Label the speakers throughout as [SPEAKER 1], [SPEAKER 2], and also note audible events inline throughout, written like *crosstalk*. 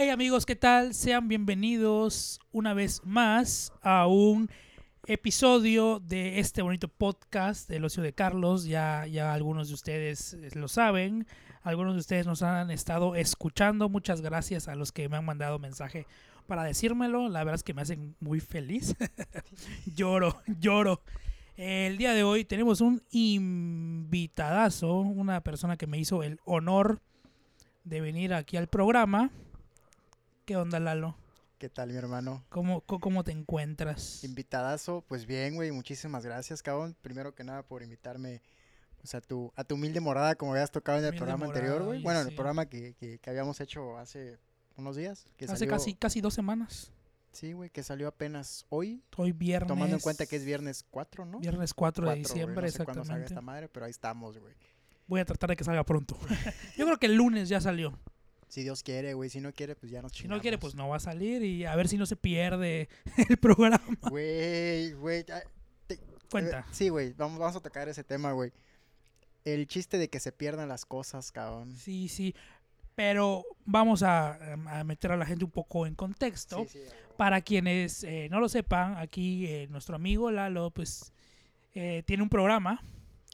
[SPEAKER 1] Hey amigos, ¿qué tal? Sean bienvenidos una vez más a un episodio de este bonito podcast del ocio de Carlos. Ya, ya algunos de ustedes eh, lo saben, algunos de ustedes nos han estado escuchando. Muchas gracias a los que me han mandado mensaje para decírmelo. La verdad es que me hacen muy feliz. *laughs* lloro, lloro. El día de hoy tenemos un invitadazo, una persona que me hizo el honor de venir aquí al programa. ¿Qué onda, Lalo?
[SPEAKER 2] ¿Qué tal, mi hermano?
[SPEAKER 1] ¿Cómo, cómo te encuentras?
[SPEAKER 2] Invitadazo, pues bien, güey, muchísimas gracias, cabrón. Primero que nada por invitarme pues, a, tu, a tu humilde morada, como habías tocado en el
[SPEAKER 1] Humilde
[SPEAKER 2] programa
[SPEAKER 1] morada,
[SPEAKER 2] anterior, güey. Bueno, en
[SPEAKER 1] sí.
[SPEAKER 2] el programa que, que, que habíamos hecho hace unos días. Que
[SPEAKER 1] Hace
[SPEAKER 2] salió-
[SPEAKER 1] casi, casi dos semanas.
[SPEAKER 2] Sí, güey, que salió apenas hoy,
[SPEAKER 1] Hoy viernes.
[SPEAKER 2] tomando en cuenta que es viernes 4, ¿no?
[SPEAKER 1] Viernes 4 de
[SPEAKER 2] Cuatro, güey,
[SPEAKER 1] diciembre,
[SPEAKER 2] no sé cuándo salga
[SPEAKER 1] exactamente.
[SPEAKER 2] esta madre, pero ahí estamos, güey.
[SPEAKER 1] Voy a tratar de que salga pronto. *laughs* Yo creo que el lunes ya salió.
[SPEAKER 2] Si Dios quiere, güey, si no quiere, pues ya nos
[SPEAKER 1] Si no quiere,
[SPEAKER 2] chingamos.
[SPEAKER 1] pues no va a salir y a ver si no se pierde *laughs* el programa.
[SPEAKER 2] Güey, güey, ah,
[SPEAKER 1] Cuenta.
[SPEAKER 2] Eh, Sí, güey, vamos, vamos a tocar ese tema, güey. El chiste de que se pierdan las cosas, cabrón.
[SPEAKER 1] Sí, sí. Pero vamos a, a meter a la gente un poco en contexto.
[SPEAKER 2] Sí, sí.
[SPEAKER 1] Para quienes eh, no lo sepan, aquí eh, nuestro amigo Lalo, pues, eh, tiene un programa.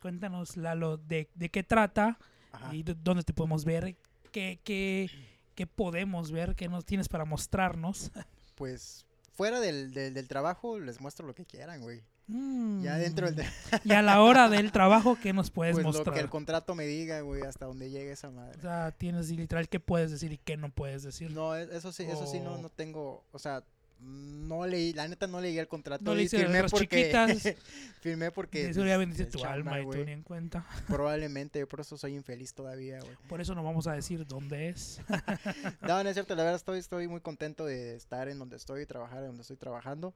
[SPEAKER 1] Cuéntanos, Lalo, de, de qué trata
[SPEAKER 2] Ajá.
[SPEAKER 1] y dónde te podemos ver, qué, qué, qué podemos ver, qué nos tienes para mostrarnos. *laughs*
[SPEAKER 2] Pues fuera del, del, del trabajo les muestro lo que quieran, güey. Ya
[SPEAKER 1] Mm.
[SPEAKER 2] dentro del...
[SPEAKER 1] Y a la hora del *laughs* trabajo, ¿qué nos puedes
[SPEAKER 2] Pues lo
[SPEAKER 1] mostrar?
[SPEAKER 2] que el contrato me diga, güey, hasta donde llegue esa madre.
[SPEAKER 1] O sea, tienes literal qué puedes decir y qué no puedes decir.
[SPEAKER 2] No, e- eso sí, eso sí no, no tengo, o sea, no leí, la neta no leí el contrato.
[SPEAKER 1] No las
[SPEAKER 2] firmé porque,
[SPEAKER 1] chiquitas. *laughs*
[SPEAKER 2] firmé porque...
[SPEAKER 1] Eso
[SPEAKER 2] pues,
[SPEAKER 1] ya bendice tu
[SPEAKER 2] chamba,
[SPEAKER 1] alma y tú ni en cuenta. *laughs*
[SPEAKER 2] Probablemente, por eso soy infeliz todavía, güey.
[SPEAKER 1] Por eso no vamos a decir dónde es. *laughs*
[SPEAKER 2] No, no es cierto, la verdad estoy, estoy muy contento de estar en donde estoy y trabajar en donde estoy trabajando.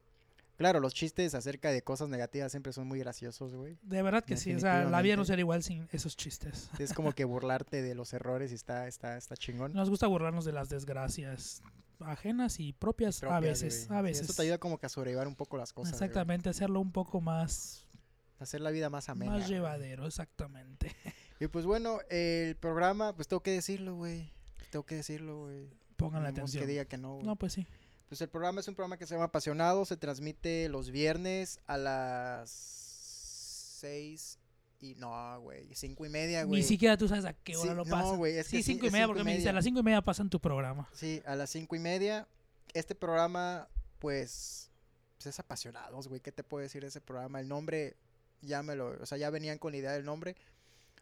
[SPEAKER 2] Claro, los chistes acerca de cosas negativas siempre son muy graciosos, güey.
[SPEAKER 1] De verdad que sí. O sea, la vida no sería igual sin esos chistes.
[SPEAKER 2] Es como que burlarte de los errores y está, está, está chingón.
[SPEAKER 1] Nos gusta burlarnos de las desgracias ajenas y propias, a veces. A veces.
[SPEAKER 2] Eso te ayuda como que a sobrellevar un poco las cosas.
[SPEAKER 1] exactamente, hacerlo un poco más,
[SPEAKER 2] Hacer la vida más amena.
[SPEAKER 1] más llevadero, exactamente. *laughs*
[SPEAKER 2] Y pues bueno, el programa, pues tengo que decirlo, güey. Tengo que decirlo, güey.
[SPEAKER 1] Pongan la atención.
[SPEAKER 2] que diga que no.
[SPEAKER 1] No, pues sí.
[SPEAKER 2] Pues el programa es un programa que se llama Apasionado, se transmite los viernes a las seis y no, güey, cinco y media, güey.
[SPEAKER 1] Ni siquiera tú sabes a qué hora
[SPEAKER 2] Sí,
[SPEAKER 1] lo
[SPEAKER 2] no,
[SPEAKER 1] pasa.
[SPEAKER 2] güey, es que
[SPEAKER 1] sí,
[SPEAKER 2] sí,
[SPEAKER 1] cinco y media,
[SPEAKER 2] cinco
[SPEAKER 1] porque me dice,
[SPEAKER 2] media.
[SPEAKER 1] a las cinco y media pasan tu programa.
[SPEAKER 2] Sí, a las cinco y media. Este programa, pues, pues es apasionados, güey. ¿Qué te puedo decir de ese programa? El nombre, ya me lo, o sea, ya venían con la idea del nombre.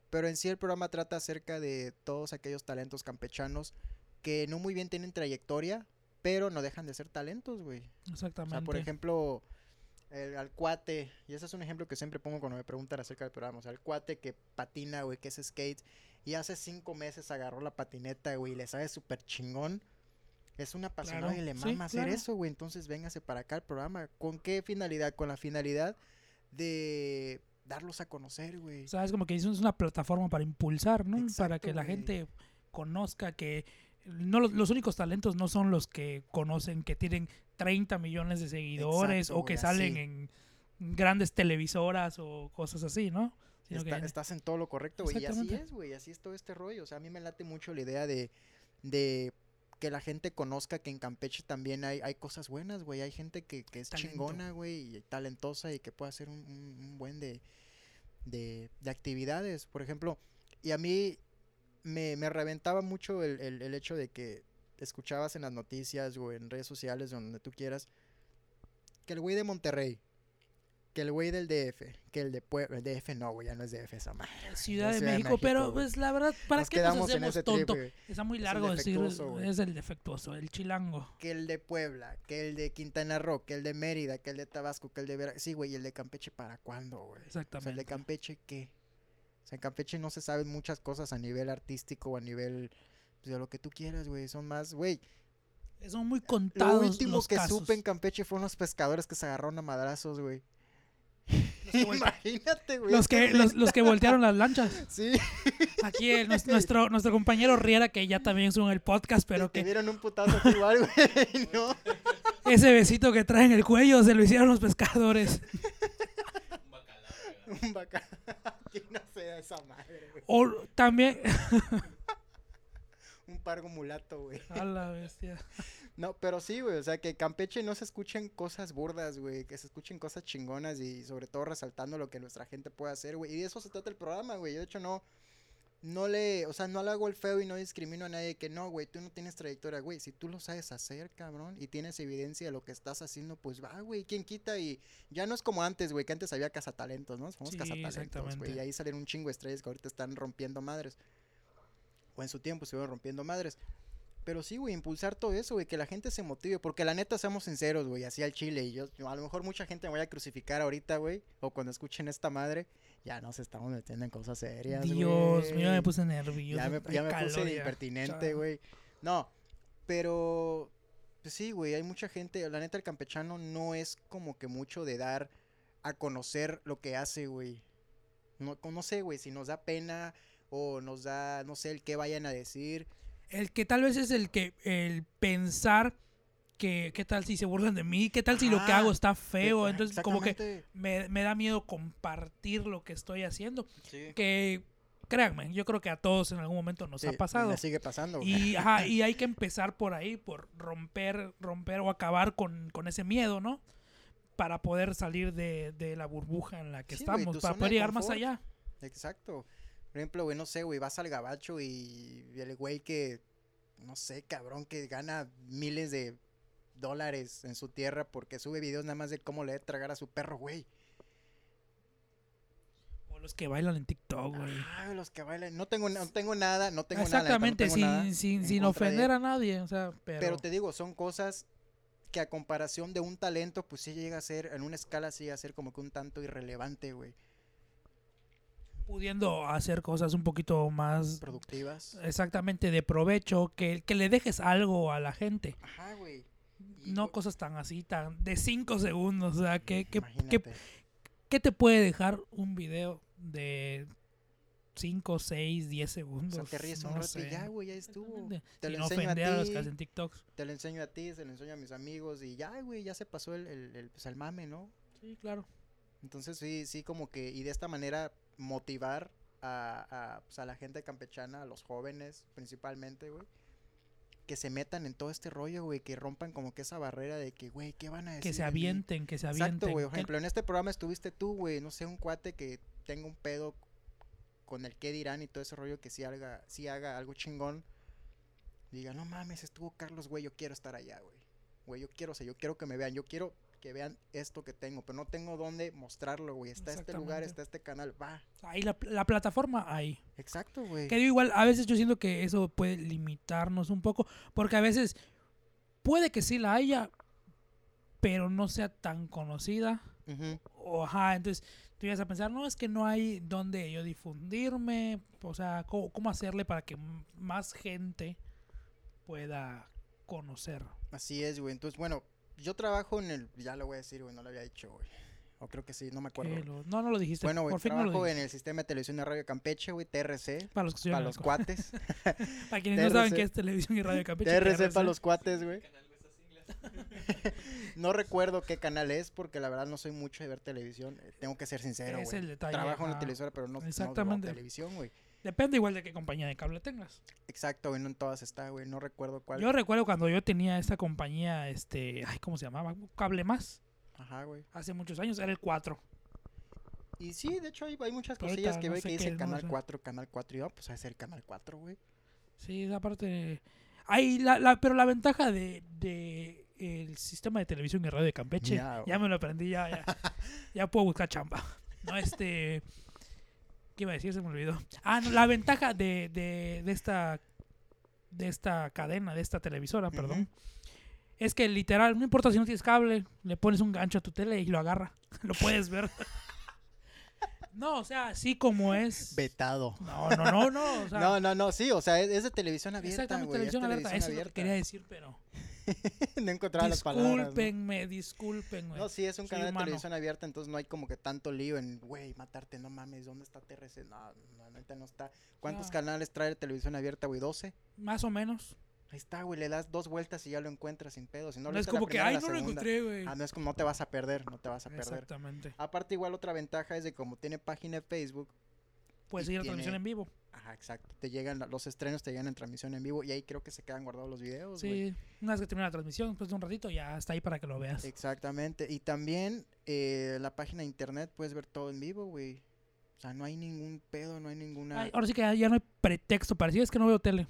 [SPEAKER 2] Pero en sí el programa trata acerca de todos aquellos talentos campechanos que no muy bien tienen trayectoria, pero no dejan de ser talentos, güey. O
[SPEAKER 1] Exactamente.
[SPEAKER 2] sea, por ejemplo, el, al cuate, y ese es un ejemplo que siempre pongo cuando me preguntan acerca del programa, o sea, el cuate que patina, güey, que es skate, y hace cinco meses agarró la patineta, güey, y le sabe súper chingón. Es un apasionado
[SPEAKER 1] Claro,
[SPEAKER 2] y le
[SPEAKER 1] sí,
[SPEAKER 2] mama hacer
[SPEAKER 1] claro.
[SPEAKER 2] eso, güey. Entonces véngase para acá al programa. ¿Con qué finalidad? Con la finalidad de darlos a conocer, güey.
[SPEAKER 1] O sea, es como que es una plataforma para impulsar, ¿no? para que la
[SPEAKER 2] güey.
[SPEAKER 1] gente conozca que no los, los únicos talentos no son los que conocen que tienen 30 millones de seguidores
[SPEAKER 2] Exacto,
[SPEAKER 1] o que
[SPEAKER 2] güey,
[SPEAKER 1] salen
[SPEAKER 2] así.
[SPEAKER 1] en grandes televisoras o cosas así, ¿no? Sino
[SPEAKER 2] Está-
[SPEAKER 1] que-
[SPEAKER 2] estás en todo lo correcto, güey. Y así es, güey. Así es todo este rollo. O sea, a mí me late mucho la idea de, de que la gente conozca que en Campeche también hay, hay cosas buenas, güey. Hay gente que, que es
[SPEAKER 1] Talento.
[SPEAKER 2] chingona, güey, y talentosa y que puede hacer un, un- un buen de, de, de actividades. Por ejemplo, y a mí me, me reventaba mucho el, el- el hecho de que escuchabas en las noticias o en redes sociales, donde tú quieras, que el güey de Monterrey, que el güey del DF, que el de Puebla, el DF no, güey, ya no es DF esa madre.
[SPEAKER 1] Ciudad de
[SPEAKER 2] Ciudad de
[SPEAKER 1] México, pero pues la verdad, ¿para
[SPEAKER 2] Nos
[SPEAKER 1] qué nos
[SPEAKER 2] quedamos en
[SPEAKER 1] hacemos
[SPEAKER 2] ese trip,
[SPEAKER 1] tonto?
[SPEAKER 2] güey.
[SPEAKER 1] Está muy largo decir,
[SPEAKER 2] defectuoso, güey.
[SPEAKER 1] es el defectuoso, el chilango.
[SPEAKER 2] Que el de Puebla, que el de Quintana Roo, que el de Mérida, que el de Tabasco, que el de Veracruz. Sí, güey, ¿y el de Campeche para cuándo, güey? O sea, el
[SPEAKER 1] Exactamente.
[SPEAKER 2] de Campeche, ¿qué? O sea, en Campeche no se saben muchas cosas a nivel artístico o a nivel pues, lo que tú quieras, güey. Son más, güey.
[SPEAKER 1] Son muy
[SPEAKER 2] Lo
[SPEAKER 1] contados
[SPEAKER 2] último
[SPEAKER 1] los
[SPEAKER 2] que
[SPEAKER 1] casos.
[SPEAKER 2] supe en Campeche fueron los pescadores que se agarraron a madrazos, güey.
[SPEAKER 1] Que, *laughs*
[SPEAKER 2] Imagínate, güey.
[SPEAKER 1] los que, los, los que voltearon las lanchas. *laughs*
[SPEAKER 2] Sí,
[SPEAKER 1] Aquí el- *laughs* nuestro, nuestro compañero Riera, que ya también en el podcast, pero
[SPEAKER 2] te
[SPEAKER 1] que
[SPEAKER 2] dieron un putazo igual, güey. No.
[SPEAKER 1] ese besito que trae en el cuello se lo hicieron los pescadores.
[SPEAKER 2] Un bacán. ¿Quién no se da esa madre, güey?
[SPEAKER 1] O también,
[SPEAKER 2] Un pargo mulato, güey.
[SPEAKER 1] A la bestia. *laughs*
[SPEAKER 2] No, pero sí, güey, o sea, que Campeche no se escuchen cosas burdas, güey, que se escuchen cosas chingonas y sobre todo resaltando lo que nuestra gente puede hacer, güey. Y de eso se trata el programa, güey. Yo, de hecho, no, no le, o sea, no le hago el feo y no discrimino a nadie que no, güey, tú no tienes trayectoria, güey. Si tú lo sabes hacer, cabrón, y tienes evidencia de lo que estás haciendo, pues va, güey, ¿quién quita? Y ya no es como antes, güey, que antes había cazatalentos, ¿no? Somos
[SPEAKER 1] Sí,
[SPEAKER 2] cazatalentos, güey. Y ahí salen un chingo de estrellas que ahorita están rompiendo madres. O en su tiempo estuvieron rompiendo madres. Pero sí, güey, impulsar todo eso, güey, que la gente se motive. Porque la neta, seamos sinceros, güey, así al chile. Y yo, a lo mejor mucha gente me vaya a crucificar ahorita, güey. O cuando escuchen esta madre, ya nos estamos metiendo en cosas serias,
[SPEAKER 1] Dios
[SPEAKER 2] güey.
[SPEAKER 1] mío, me puse nervioso.
[SPEAKER 2] Ya me, ya me puse de impertinente, güey. No, pero... Pues sí, güey, hay mucha gente. La neta, el campechano no es como que mucho de dar a conocer lo que hace, güey. No, no sé, güey, si nos da pena o nos da, no sé, el qué vayan a decir.
[SPEAKER 1] El que tal vez es el que, el pensar que, qué tal si se burlan de mí, qué tal si lo que hago está feo.
[SPEAKER 2] Eh,
[SPEAKER 1] Entonces, como que me, me da miedo compartir lo que estoy haciendo.
[SPEAKER 2] Sí.
[SPEAKER 1] Que, créanme, yo creo que a todos en algún momento nos
[SPEAKER 2] Sí,
[SPEAKER 1] ha pasado.
[SPEAKER 2] me sigue pasando.
[SPEAKER 1] Y, *laughs* ajá, y hay que empezar por ahí, por romper, romper o acabar con, con ese miedo, ¿no? Para poder salir de, de la burbuja en la que
[SPEAKER 2] Sí,
[SPEAKER 1] estamos, para poder
[SPEAKER 2] de
[SPEAKER 1] llegar más allá.
[SPEAKER 2] Exacto. Por ejemplo, güey, no sé, güey, vas al gabacho y el güey que, no sé, cabrón, que gana miles de dólares en su tierra porque sube videos nada más de cómo le de tragar a su perro, güey.
[SPEAKER 1] O los que bailan en TikTok, güey.
[SPEAKER 2] Ah, los que bailan. No tengo, no tengo nada, no tengo nada.
[SPEAKER 1] Exactamente,
[SPEAKER 2] nada
[SPEAKER 1] sin, sin, sin
[SPEAKER 2] de-
[SPEAKER 1] ofender a nadie, o sea, pero,
[SPEAKER 2] Pero te digo, son cosas que a comparación de un talento, pues sí llega a ser, en una escala sí llega a ser como que un tanto irrelevante, güey.
[SPEAKER 1] Pudiendo hacer cosas un poquito más
[SPEAKER 2] Productivas.
[SPEAKER 1] exactamente de provecho, que, que le dejes algo a la gente,
[SPEAKER 2] Ajá, güey. Y,
[SPEAKER 1] no
[SPEAKER 2] güey,
[SPEAKER 1] cosas tan así, tan de 5 segundos, o sea, ¿qué, qué, qué, te puede dejar un video de 5, 6, 10
[SPEAKER 2] O
[SPEAKER 1] segundos?
[SPEAKER 2] sea, te ríes un
[SPEAKER 1] No
[SPEAKER 2] rato y ya, güey, ya estuvo. Te lo enseño a
[SPEAKER 1] ofender a los
[SPEAKER 2] ti.
[SPEAKER 1] que hacen TikToks.
[SPEAKER 2] Te lo enseño a ti, se lo enseño a mis amigos y ya, güey, ya se pasó el, el, el, pues, el mame, ¿no?
[SPEAKER 1] Sí, claro.
[SPEAKER 2] Entonces sí, sí, como que, y de esta manera motivar a, a, pues, a la gente campechana, a los jóvenes principalmente, güey, que se metan en todo este rollo, güey, que rompan como que esa barrera de que, güey, ¿qué van a decir?
[SPEAKER 1] Que se
[SPEAKER 2] de
[SPEAKER 1] avienten, que se avienten.
[SPEAKER 2] Exacto, güey, por ejemplo, en este programa estuviste tú, güey, no sé, un cuate que tenga un pedo con el qué dirán y todo ese rollo que sí haga, sí haga algo chingón. Diga, no mames, estuvo Carlos, güey, yo quiero estar allá, güey. Güey, yo quiero, o sea, yo quiero que me vean, yo quiero que vean esto que tengo, pero no tengo dónde mostrarlo, güey. Está este lugar, está este canal, va.
[SPEAKER 1] Ahí la, la plataforma, ahí.
[SPEAKER 2] Exacto, güey.
[SPEAKER 1] Que digo, igual, a veces yo siento que eso puede limitarnos un poco, porque a veces puede que sí la haya, pero no sea tan conocida. O, ajá, entonces tú ibas a pensar, no, es que no hay donde yo difundirme, o sea, ¿cómo, cómo hacerle para que más gente pueda conocer?
[SPEAKER 2] Así es, güey. Entonces, bueno, yo trabajo en el, ya lo voy a decir, güey, no lo había dicho, güey. O creo que sí, no me acuerdo.
[SPEAKER 1] Lo- no, no lo dijiste.
[SPEAKER 2] Bueno, güey,
[SPEAKER 1] por fin no lo
[SPEAKER 2] trabajo en el sistema de televisión de radio Campeche, güey, TRC.
[SPEAKER 1] Para los que
[SPEAKER 2] Para los cuates. *laughs*
[SPEAKER 1] para quienes no saben qué es televisión y radio Campeche.
[SPEAKER 2] TRC para
[SPEAKER 1] TRC.
[SPEAKER 2] los cuates, güey. *laughs* no recuerdo qué canal es porque la verdad no soy mucho de ver televisión. eh, Tengo que ser sincero,
[SPEAKER 1] Es
[SPEAKER 2] güey.
[SPEAKER 1] el detalle,
[SPEAKER 2] Trabajo en la televisora, pero no, no veo
[SPEAKER 1] Exactamente.
[SPEAKER 2] televisión, güey.
[SPEAKER 1] Depende igual de qué compañía de cable tengas.
[SPEAKER 2] Exacto, güey, no en todas está, güey. No recuerdo cuál.
[SPEAKER 1] Yo recuerdo cuando yo tenía esta compañía, este, ay, ¿cómo se llamaba? Cable Más,
[SPEAKER 2] Ajá, güey.
[SPEAKER 1] hace muchos años, era el 4.
[SPEAKER 2] Y sí, de hecho hay, hay muchas
[SPEAKER 1] Pero
[SPEAKER 2] cosillas
[SPEAKER 1] ahorita
[SPEAKER 2] que
[SPEAKER 1] no
[SPEAKER 2] veo
[SPEAKER 1] sé
[SPEAKER 2] que
[SPEAKER 1] qué
[SPEAKER 2] dice
[SPEAKER 1] es, no
[SPEAKER 2] Canal
[SPEAKER 1] sé.
[SPEAKER 2] 4, Canal 4. Y yo, pues a ser Canal 4, güey.
[SPEAKER 1] Sí, esa parte. Hay la, la- pero la ventaja de, de el sistema de televisión y radio de Campeche,
[SPEAKER 2] Ya,
[SPEAKER 1] ya, me lo aprendí, ya, ya, *laughs* ya puedo buscar chamba. No, este. ¿Qué iba a decir? Se me olvidó. Ah, no, la ventaja de, de, de esta de esta cadena, de esta televisora, perdón, es que literal, no importa si no tienes cable, le pones un gancho a tu tele y lo agarra. *laughs* Lo puedes ver. *laughs* No, o sea, así como es.
[SPEAKER 2] Vetado.
[SPEAKER 1] No, no, no, no. O sea, *laughs*
[SPEAKER 2] no, no, no, sí, o sea, es, de televisión abierta,
[SPEAKER 1] Exactamente,
[SPEAKER 2] es
[SPEAKER 1] televisión abierta. Eso es lo que quería decir, pero. *laughs*
[SPEAKER 2] no encontraba las palabras. ¿no?
[SPEAKER 1] Discúlpenme, discúlpenme.
[SPEAKER 2] No, sí, es un canal de
[SPEAKER 1] humano.
[SPEAKER 2] televisión abierta, entonces no hay como que tanto lío en, güey, matarte, no mames, ¿dónde está TRC? No, no, neta no está. ¿Cuántos
[SPEAKER 1] Ah.
[SPEAKER 2] canales trae de televisión abierta, güey? ¿12?
[SPEAKER 1] Más o menos.
[SPEAKER 2] Ahí está, güey, le das dos vueltas y ya lo encuentras sin pedo. Si no,
[SPEAKER 1] No, es
[SPEAKER 2] la
[SPEAKER 1] como que, ay, no lo encontré, güey.
[SPEAKER 2] Ah, no es como no te vas a perder, no te vas a perder.
[SPEAKER 1] Exactamente.
[SPEAKER 2] Aparte, igual otra ventaja es de como tiene página de Facebook.
[SPEAKER 1] Puedes seguir la transmisión en vivo.
[SPEAKER 2] Ajá, exacto. Te llegan, los estrenos te llegan en transmisión en vivo y ahí creo que se quedan guardados los videos.
[SPEAKER 1] Sí, una vez que termina la transmisión, después de un ratito, ya está ahí para que lo veas.
[SPEAKER 2] Exactamente. Y también eh, la página de internet puedes ver todo en vivo, güey. O sea, no hay ningún pedo, no hay ninguna...
[SPEAKER 1] Ay, ahora sí que ya, ya no hay pretexto para decir, es que no veo tele.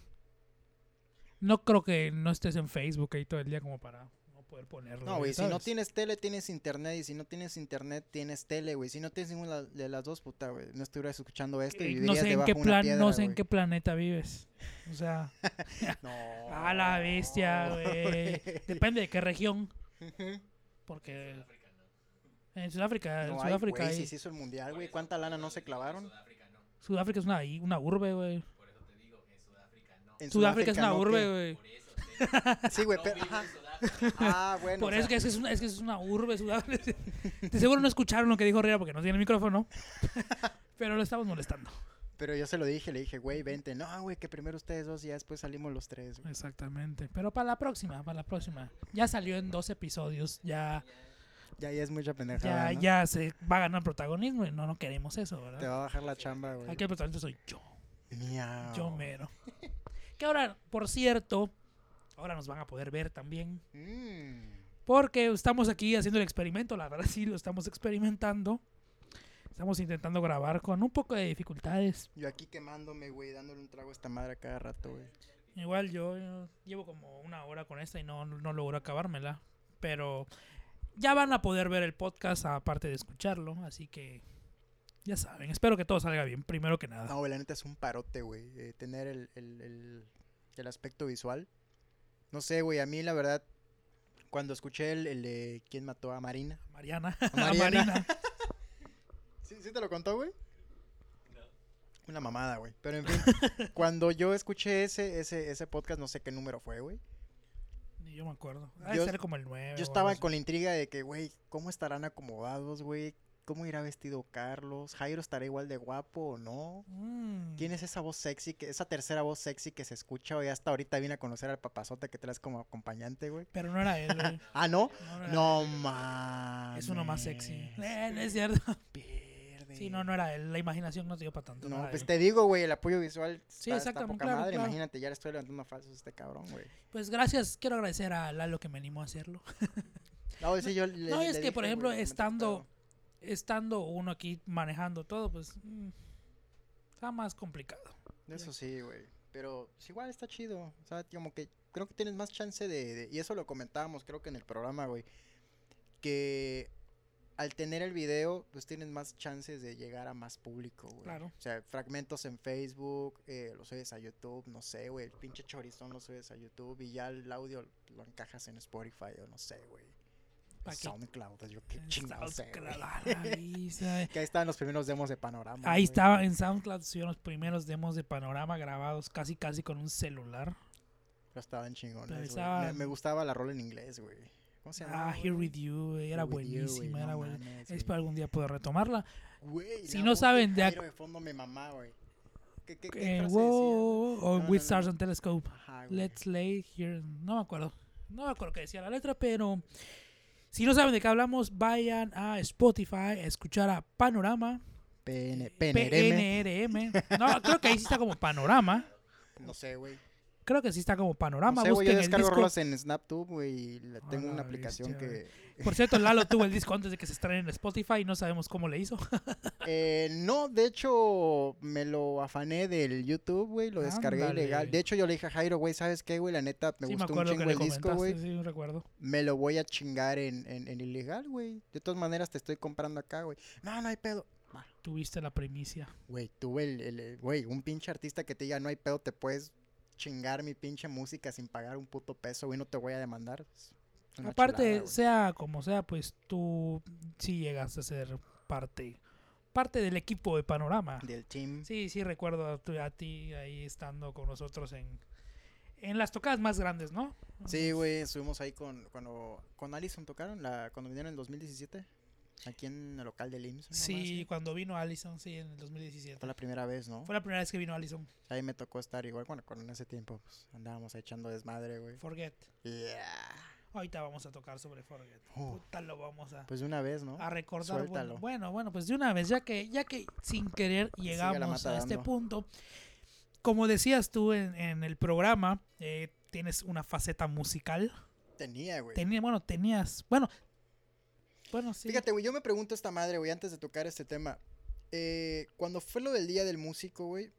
[SPEAKER 1] No creo que no estés en Facebook ahí todo el día como para poder ponerlo.
[SPEAKER 2] No, güey, si no tienes tele, tienes internet. Y si no tienes internet, tienes tele, güey. Si no tienes ninguna de las dos, puta, güey. No estuvieras escuchando esto y
[SPEAKER 1] Eh,
[SPEAKER 2] vivirías
[SPEAKER 1] no sé en
[SPEAKER 2] debajo
[SPEAKER 1] qué
[SPEAKER 2] una
[SPEAKER 1] plan,
[SPEAKER 2] piedra,
[SPEAKER 1] no sé en qué planeta vives. O sea, *laughs*
[SPEAKER 2] No. *laughs*
[SPEAKER 1] a la bestia, *laughs* güey. Depende de qué región, porque en Sudáfrica, en
[SPEAKER 2] No hay,
[SPEAKER 1] Sudáfrica,
[SPEAKER 2] güey,
[SPEAKER 1] hay-
[SPEAKER 2] si se hizo el mundial, güey. ¿Cuánta lana no se clavaron?
[SPEAKER 1] Sudáfrica es una, una urbe, güey.
[SPEAKER 2] En
[SPEAKER 1] Sudáfrica es una
[SPEAKER 2] ¿no?
[SPEAKER 1] urbe, güey.
[SPEAKER 2] Sí, güey, pero... ajá. Ah, *laughs* bueno.
[SPEAKER 1] Por
[SPEAKER 2] o
[SPEAKER 1] eso que es, que es una, es que es una urbe. *laughs* De seguro no escucharon lo que dijo Riera porque no tiene micrófono. *laughs* Pero lo estamos molestando.
[SPEAKER 2] Pero yo se lo dije, le dije, güey, vente. No, güey, que primero ustedes dos y ya después salimos los tres, güey.
[SPEAKER 1] Exactamente. Pero para la próxima, para la próxima. Ya salió en dos episodios. Ya,
[SPEAKER 2] Ya, ya es mucha pendejada,
[SPEAKER 1] ya,
[SPEAKER 2] ¿no?
[SPEAKER 1] ya se va a ganar protagonismo y no, no queremos eso,
[SPEAKER 2] Te
[SPEAKER 1] ¿verdad?
[SPEAKER 2] va a bajar la chamba, güey.
[SPEAKER 1] Aquí el protagonista soy yo.
[SPEAKER 2] Miau.
[SPEAKER 1] Yo mero. Que ahora, por cierto, ahora nos van a poder ver también.
[SPEAKER 2] Mm.
[SPEAKER 1] Porque estamos aquí haciendo el experimento, la verdad sí lo estamos experimentando. Estamos intentando grabar con un poco de dificultades.
[SPEAKER 2] Yo aquí quemándome, güey, dándole un trago a esta madre a cada rato, güey.
[SPEAKER 1] Igual yo, yo llevo como una hora con esta y no, no logro acabármela. Pero ya van a poder ver el podcast aparte de escucharlo. Así que ya saben, espero que todo salga bien, primero que nada.
[SPEAKER 2] No, la neta es un parote, güey. eh, tener el, el, el, el aspecto visual. No sé, güey, a mí la verdad, cuando escuché el, el de quién mató a Marina.
[SPEAKER 1] Mariana.
[SPEAKER 2] A *laughs*
[SPEAKER 1] A
[SPEAKER 2] Mariana.
[SPEAKER 1] Marina.
[SPEAKER 2] ¿Sí, ¿Sí te lo contó, güey? Una mamada, güey. Pero en fin, *laughs* cuando yo escuché ese, ese, ese podcast, no sé qué número fue, güey.
[SPEAKER 1] Ni yo me acuerdo. Ha de
[SPEAKER 2] Yo-
[SPEAKER 1] ser como el 9.
[SPEAKER 2] Yo estaba con la intriga de que, güey, ¿cómo estarán acomodados, güey? ¿Cómo irá vestido Carlos? ¿Jairo estará igual de guapo o no?
[SPEAKER 1] Mm.
[SPEAKER 2] ¿Quién es esa voz sexy, que, esa tercera voz sexy que se escucha hoy? Hasta ahorita vine a conocer al papazote que traes como acompañante, güey.
[SPEAKER 1] Pero no era él, güey. *laughs*
[SPEAKER 2] Ah, ¿no?
[SPEAKER 1] No, era
[SPEAKER 2] No mames.
[SPEAKER 1] Es uno más sexy. Eh, no es cierto. *laughs*
[SPEAKER 2] Pierde.
[SPEAKER 1] Sí, no, no era él. La imaginación no te dio para tanto.
[SPEAKER 2] No, pues
[SPEAKER 1] él.
[SPEAKER 2] te digo, güey, el apoyo visual
[SPEAKER 1] Sí,
[SPEAKER 2] está, está
[SPEAKER 1] exactamente,
[SPEAKER 2] poca
[SPEAKER 1] claro,
[SPEAKER 2] madre.
[SPEAKER 1] claro.
[SPEAKER 2] Imagínate, ya le estoy levantando falsos a este cabrón, güey.
[SPEAKER 1] Pues gracias. Quiero agradecer a Lalo que me animó a hacerlo.
[SPEAKER 2] No, sí, yo le- *laughs*
[SPEAKER 1] No,
[SPEAKER 2] le
[SPEAKER 1] es que,
[SPEAKER 2] dije,
[SPEAKER 1] por ejemplo, estando- Estando uno aquí manejando todo, pues. mm, está más complicado.
[SPEAKER 2] Eso sí, güey. Pero pues, igual está chido. O sea, como que creo que tienes más chance de, de- Y eso lo comentábamos, creo que en el programa, güey. Que al tener el video, pues tienes más chances de llegar a más público, güey.
[SPEAKER 1] Claro.
[SPEAKER 2] O sea, fragmentos en Facebook, eh, lo subes a YouTube, no sé, güey. El pinche chorizón lo subes a YouTube y ya el audio lo encajas en Spotify o no sé, güey.
[SPEAKER 1] ¿Pa' qué?
[SPEAKER 2] SoundCloud, yo qué chingados sé, güey.
[SPEAKER 1] SoundCloud, a la vista. *laughs*
[SPEAKER 2] Que ahí estaban los primeros demos de panorama.
[SPEAKER 1] Ahí
[SPEAKER 2] güey.
[SPEAKER 1] estaba en SoundCloud, subieron los primeros demos de panorama grabados casi casi con un celular.
[SPEAKER 2] Pero estaban chingones,
[SPEAKER 1] estaban-
[SPEAKER 2] Me, me gustaba la rola en inglés, güey. ¿Cómo se llama?
[SPEAKER 1] Ah, Here With You, era buenísima, era buena. Espero algún día poder retomarla.
[SPEAKER 2] Güey,
[SPEAKER 1] Si no saben de ac-
[SPEAKER 2] de fondo me mamá, güey. ¿Qué, qué, qué
[SPEAKER 1] Eh, wow, o
[SPEAKER 2] No,
[SPEAKER 1] With
[SPEAKER 2] no,
[SPEAKER 1] Stars
[SPEAKER 2] no.
[SPEAKER 1] on Telescope.
[SPEAKER 2] Ajá.
[SPEAKER 1] Let's lay here. No me acuerdo. No me acuerdo qué decía la letra, pero si no saben de qué hablamos, vayan a Spotify a escuchar a Panorama.
[SPEAKER 2] PN, PNRM.
[SPEAKER 1] PNRM. No, creo que ahí sí está como Panorama.
[SPEAKER 2] No sé, güey.
[SPEAKER 1] Creo que sí está como Panorama.
[SPEAKER 2] No sé, güey. Yo descargo rolas en SnapTube, güey. Y le
[SPEAKER 1] A
[SPEAKER 2] tengo una aplicación
[SPEAKER 1] bestia,
[SPEAKER 2] que.
[SPEAKER 1] Por cierto, Lalo tuvo el *laughs* disco antes de que se estrene en Spotify y no sabemos cómo le hizo. *laughs*
[SPEAKER 2] Eh, no, de hecho, me lo afané del YouTube, güey. Lo descargué
[SPEAKER 1] Ándale.
[SPEAKER 2] ilegal. De hecho, yo le dije a Jairo, güey, ¿sabes qué, güey? La neta, me
[SPEAKER 1] sí, me
[SPEAKER 2] gustó un chingo el disco, güey.
[SPEAKER 1] sí, recuerdo.
[SPEAKER 2] Me lo voy a chingar en, en, en ilegal, güey. De todas maneras, te estoy comprando acá, güey. No, no hay pedo.
[SPEAKER 1] Tuviste la primicia.
[SPEAKER 2] Güey, tuve el, el- el- güey, un pinche artista que te diga, no hay pedo, te puedes chingar mi pinche música sin pagar un puto peso, güey, no te voy a demandar.
[SPEAKER 1] Aparte,
[SPEAKER 2] chulada,
[SPEAKER 1] sea como sea, pues tú sí llegas a ser parte parte del equipo de Panorama.
[SPEAKER 2] del team.
[SPEAKER 1] Sí, sí recuerdo a ti ahí estando con nosotros en, en las tocadas más grandes, ¿no?
[SPEAKER 2] Sí, güey, estuvimos ahí con, cuando, con Allison tocaron, la, cuando vinieron en el 2017, aquí en el local del IMSS. ¿no?
[SPEAKER 1] Sí, cuando vino Allison, sí, en el 2017.
[SPEAKER 2] Fue la primera vez, ¿no?
[SPEAKER 1] Fue la primera vez que vino Allison.
[SPEAKER 2] Ahí me tocó estar igual, bueno, con en ese tiempo, pues, andábamos echando desmadre, güey.
[SPEAKER 1] Forget.
[SPEAKER 2] Yeah.
[SPEAKER 1] Ahorita vamos a tocar sobre Forget.
[SPEAKER 2] Oh.
[SPEAKER 1] Puta, lo vamos a,
[SPEAKER 2] Pues de una vez, ¿no?
[SPEAKER 1] a recordar. Bueno,
[SPEAKER 2] suéltalo.
[SPEAKER 1] bueno, bueno, pues de una vez, ya que, ya que sin querer llegamos a este punto, como decías tú en, en el programa, eh, tienes una faceta musical.
[SPEAKER 2] Tenía, güey.
[SPEAKER 1] Tenía, bueno, tenías, bueno, bueno, sí.
[SPEAKER 2] Fíjate, güey, yo me pregunto esta madre, güey, antes de tocar este tema. Eh, cuando fue lo del Día del Músico, güey,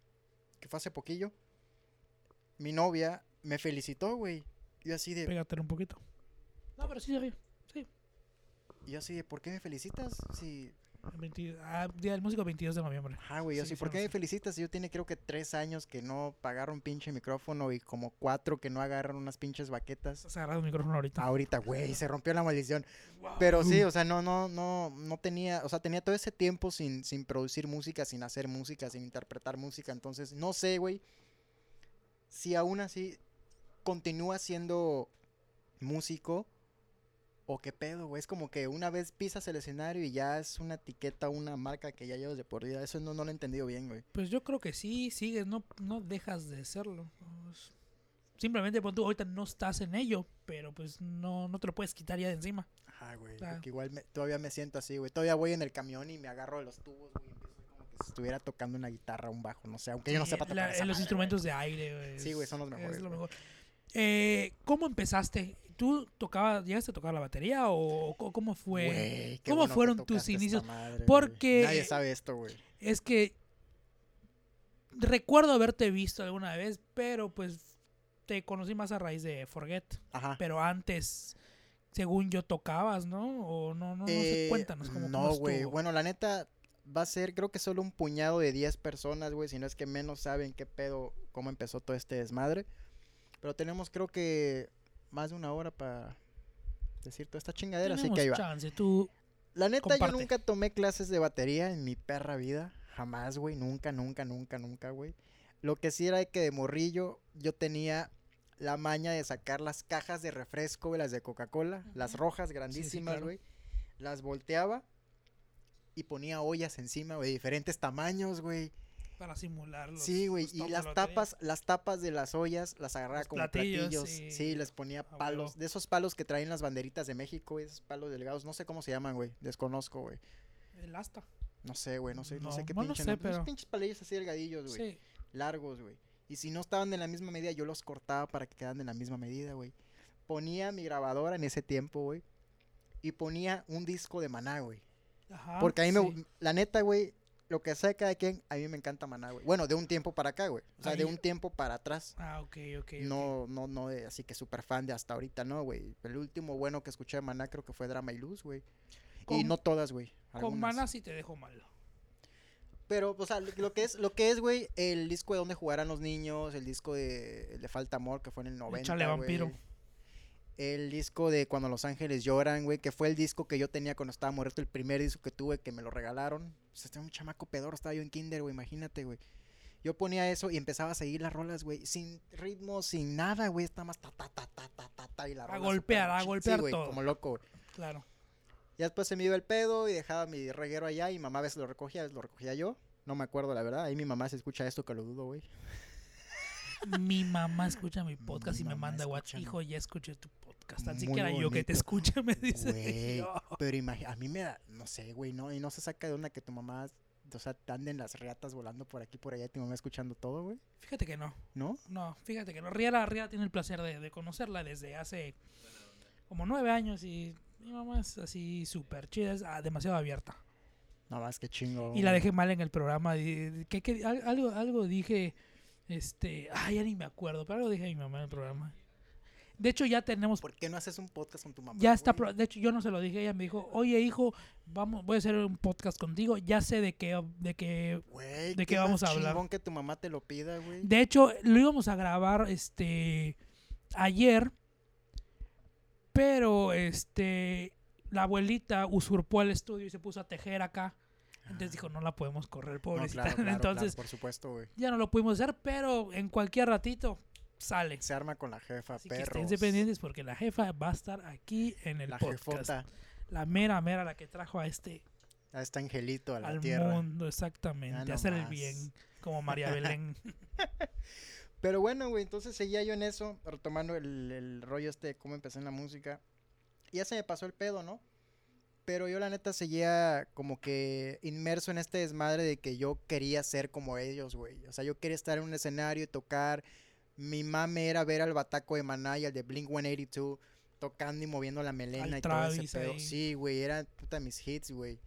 [SPEAKER 2] que fue hace poquillo, mi novia me felicitó, güey. Yo así de,
[SPEAKER 1] Pégate un poquito. No, pero sí, sí. sí.
[SPEAKER 2] yo así de, ¿por qué me felicitas? Si,
[SPEAKER 1] 20 ah, Día del Músico 22 de noviembre.
[SPEAKER 2] ajá, güey, yo
[SPEAKER 1] Sí,
[SPEAKER 2] ¿por qué me felicitas? Si yo tiene creo que tres años que no pagaron pinche micrófono y como cuatro que no agarran unas pinches baquetas.
[SPEAKER 1] Estás agarrando el micrófono ahorita.
[SPEAKER 2] Ahorita, güey, se rompió la maldición. Pero sí, o sea, no, no, no, no tenía, o sea, tenía todo ese tiempo sin, sin producir música, sin hacer música, sin interpretar música. Entonces, no sé, güey, si aún así continúa siendo músico o qué pedo, güey. Es como que una vez pisas el escenario y ya es una etiqueta, una marca que ya llevas de por vida. Eso no, no lo he entendido bien, güey.
[SPEAKER 1] Pues yo creo que sí, sigues, no, no dejas de serlo. Pues, Simplemente pon tú, ahorita no estás en ello, pero pues no, no te lo puedes quitar ya de encima.
[SPEAKER 2] Ajá, güey.
[SPEAKER 1] Claro.
[SPEAKER 2] Porque igual me- todavía me siento así, güey. Todavía voy en el camión y me agarro de los tubos, güey. empiezo como que si estuviera tocando una guitarra, un bajo, no sé. Aunque yo no sepa tocar
[SPEAKER 1] la-
[SPEAKER 2] esa
[SPEAKER 1] los
[SPEAKER 2] madre,
[SPEAKER 1] instrumentos de aire, güey,
[SPEAKER 2] Sí, güey,
[SPEAKER 1] es-
[SPEAKER 2] son los
[SPEAKER 1] es
[SPEAKER 2] mejores,
[SPEAKER 1] lo
[SPEAKER 2] güey.
[SPEAKER 1] Eh, ¿Cómo empezaste? ¿Tú tocabas, llegaste a tocar la batería o cómo fue? ¿Cómo
[SPEAKER 2] bueno
[SPEAKER 1] fueron tus inicios?
[SPEAKER 2] madre.
[SPEAKER 1] Porque-
[SPEAKER 2] Nadie sabe esto, güey.
[SPEAKER 1] Es que recuerdo haberte visto alguna vez, pero pues te conocí más a raíz de Forget.
[SPEAKER 2] Ajá.
[SPEAKER 1] Pero antes, según yo, tocabas, ¿no? O no, no, no sé,
[SPEAKER 2] Eh,
[SPEAKER 1] cuéntanos cómo
[SPEAKER 2] No, güey. Bueno, la neta va a ser, creo que solo un puñado de 10 personas, güey. Si no es que menos saben qué pedo, cómo empezó todo este desmadre. Pero tenemos, creo que, más de una hora para decir toda esta chingadera. Así que ahí va.
[SPEAKER 1] chance. Tú,
[SPEAKER 2] La neta,
[SPEAKER 1] Comparte.
[SPEAKER 2] yo nunca tomé clases de batería en mi perra vida. Jamás, güey. Nunca, nunca, nunca, nunca, güey. Lo que sí era que de morrillo yo tenía la maña de sacar las cajas de refresco, güey, las de Coca-Cola, las rojas grandísimas,
[SPEAKER 1] claro.
[SPEAKER 2] güey. Las volteaba y ponía ollas encima, güey, de diferentes tamaños, güey.
[SPEAKER 1] Para simular los
[SPEAKER 2] Sí, güey. Y las tapas, las tapas de las ollas las agarraba
[SPEAKER 1] Los
[SPEAKER 2] como
[SPEAKER 1] platillos,
[SPEAKER 2] platillos.
[SPEAKER 1] sí.
[SPEAKER 2] Sí, les ponía palos. De esos palos que traen las banderitas de México, esos palos delgados. No sé cómo se llaman, güey. Desconozco, güey.
[SPEAKER 1] El asta.
[SPEAKER 2] No sé, güey, no sé, no, sé
[SPEAKER 1] No,
[SPEAKER 2] qué
[SPEAKER 1] bueno, no
[SPEAKER 2] pinche.
[SPEAKER 1] sé.
[SPEAKER 2] Esos
[SPEAKER 1] pero-
[SPEAKER 2] pinches palillos así delgadillos, güey.
[SPEAKER 1] Sí.
[SPEAKER 2] Largos, güey. Y si no estaban de la misma medida, yo los cortaba para que quedaran de la misma medida, güey. Ponía mi grabadora en ese tiempo, güey. Y ponía un disco de maná, güey.
[SPEAKER 1] Ajá,
[SPEAKER 2] Porque a mí me. La neta, güey. Lo que sea cada quien, a mí me encanta maná, güey. Bueno, de un tiempo para acá, güey. O sea, de
[SPEAKER 1] Ahí-
[SPEAKER 2] un tiempo para atrás.
[SPEAKER 1] Ah, ok, ok.
[SPEAKER 2] No, no, no, de- así que súper fan de hasta ahorita, no, güey. El último bueno que escuché de Maná creo que fue Drama y Luz, güey. Y no todas, güey.
[SPEAKER 1] Con. Mana sí te dejo mal.
[SPEAKER 2] Pero, o sea, lo que es, lo que es, güey, el disco de donde jugarán los niños, el disco de, el de Falta Amor, que fue en el 90,
[SPEAKER 1] Chale
[SPEAKER 2] güey.
[SPEAKER 1] Vampiro.
[SPEAKER 2] El disco de Cuando los ángeles lloran, güey, que fue el disco que yo tenía cuando estaba muerto, el primer disco que tuve, que me lo regalaron. Pues estaba un chamaco pedoro, estaba yo en kinder, güey, imagínate, güey. Yo ponía eso y empezaba a seguir las rolas, güey, sin ritmo, sin nada, güey, estaba más ta, ta, ta, ta, ta, ta, ta, y la
[SPEAKER 1] A golpear, a
[SPEAKER 2] sí,
[SPEAKER 1] golpear
[SPEAKER 2] güey,
[SPEAKER 1] todo.
[SPEAKER 2] como loco.
[SPEAKER 1] Claro.
[SPEAKER 2] Ya después se me iba el pedo y dejaba mi reguero allá y mamá a veces lo recogía, a veces lo recogía yo. No me acuerdo, la verdad. Ahí mi mamá se escucha esto que lo dudo, güey.
[SPEAKER 1] Mi mamá escucha mi podcast
[SPEAKER 2] Mi
[SPEAKER 1] y me manda WhatsApp. Hijo, ya escuché tu podcast. Tan
[SPEAKER 2] Muy
[SPEAKER 1] siquiera yo que te escuche *laughs* me dice.
[SPEAKER 2] Güey, *laughs* pero a mí me da, no sé, güey, no, y no se saca de onda que tu mamá, o sea, te anden las reatas volando por aquí, por allá, y tu mamá escuchando todo, güey,
[SPEAKER 1] Fíjate que no.
[SPEAKER 2] ¿no?
[SPEAKER 1] No, fíjate que no. Riera, Riera tiene el placer de, de conocerla desde hace como nueve años y mi mamá es así súper chida, es ah, demasiado abierta.
[SPEAKER 2] No más que chingo.
[SPEAKER 1] Y la dejé mal en el programa. di- di- ¿qué- qué- al- algo, algo dije, este, ay, ya ni me acuerdo, pero algo dije a mi mamá en el programa. De hecho, ya tenemos,
[SPEAKER 2] ¿Por qué no haces un podcast con tu mamá?
[SPEAKER 1] ya está,
[SPEAKER 2] güey?
[SPEAKER 1] de hecho, yo no se lo dije, ella me dijo, oye, hijo, vamos, voy a hacer un podcast contigo, ya sé de qué, de qué,
[SPEAKER 2] Güey,
[SPEAKER 1] ¿de qué vamos a hablar?
[SPEAKER 2] que tu mamá te lo pida, güey.
[SPEAKER 1] De hecho, lo íbamos a grabar este ayer, pero este la abuelita usurpó el estudio y se puso a tejer acá. Entonces dijo, no la podemos correr,
[SPEAKER 2] No,
[SPEAKER 1] pobrecita. *laughs*
[SPEAKER 2] claro, claro,
[SPEAKER 1] Entonces
[SPEAKER 2] claro, por supuesto, güey.
[SPEAKER 1] ya no lo pudimos hacer, pero en cualquier ratito sale.
[SPEAKER 2] Se arma con la jefa,
[SPEAKER 1] Así que
[SPEAKER 2] perros.
[SPEAKER 1] estén pendientes porque la jefa va a estar aquí en el
[SPEAKER 2] La
[SPEAKER 1] podcast.
[SPEAKER 2] jefota,
[SPEAKER 1] La mera, mera, la que trajo a este
[SPEAKER 2] a este angelito a la
[SPEAKER 1] al
[SPEAKER 2] tierra.
[SPEAKER 1] mundo, exactamente.
[SPEAKER 2] Ya
[SPEAKER 1] a hacer el bien, como María Belén. *laughs*
[SPEAKER 2] Pero bueno, güey, entonces seguía yo en eso, retomando el, el rollo este de cómo empecé en la música. Y ya se me pasó el pedo, ¿no? Pero yo la neta seguía como que inmerso en este desmadre de que yo quería ser como ellos, güey. O sea, yo quería estar en un escenario y tocar. Mi mame era ver al bataco de Maná y al de Blink 182 tocando y moviendo la melena
[SPEAKER 1] Al
[SPEAKER 2] y todo ese pedo. Sí, güey, eran puta mis hits, güey.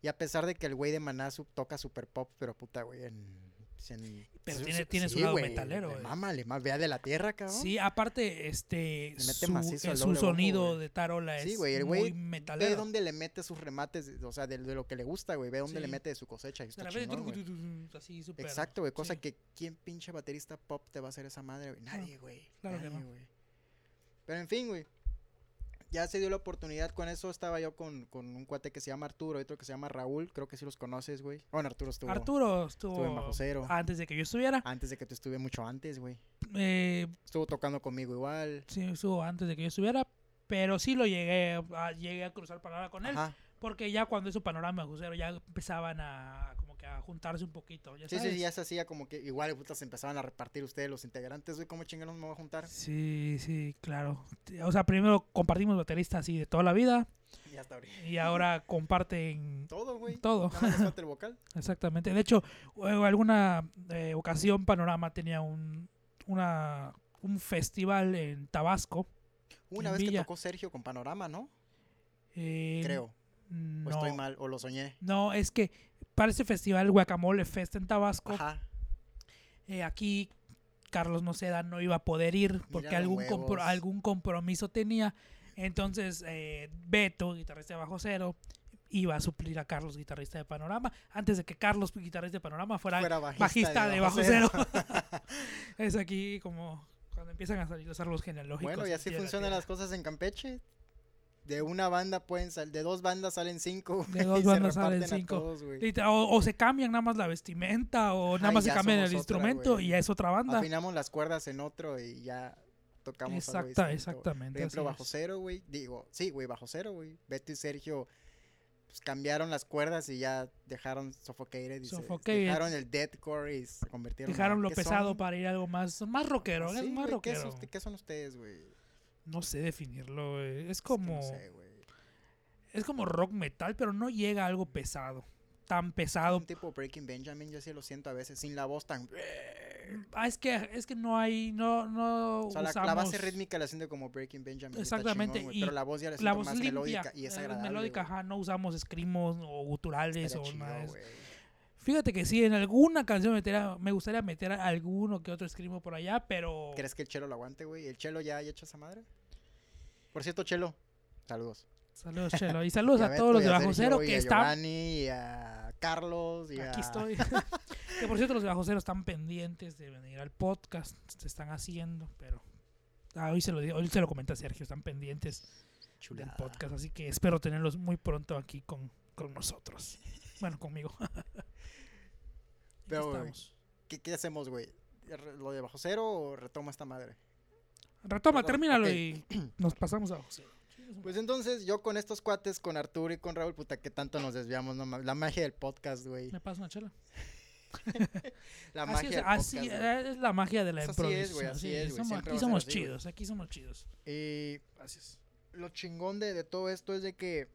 [SPEAKER 2] Y a pesar de que el güey de Maná su- toca super pop, pero puta, güey, en... en-
[SPEAKER 1] Pero
[SPEAKER 2] su-
[SPEAKER 1] tiene-
[SPEAKER 2] su-
[SPEAKER 1] tiene su lado metalero,
[SPEAKER 2] le
[SPEAKER 1] güey.
[SPEAKER 2] Mama, le más vea de la tierra, cabrón.
[SPEAKER 1] Sí, aparte, este,
[SPEAKER 2] Le mete
[SPEAKER 1] su,
[SPEAKER 2] al
[SPEAKER 1] eh, su sonido de Tarola es
[SPEAKER 2] Sí, güey, el
[SPEAKER 1] muy
[SPEAKER 2] güey Ve
[SPEAKER 1] metalero.
[SPEAKER 2] dónde le mete sus remates, o sea, de, de lo que le gusta, güey. Ve dónde le mete de su cosecha. está chingón,
[SPEAKER 1] así.
[SPEAKER 2] Exacto, güey. Cosa que quién pinche baterista pop te va a hacer esa madre, güey. Nadie, güey.
[SPEAKER 1] claro que
[SPEAKER 2] Nadie,
[SPEAKER 1] no.
[SPEAKER 2] güey. Pero en fin, güey. Ya se dio la oportunidad con eso. Estaba yo con, con un cuate que se llama Arturo y otro que se llama Raúl. Creo que sí los conoces, güey. Bueno, Arturo estuvo
[SPEAKER 1] Arturo
[SPEAKER 2] estuvo
[SPEAKER 1] estuvo
[SPEAKER 2] en Bajo Cero.
[SPEAKER 1] antes de que yo estuviera.
[SPEAKER 2] antes de que tú estuve mucho antes, güey.
[SPEAKER 1] Eh,
[SPEAKER 2] Estuvo tocando conmigo igual.
[SPEAKER 1] sí, estuvo antes de que yo estuviera. Pero sí lo llegué a, llegué a cruzar palabra con él.
[SPEAKER 2] Ajá.
[SPEAKER 1] Porque ya cuando hizo Panorama Crucero ya empezaban a a juntarse un poquito. ¿ya
[SPEAKER 2] Sí, sí,
[SPEAKER 1] sabes?
[SPEAKER 2] sí, ya se hacía como que igual, puta, se empezaban a repartir ustedes los integrantes, güey. ¿Cómo chingados me voy a juntar?
[SPEAKER 1] Sí, sí, claro. O sea, primero compartimos bateristas así de toda la vida
[SPEAKER 2] Y hasta ahorita.
[SPEAKER 1] y ahora comparten
[SPEAKER 2] Todo, güey.
[SPEAKER 1] todo.
[SPEAKER 2] Nada el vocal. *laughs*
[SPEAKER 1] Exactamente. De hecho, alguna eh, ocasión Panorama tenía un, una, un festival en Tabasco.
[SPEAKER 2] Una
[SPEAKER 1] En
[SPEAKER 2] vez que
[SPEAKER 1] Villa.
[SPEAKER 2] tocó Sergio con Panorama, ¿no?
[SPEAKER 1] eh,
[SPEAKER 2] Creo.
[SPEAKER 1] No,
[SPEAKER 2] O estoy mal, o lo soñé.
[SPEAKER 1] no, es que para ese festival Guacamole Fest en Tabasco,
[SPEAKER 2] Ajá.
[SPEAKER 1] eh, aquí Carlos Noceda no iba a poder ir porque algún, compro-
[SPEAKER 2] huevos.
[SPEAKER 1] algún compromiso tenía. Entonces, eh, Beto, guitarrista de Bajo Cero, iba a suplir a Carlos, guitarrista de Panorama, antes de que Carlos, guitarrista de Panorama, fuera,
[SPEAKER 2] Fuera
[SPEAKER 1] bajista, de Bajo Cero. *laughs* *laughs* es aquí como cuando empiezan a salir los árboles genealógicos.
[SPEAKER 2] bueno, y así funcionan las cosas en Campeche. De una banda pueden salir, de dos bandas salen cinco.
[SPEAKER 1] De dos bandas salen cinco.
[SPEAKER 2] todos,
[SPEAKER 1] O, o se cambian nada más la vestimenta, o nada más se cambian el
[SPEAKER 2] otra,
[SPEAKER 1] instrumento
[SPEAKER 2] güey.
[SPEAKER 1] y ya es otra banda.
[SPEAKER 2] Afinamos las cuerdas en otro y ya tocamos algo
[SPEAKER 1] Exacta,
[SPEAKER 2] distinto.
[SPEAKER 1] exactamente.
[SPEAKER 2] Por ejemplo, bajo
[SPEAKER 1] es.
[SPEAKER 2] cero, güey. Digo, sí, güey, bajo cero, güey. Beto y Sergio pues, cambiaron las cuerdas y ya dejaron Suffocated. Y se- dejaron el deathcore y se convirtieron
[SPEAKER 1] Dejaron
[SPEAKER 2] en-
[SPEAKER 1] lo
[SPEAKER 2] ¿qué
[SPEAKER 1] pesado
[SPEAKER 2] son?
[SPEAKER 1] para ir a algo más, más rockero,
[SPEAKER 2] Sí,
[SPEAKER 1] es más
[SPEAKER 2] güey, ¿qué, es
[SPEAKER 1] rockero.
[SPEAKER 2] qué son ustedes, güey?
[SPEAKER 1] No sé definirlo, güey. Es
[SPEAKER 2] Es que
[SPEAKER 1] como,
[SPEAKER 2] no sé, güey.
[SPEAKER 1] es como rock metal, pero no llega a algo pesado. Tan pesado.
[SPEAKER 2] Un tipo Breaking Benjamin, yo sí lo siento a veces, sin la voz tan...
[SPEAKER 1] Ah, es que, es que no hay, no, no
[SPEAKER 2] O sea, la,
[SPEAKER 1] usamos
[SPEAKER 2] la base rítmica la siento como Breaking Benjamin.
[SPEAKER 1] Exactamente,
[SPEAKER 2] chingón,
[SPEAKER 1] y
[SPEAKER 2] pero la voz ya la siento
[SPEAKER 1] la voz
[SPEAKER 2] más
[SPEAKER 1] limpia,
[SPEAKER 2] melódica y es
[SPEAKER 1] eh,
[SPEAKER 2] agradable.
[SPEAKER 1] melódica, ajá, no usamos screamos o guturales
[SPEAKER 2] Estaría
[SPEAKER 1] o
[SPEAKER 2] chido,
[SPEAKER 1] nada.
[SPEAKER 2] güey.
[SPEAKER 1] Fíjate que sí, en alguna canción metería- me gustaría meter alguno que otro screamo por allá, pero
[SPEAKER 2] ¿Crees que el Chelo lo aguante, güey? ¿El Chelo ya ha hecho esa madre? Por cierto, Chelo, saludos.
[SPEAKER 1] saludos Chelo y *laughs* saludos
[SPEAKER 2] Y
[SPEAKER 1] a todos los de
[SPEAKER 2] a
[SPEAKER 1] Bajo Cero que
[SPEAKER 2] a
[SPEAKER 1] están
[SPEAKER 2] Giovanni, y a Carlos, y
[SPEAKER 1] Aquí
[SPEAKER 2] a...
[SPEAKER 1] estoy. *laughs* que por cierto, los de Bajo Cero están pendientes de venir al podcast. Se están haciendo, pero. Ah, hoy se lo hoy se lo comenta Sergio, están pendientes
[SPEAKER 2] Chulada.
[SPEAKER 1] del podcast. Así que espero tenerlos muy pronto aquí con, con nosotros. Bueno, conmigo. *laughs*
[SPEAKER 2] Pero, güey. ¿Qué, qué hacemos, güey? ¿Re- ¿Lo de Bajo Cero o retoma esta madre?
[SPEAKER 1] Retoma,
[SPEAKER 2] perdón,
[SPEAKER 1] termínalo y nos pasamos a Bajo Cero. *clears throat*
[SPEAKER 2] Pues entonces, yo con estos cuates, con Arturo y con Raúl, puta, que tanto nos desviamos, no La magia del podcast, güey.
[SPEAKER 1] Me pasa una chela. *laughs*
[SPEAKER 2] La
[SPEAKER 1] Así,
[SPEAKER 2] magia
[SPEAKER 1] es,
[SPEAKER 2] del
[SPEAKER 1] así
[SPEAKER 2] podcast,
[SPEAKER 1] es la magia de la
[SPEAKER 2] Eso así es,
[SPEAKER 1] improvisación.
[SPEAKER 2] güey, así
[SPEAKER 1] sí,
[SPEAKER 2] es, güey,
[SPEAKER 1] somos-
[SPEAKER 2] siempre
[SPEAKER 1] aquí somos
[SPEAKER 2] así,
[SPEAKER 1] chidos, aquí somos chidos.
[SPEAKER 2] Y
[SPEAKER 1] Gracias.
[SPEAKER 2] lo chingón de, de todo esto es de que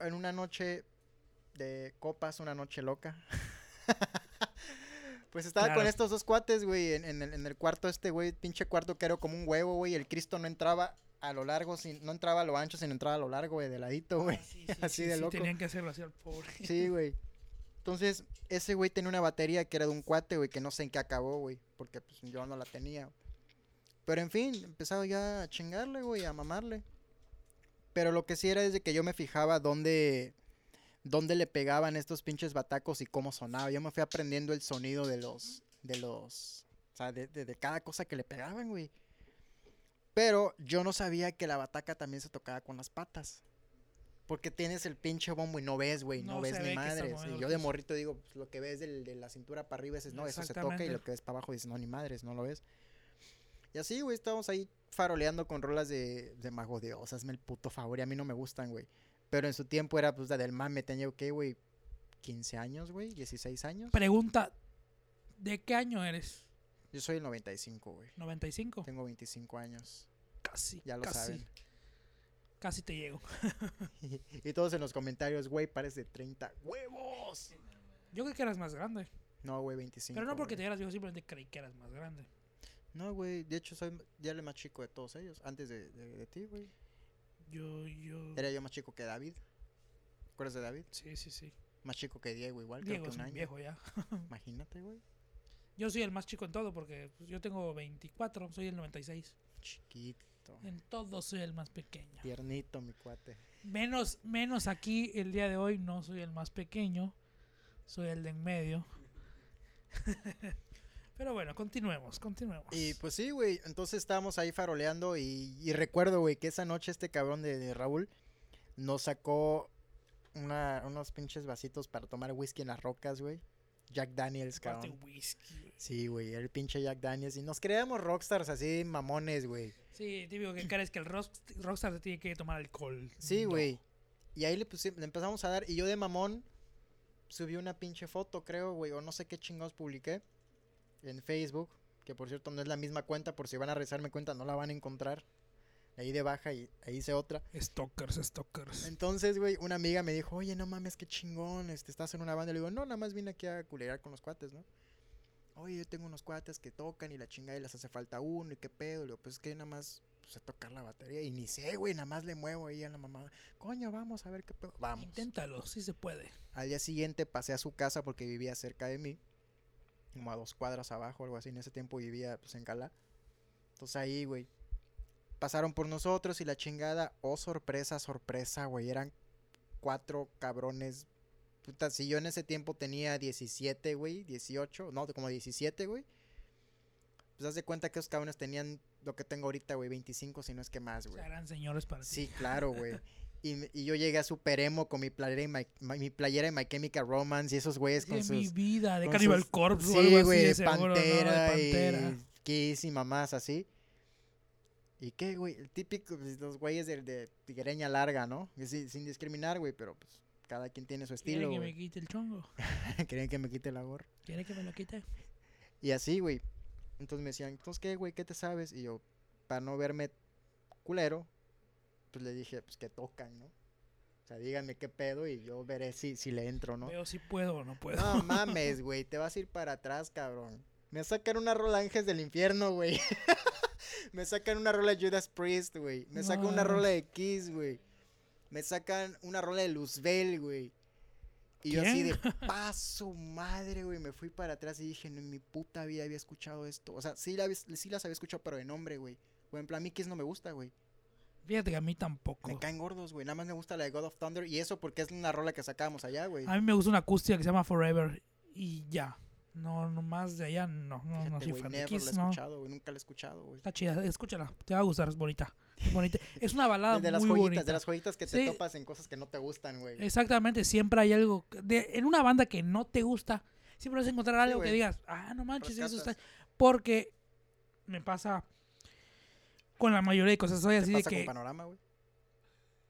[SPEAKER 2] en una noche de copas, una noche loca. *laughs* pues estaba
[SPEAKER 1] Claro.
[SPEAKER 2] con estos dos cuates, güey, en, en el, en el cuarto este, güey, pinche cuarto que era como un huevo, güey. El Cristo no entraba a lo largo, sin, no entraba a lo ancho, sino entraba a lo largo, güey, de ladito, güey.
[SPEAKER 1] Ah, sí, sí, *laughs*
[SPEAKER 2] así
[SPEAKER 1] sí,
[SPEAKER 2] de
[SPEAKER 1] sí,
[SPEAKER 2] loco.
[SPEAKER 1] Tenían que hacerlo así al pobre.
[SPEAKER 2] Sí, güey. Entonces, ese güey tenía una batería que era de un cuate, güey, que no sé en qué acabó, güey, porque pues yo no la tenía. Pero en fin, empezaba ya a chingarle, güey, a mamarle. Pero lo que sí era es de que yo me fijaba dónde, dónde le pegaban estos pinches batacos y cómo sonaba. Yo me fui aprendiendo el sonido de los, de los, o sea, de, de- de cada cosa que le pegaban, güey. Pero yo no sabía que la bataca también se tocaba con las patas. Porque tienes el pinche bombo y no ves, güey, no,
[SPEAKER 1] No
[SPEAKER 2] ves ni madres. Y yo de morrito digo, pues, lo que ves del- de la cintura para arriba, dices, no, eso se toca. Y lo que ves para abajo dices, no, ni madres, no lo ves. Y así, güey, estábamos ahí faroleando con rolas de, de Mago de Oz, hazme el puto favor. Y a mí no me gustan, güey. Pero en su tiempo era, pues, la del mame. Tenía, ¿qué, güey? 15 años, güey, 16 años.
[SPEAKER 1] Pregunta, ¿de qué año eres?
[SPEAKER 2] Yo soy el 95, güey.
[SPEAKER 1] ¿95?
[SPEAKER 2] Tengo 25 años.
[SPEAKER 1] Casi,
[SPEAKER 2] Ya lo
[SPEAKER 1] casi.
[SPEAKER 2] saben.
[SPEAKER 1] Casi te llego. *laughs*
[SPEAKER 2] y todos en los comentarios, güey, parece de 30 huevos.
[SPEAKER 1] Yo creí que eras más grande.
[SPEAKER 2] No, güey, 25.
[SPEAKER 1] Pero no porque
[SPEAKER 2] güey.
[SPEAKER 1] te eras viejo, simplemente creí que eras más grande.
[SPEAKER 2] No, güey, de hecho soy ya el más chico de todos ellos, antes de, de, de ti, güey.
[SPEAKER 1] Yo, yo.
[SPEAKER 2] Era yo más chico que David. ¿Te acuerdas de David?
[SPEAKER 1] Sí, sí, sí.
[SPEAKER 2] Más chico que Diego igual, creo
[SPEAKER 1] Diego
[SPEAKER 2] que
[SPEAKER 1] es
[SPEAKER 2] un
[SPEAKER 1] un
[SPEAKER 2] año.
[SPEAKER 1] viejo ya. *laughs*
[SPEAKER 2] Imagínate, güey.
[SPEAKER 1] Yo soy el más chico en todo porque pues, yo tengo 24, soy el 96.
[SPEAKER 2] Chiquito.
[SPEAKER 1] En todo soy el más pequeño.
[SPEAKER 2] Tiernito, mi cuate.
[SPEAKER 1] Menos, menos aquí el día de hoy no soy el más pequeño, soy el de en medio. *laughs* Pero bueno, continuemos, continuemos.
[SPEAKER 2] Y pues sí, güey. Entonces estábamos ahí faroleando y, y recuerdo, güey, que esa noche este cabrón de, de Raúl nos sacó una, unos pinches vasitos para tomar whisky en las rocas, güey. Jack Daniels, cabrón.
[SPEAKER 1] whisky.
[SPEAKER 2] Sí, güey, el pinche Jack Daniels. Y nos creíamos rockstars así, mamones, güey.
[SPEAKER 1] Sí, típico que crees que el rock- rockstar te tiene que tomar alcohol.
[SPEAKER 2] Sí,
[SPEAKER 1] No.
[SPEAKER 2] güey. Y ahí le, pusi- le empezamos a dar. Y yo de mamón subí una pinche foto, creo, güey. O no sé qué chingados publiqué en Facebook. Que por cierto no es la misma cuenta. Por si van a revisar mi cuenta, no la van a encontrar. Ahí de baja y ahí hice otra.
[SPEAKER 1] Stalkers, stalkers.
[SPEAKER 2] Entonces, güey, una amiga me dijo, oye, no mames, qué chingón, este, estás en una banda. Le digo, no, nada más vine aquí a culear con los cuates, ¿no? Oye, yo tengo unos cuates que tocan y la chingada y les hace falta uno y qué pedo. Le digo, pues es que nada más pues, sé tocar la batería y ni sé, güey, nada más le muevo ahí a la mamá. Coño, vamos a ver qué pedo. Vamos.
[SPEAKER 1] Inténtalo, sí se puede.
[SPEAKER 2] Al día siguiente pasé a su casa porque vivía cerca de mí, como a dos cuadras abajo, algo así. En ese tiempo vivía pues en Calá. Entonces ahí, güey, pasaron por nosotros y la chingada, oh sorpresa, sorpresa, güey, eran cuatro cabrones. Puta, si yo en ese tiempo tenía 17, güey, 18, no, como 17, güey. Pues haz de cuenta que esos cabrones tenían lo que tengo ahorita, güey, 25, si no es que más,
[SPEAKER 1] O
[SPEAKER 2] güey.
[SPEAKER 1] sea, eran señores para ti.
[SPEAKER 2] Sí, claro, güey. *laughs* Y, yo llegué a Super Emo con mi playera, y My, mi playera de My Chemical Romance y esos güeyes con
[SPEAKER 1] de mi
[SPEAKER 2] sus...
[SPEAKER 1] vida, de Cannibal
[SPEAKER 2] sus-
[SPEAKER 1] Corpse o
[SPEAKER 2] Sí,
[SPEAKER 1] algo
[SPEAKER 2] güey,
[SPEAKER 1] de
[SPEAKER 2] de
[SPEAKER 1] seguro, ¿no? De
[SPEAKER 2] Pantera,
[SPEAKER 1] Pantera.
[SPEAKER 2] y Kiss y mamás así. ¿Y qué, güey? El típico, pues, los güeyes de, de tiguereña larga, ¿no? Que sí, sin discriminar, güey, pero pues cada quien tiene su
[SPEAKER 1] ¿Quiere
[SPEAKER 2] estilo,
[SPEAKER 1] que
[SPEAKER 2] güey.
[SPEAKER 1] me quite el chongo? *laughs*
[SPEAKER 2] Quieren que me quite la gorra.
[SPEAKER 1] ¿Quiere que me lo quite?
[SPEAKER 2] Y así, güey. Entonces me decían, entonces, ¿qué, güey? ¿Qué te sabes? Y yo, para no verme culero, pues le dije, pues que tocan, ¿no? O sea, díganme qué pedo y yo veré si, si le entro, ¿no?
[SPEAKER 1] Veo si puedo o no puedo.
[SPEAKER 2] No *laughs* mames, güey, te vas a ir para atrás, cabrón. Me sacan una rola Ángeles del Infierno, güey. *laughs* Me sacan una rola Judas Priest, güey. Me sacan una rola de Kiss, güey. Me sacan una rola de Luzbel, güey. Y yo así de *laughs* paso madre, güey. Me fui para atrás y dije, no, en mi puta vida había escuchado esto. O sea, sí, la, sí las había escuchado, pero de nombre, güey. Por ejemplo, a mí Kiss no me gusta, güey.
[SPEAKER 1] Fíjate que a mí tampoco.
[SPEAKER 2] Me caen gordos, güey. Nada más me gusta la de God of Thunder. Y eso porque es una rola que sacábamos allá, güey.
[SPEAKER 1] A mí me gusta una acústica que se llama Forever y ya. No, no más de allá, no, no, no
[SPEAKER 2] Fíjate,
[SPEAKER 1] soy
[SPEAKER 2] güey,
[SPEAKER 1] fan de
[SPEAKER 2] never
[SPEAKER 1] Kiss,
[SPEAKER 2] la he
[SPEAKER 1] no.
[SPEAKER 2] escuchado, güey. Nunca la he escuchado, güey.
[SPEAKER 1] Está chida, escúchala, te va a gustar, es bonita. Es bonita. *laughs* Es una balada
[SPEAKER 2] de las
[SPEAKER 1] muy
[SPEAKER 2] joyitas,
[SPEAKER 1] bonita.
[SPEAKER 2] de las joyitas que te
[SPEAKER 1] Sí.
[SPEAKER 2] topas en cosas que no te gustan, güey.
[SPEAKER 1] Exactamente, siempre hay algo. de- en una banda que no te gusta, siempre vas a encontrar algo que digas, ah, no manches, eso está.
[SPEAKER 2] Rescatas.
[SPEAKER 1] Porque me pasa con la mayoría de cosas. Soy
[SPEAKER 2] ¿Qué
[SPEAKER 1] así de
[SPEAKER 2] pasa con
[SPEAKER 1] que.
[SPEAKER 2] panorama, güey?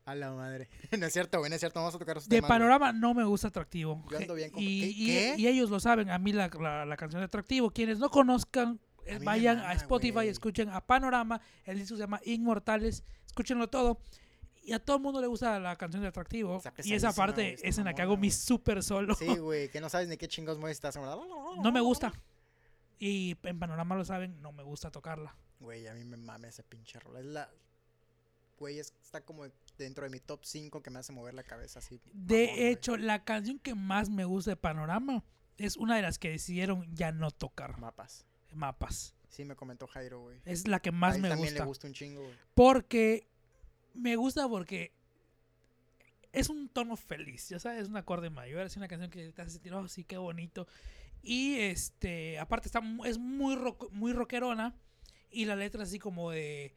[SPEAKER 2] A la madre. *laughs* no es cierto, güey, no es cierto. Vamos a tocar esos
[SPEAKER 1] De
[SPEAKER 2] temas, güey.
[SPEAKER 1] panorama no me gusta atractivo.
[SPEAKER 2] Yo ando bien con-
[SPEAKER 1] y,
[SPEAKER 2] ¿Qué?
[SPEAKER 1] y- y ellos lo saben. A mí la, la- la canción de atractivo. Quienes no conozcan,
[SPEAKER 2] A
[SPEAKER 1] vayan
[SPEAKER 2] mama,
[SPEAKER 1] a Spotify,
[SPEAKER 2] güey.
[SPEAKER 1] escuchen a Panorama. El disco se llama Inmortales. Escúchenlo todo. Y a todo el mundo le gusta la canción de atractivo. Y esa parte es en la que hago mi
[SPEAKER 2] güey.
[SPEAKER 1] super solo.
[SPEAKER 2] Sí, güey, que no sabes ni qué chingos mueves estás. *laughs*
[SPEAKER 1] No me gusta. Y en Panorama lo saben, no me gusta tocarla.
[SPEAKER 2] Güey, a mí me mame esa pinche rola. Es la. Güey, es- está como dentro de mi top 5 que me hace mover la cabeza así.
[SPEAKER 1] De
[SPEAKER 2] mamón, güey.
[SPEAKER 1] hecho, la canción que más me gusta de Panorama es una de las que decidieron ya no tocar.
[SPEAKER 2] Mapas.
[SPEAKER 1] Mapas.
[SPEAKER 2] Sí, me comentó Jairo, güey.
[SPEAKER 1] Es la que
[SPEAKER 2] A
[SPEAKER 1] más
[SPEAKER 2] él
[SPEAKER 1] me
[SPEAKER 2] también
[SPEAKER 1] gusta.
[SPEAKER 2] le gusta un chingo, güey.
[SPEAKER 1] Porque me gusta porque es un tono feliz, ya sabes, es un acorde mayor, es una canción que te hace sentir, oh, sí, qué bonito. Y este, aparte está es muy rock- muy rockerona y la letra así como de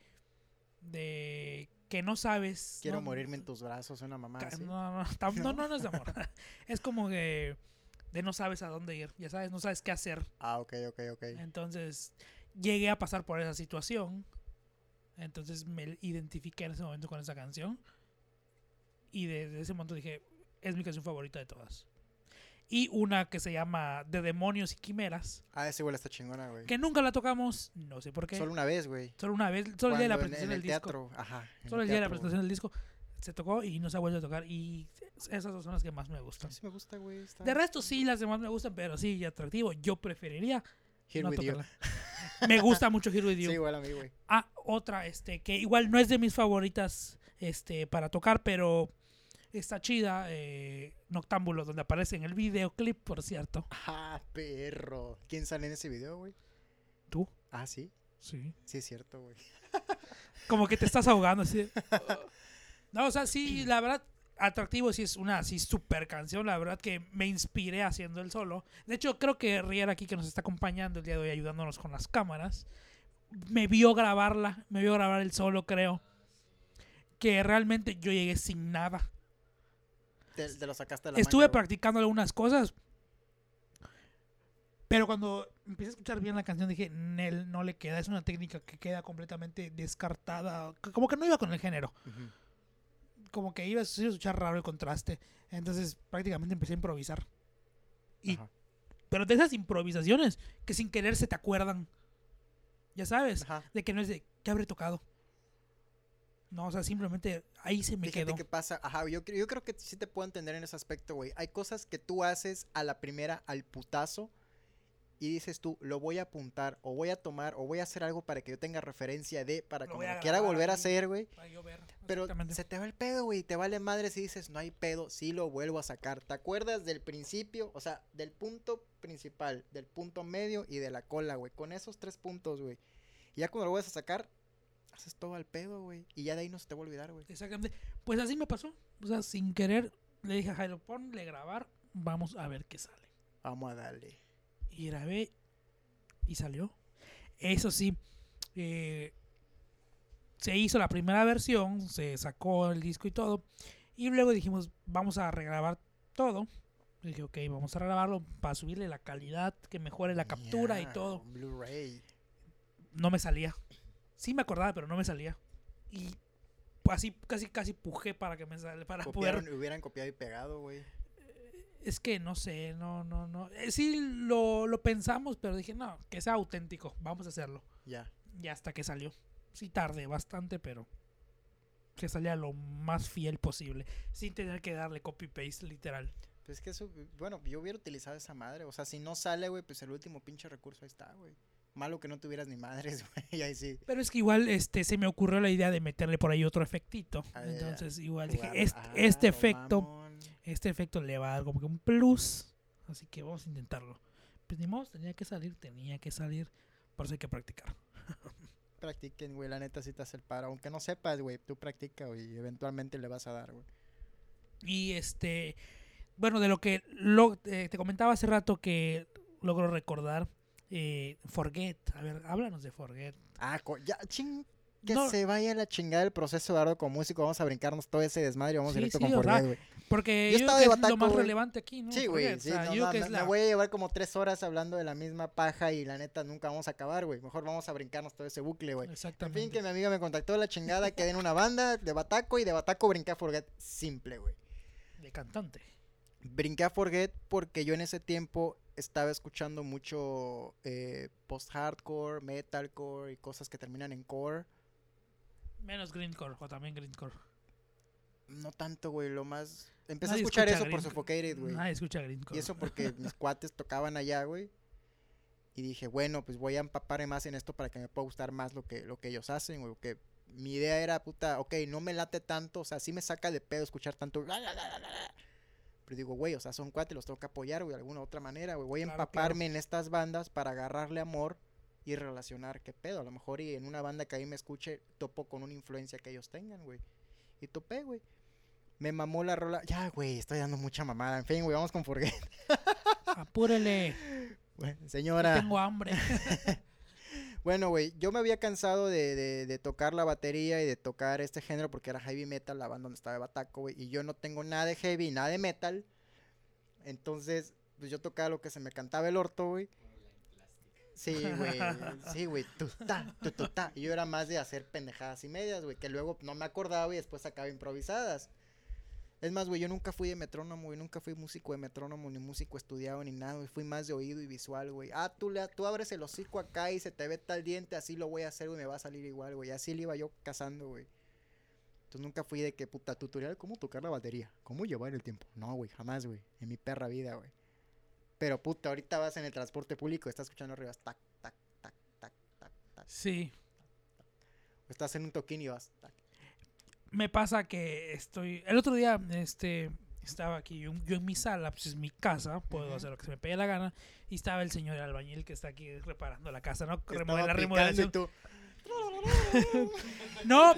[SPEAKER 1] de que no sabes.
[SPEAKER 2] Quiero
[SPEAKER 1] ¿no?
[SPEAKER 2] morirme en tus brazos, una mamá.
[SPEAKER 1] No, no, no, *laughs* no, no es de amor. *laughs* es como que de no sabes a dónde ir, ya sabes, no sabes qué hacer.
[SPEAKER 2] Ah, ok, ok, ok.
[SPEAKER 1] Entonces llegué a pasar por esa situación. Entonces me identifiqué en ese momento con esa canción. Y desde ese momento dije, es mi canción favorita de todas. Y una que se llama De Demonios y Quimeras,
[SPEAKER 2] Ah, ese güey está chingona, güey.
[SPEAKER 1] que nunca la tocamos, no sé por qué.
[SPEAKER 2] Solo una vez, güey.
[SPEAKER 1] Solo una vez, solo el día de la
[SPEAKER 2] Cuando en-
[SPEAKER 1] presentación
[SPEAKER 2] en el
[SPEAKER 1] del disco.
[SPEAKER 2] teatro. Ajá. en
[SPEAKER 1] Solo el día de la presentación del disco se tocó y no se ha vuelto a tocar. Y esas dos son las que más me gustan.
[SPEAKER 2] Sí me gusta, güey. está-
[SPEAKER 1] De resto, sí, las demás me gustan, pero sí, atractivo. Yo preferiría
[SPEAKER 2] Here
[SPEAKER 1] no
[SPEAKER 2] with you.
[SPEAKER 1] Me gusta mucho Here With *laughs* You.
[SPEAKER 2] Sí, igual a mí, güey.
[SPEAKER 1] Ah, otra, este, que igual no es de mis favoritas este, para tocar, pero está chida. Eh, Noctámbulo, donde aparece en el videoclip, por cierto.
[SPEAKER 2] Ah, perro. ¿Quién sale en ese video, güey?
[SPEAKER 1] ¿Tú?
[SPEAKER 2] Ah, sí.
[SPEAKER 1] Sí.
[SPEAKER 2] Sí, es cierto, güey. *laughs*
[SPEAKER 1] Como que te estás ahogando así. *laughs* No, o sea, sí, la verdad, atractivo sí es una así super canción. La verdad que me inspiré haciendo el solo. De hecho, creo que Riera aquí que nos está acompañando el día de hoy ayudándonos con las cámaras, me vio grabarla, me vio grabar el solo, creo. Que realmente yo llegué sin nada.
[SPEAKER 2] Te, te lo sacaste de la
[SPEAKER 1] Estuve
[SPEAKER 2] manga,
[SPEAKER 1] practicando algunas cosas. Pero cuando empecé a escuchar bien la canción dije, Nel, no le queda. Es una técnica que queda completamente descartada. Como que no iba con el género. Como que iba a escuchar raro el contraste. Entonces prácticamente empecé a improvisar. Y,
[SPEAKER 2] Ajá.
[SPEAKER 1] pero de esas improvisaciones que sin querer se te acuerdan. Ya sabes.
[SPEAKER 2] Ajá.
[SPEAKER 1] De que no es de, ¿qué habré tocado? No, o sea, simplemente ahí se me
[SPEAKER 2] Fíjate
[SPEAKER 1] quedó.
[SPEAKER 2] qué pasa. Ajá, yo, yo creo que sí te puedo entender en ese aspecto, güey. Hay cosas que tú haces a la primera, al putazo, y dices tú, lo voy a apuntar, o voy a tomar, o voy a hacer algo para que yo tenga referencia de, para
[SPEAKER 1] Lo
[SPEAKER 2] que lo quiera volver a hacer, güey. Pero se te va el pedo, güey. Te vale madre si dices, no hay pedo, sí lo vuelvo a sacar. ¿Te acuerdas del principio? O sea, del punto principal, del punto medio y de la cola, güey. Con esos tres puntos, güey. Y ya cuando lo vuelves a sacar, haces todo al pedo, güey. Y ya de ahí no se te va a olvidar, güey.
[SPEAKER 1] Exactamente. Pues así me pasó. O sea, sin querer le dije a Jairo, ponle grabar, vamos a ver qué sale.
[SPEAKER 2] Vamos a darle.
[SPEAKER 1] Y grabé y salió. Eso sí, eh, se hizo la primera versión, se sacó el disco y todo. Y luego dijimos, vamos a regrabar todo. Y dije, ok, vamos a regrabarlo para subirle la calidad, que mejore la captura y todo.
[SPEAKER 2] Blu-ray.
[SPEAKER 1] No me salía. Sí me acordaba, pero no me salía. Y así casi casi pujé para que me sale, para poder
[SPEAKER 2] Copiaron, hubieran copiado y pegado, güey.
[SPEAKER 1] Es que no sé, no, no, no. Eh, sí lo, lo pensamos, pero dije, no, que sea auténtico, vamos a hacerlo.
[SPEAKER 2] Ya.
[SPEAKER 1] Y hasta que salió. Sí tardé bastante, pero que salía lo más fiel posible, sin tener que darle copy-paste literal.
[SPEAKER 2] Pues es que eso, bueno, yo hubiera utilizado esa madre. O sea, si no sale, güey, pues el último pinche recurso ahí está, güey. Malo que no tuvieras ni madres, *laughs* güey. Ahí sí.
[SPEAKER 1] Pero es que igual este se me ocurrió la idea de meterle por ahí otro efectito.
[SPEAKER 2] Ah.
[SPEAKER 1] Entonces igual dije, este,
[SPEAKER 2] Ah,
[SPEAKER 1] este efecto,
[SPEAKER 2] mamón.
[SPEAKER 1] este efecto le va a dar como que un plus. Así que vamos a intentarlo. Pues ni modo, tenía que salir, tenía que salir. Por eso hay que practicar. *laughs*
[SPEAKER 2] Practiquen, güey. La neta sí te hace el paro. Aunque no sepas, güey, tú practica, güey. Y eventualmente le vas a dar, güey.
[SPEAKER 1] Y este, bueno, de lo que lo, eh, te comentaba hace rato que logro recordar, eh, Forget. A ver, háblanos de Forget.
[SPEAKER 2] Ah, ya, ching. Que
[SPEAKER 1] No.
[SPEAKER 2] se vaya la chingada el proceso, Eduardo, como músico. Vamos a brincarnos todo ese desmadre vamos
[SPEAKER 1] Sí,
[SPEAKER 2] directo
[SPEAKER 1] sí,
[SPEAKER 2] con Forget, güey.
[SPEAKER 1] Porque
[SPEAKER 2] Yo
[SPEAKER 1] yo,
[SPEAKER 2] estaba
[SPEAKER 1] creo
[SPEAKER 2] de
[SPEAKER 1] que es lo
[SPEAKER 2] bataco,
[SPEAKER 1] más relevante aquí, ¿no?
[SPEAKER 2] Sí, güey. Sí,
[SPEAKER 1] o sea,
[SPEAKER 2] no,
[SPEAKER 1] yo
[SPEAKER 2] no,
[SPEAKER 1] que
[SPEAKER 2] me,
[SPEAKER 1] es
[SPEAKER 2] me
[SPEAKER 1] la-
[SPEAKER 2] voy a llevar como tres horas hablando de la misma paja y la neta nunca vamos a acabar, güey. Mejor vamos a brincarnos todo ese bucle, güey. En
[SPEAKER 1] Exactamente.
[SPEAKER 2] fin, que mi amiga me contactó de la chingada, quedé en una banda de Bataco y de Bataco brinqué a Forget. Simple, güey.
[SPEAKER 1] De cantante.
[SPEAKER 2] Brinqué a Forget porque yo en ese tiempo estaba escuchando mucho eh, post-hardcore, metalcore y cosas que terminan en core.
[SPEAKER 1] Menos Greencore, o también Greencore.
[SPEAKER 2] No tanto, güey, lo más... Empecé
[SPEAKER 1] Nadie
[SPEAKER 2] a escuchar
[SPEAKER 1] escucha
[SPEAKER 2] eso por Suffocated, güey.
[SPEAKER 1] Nadie escucha Greencore.
[SPEAKER 2] Y eso porque *laughs* mis cuates tocaban allá, güey. Y dije, bueno, pues voy a empaparme más en esto para que me pueda gustar más lo que, lo que ellos hacen, güey. Que mi idea era, puta, ok, no me late tanto, o sea, sí me saca de pedo escuchar tanto. la, la, la. Pero digo, güey, o sea, son cuates, los tengo que apoyar, güey, de alguna otra manera, güey. Voy a
[SPEAKER 1] Claro,
[SPEAKER 2] empaparme en estas bandas para agarrarle amor y relacionar qué pedo. A lo mejor y en una banda que ahí me escuche, topo con una influencia que ellos tengan, güey. Y topé, güey. Me mamó la rola. Ya, güey, estoy dando mucha mamada. En fin, güey, vamos con Forget.
[SPEAKER 1] Apúrele. *laughs*
[SPEAKER 2] Bueno, señora.
[SPEAKER 1] Tengo hambre. *laughs*
[SPEAKER 2] Bueno, güey, yo me había cansado de, de- de tocar la batería y de tocar este género porque era heavy metal, la banda donde estaba Bataco, güey. Y yo no tengo nada de heavy, nada de metal. Entonces, pues yo tocaba lo que se me cantaba el orto, güey. Sí, güey. *laughs* Sí, güey. Tutá, tututá. Y yo era más de hacer pendejadas y medias, güey. Que luego no me acordaba y después sacaba improvisadas. Es más, güey, yo nunca fui de metrónomo, güey. Nunca fui músico de metrónomo, ni músico estudiado, ni nada, güey. Fui más de oído y visual, güey. Ah, tú, le, tú abres el hocico acá y se te ve tal diente, así lo voy a hacer, güey. Me va a salir igual, güey. Así le iba yo cazando, güey. Entonces nunca fui de que, puta, tutorial, cómo tocar la batería. Cómo llevar el tiempo. No, güey, jamás, güey. En mi perra vida, güey. Pero, puta, ahorita vas en el transporte público, estás escuchando arriba, tac, tac, tac, tac, tac, tac.
[SPEAKER 1] Sí.
[SPEAKER 2] O estás en un toquín y vas, tac.
[SPEAKER 1] Me pasa que estoy. El otro día, este. Estaba aquí, yo, yo en mi sala, pues es mi casa, puedo hacer lo que se me pegue la gana. Y estaba el señor albañil que está aquí reparando la casa, ¿no?
[SPEAKER 2] Estaba
[SPEAKER 1] la remodelación.
[SPEAKER 2] tú, *laughs*
[SPEAKER 1] No.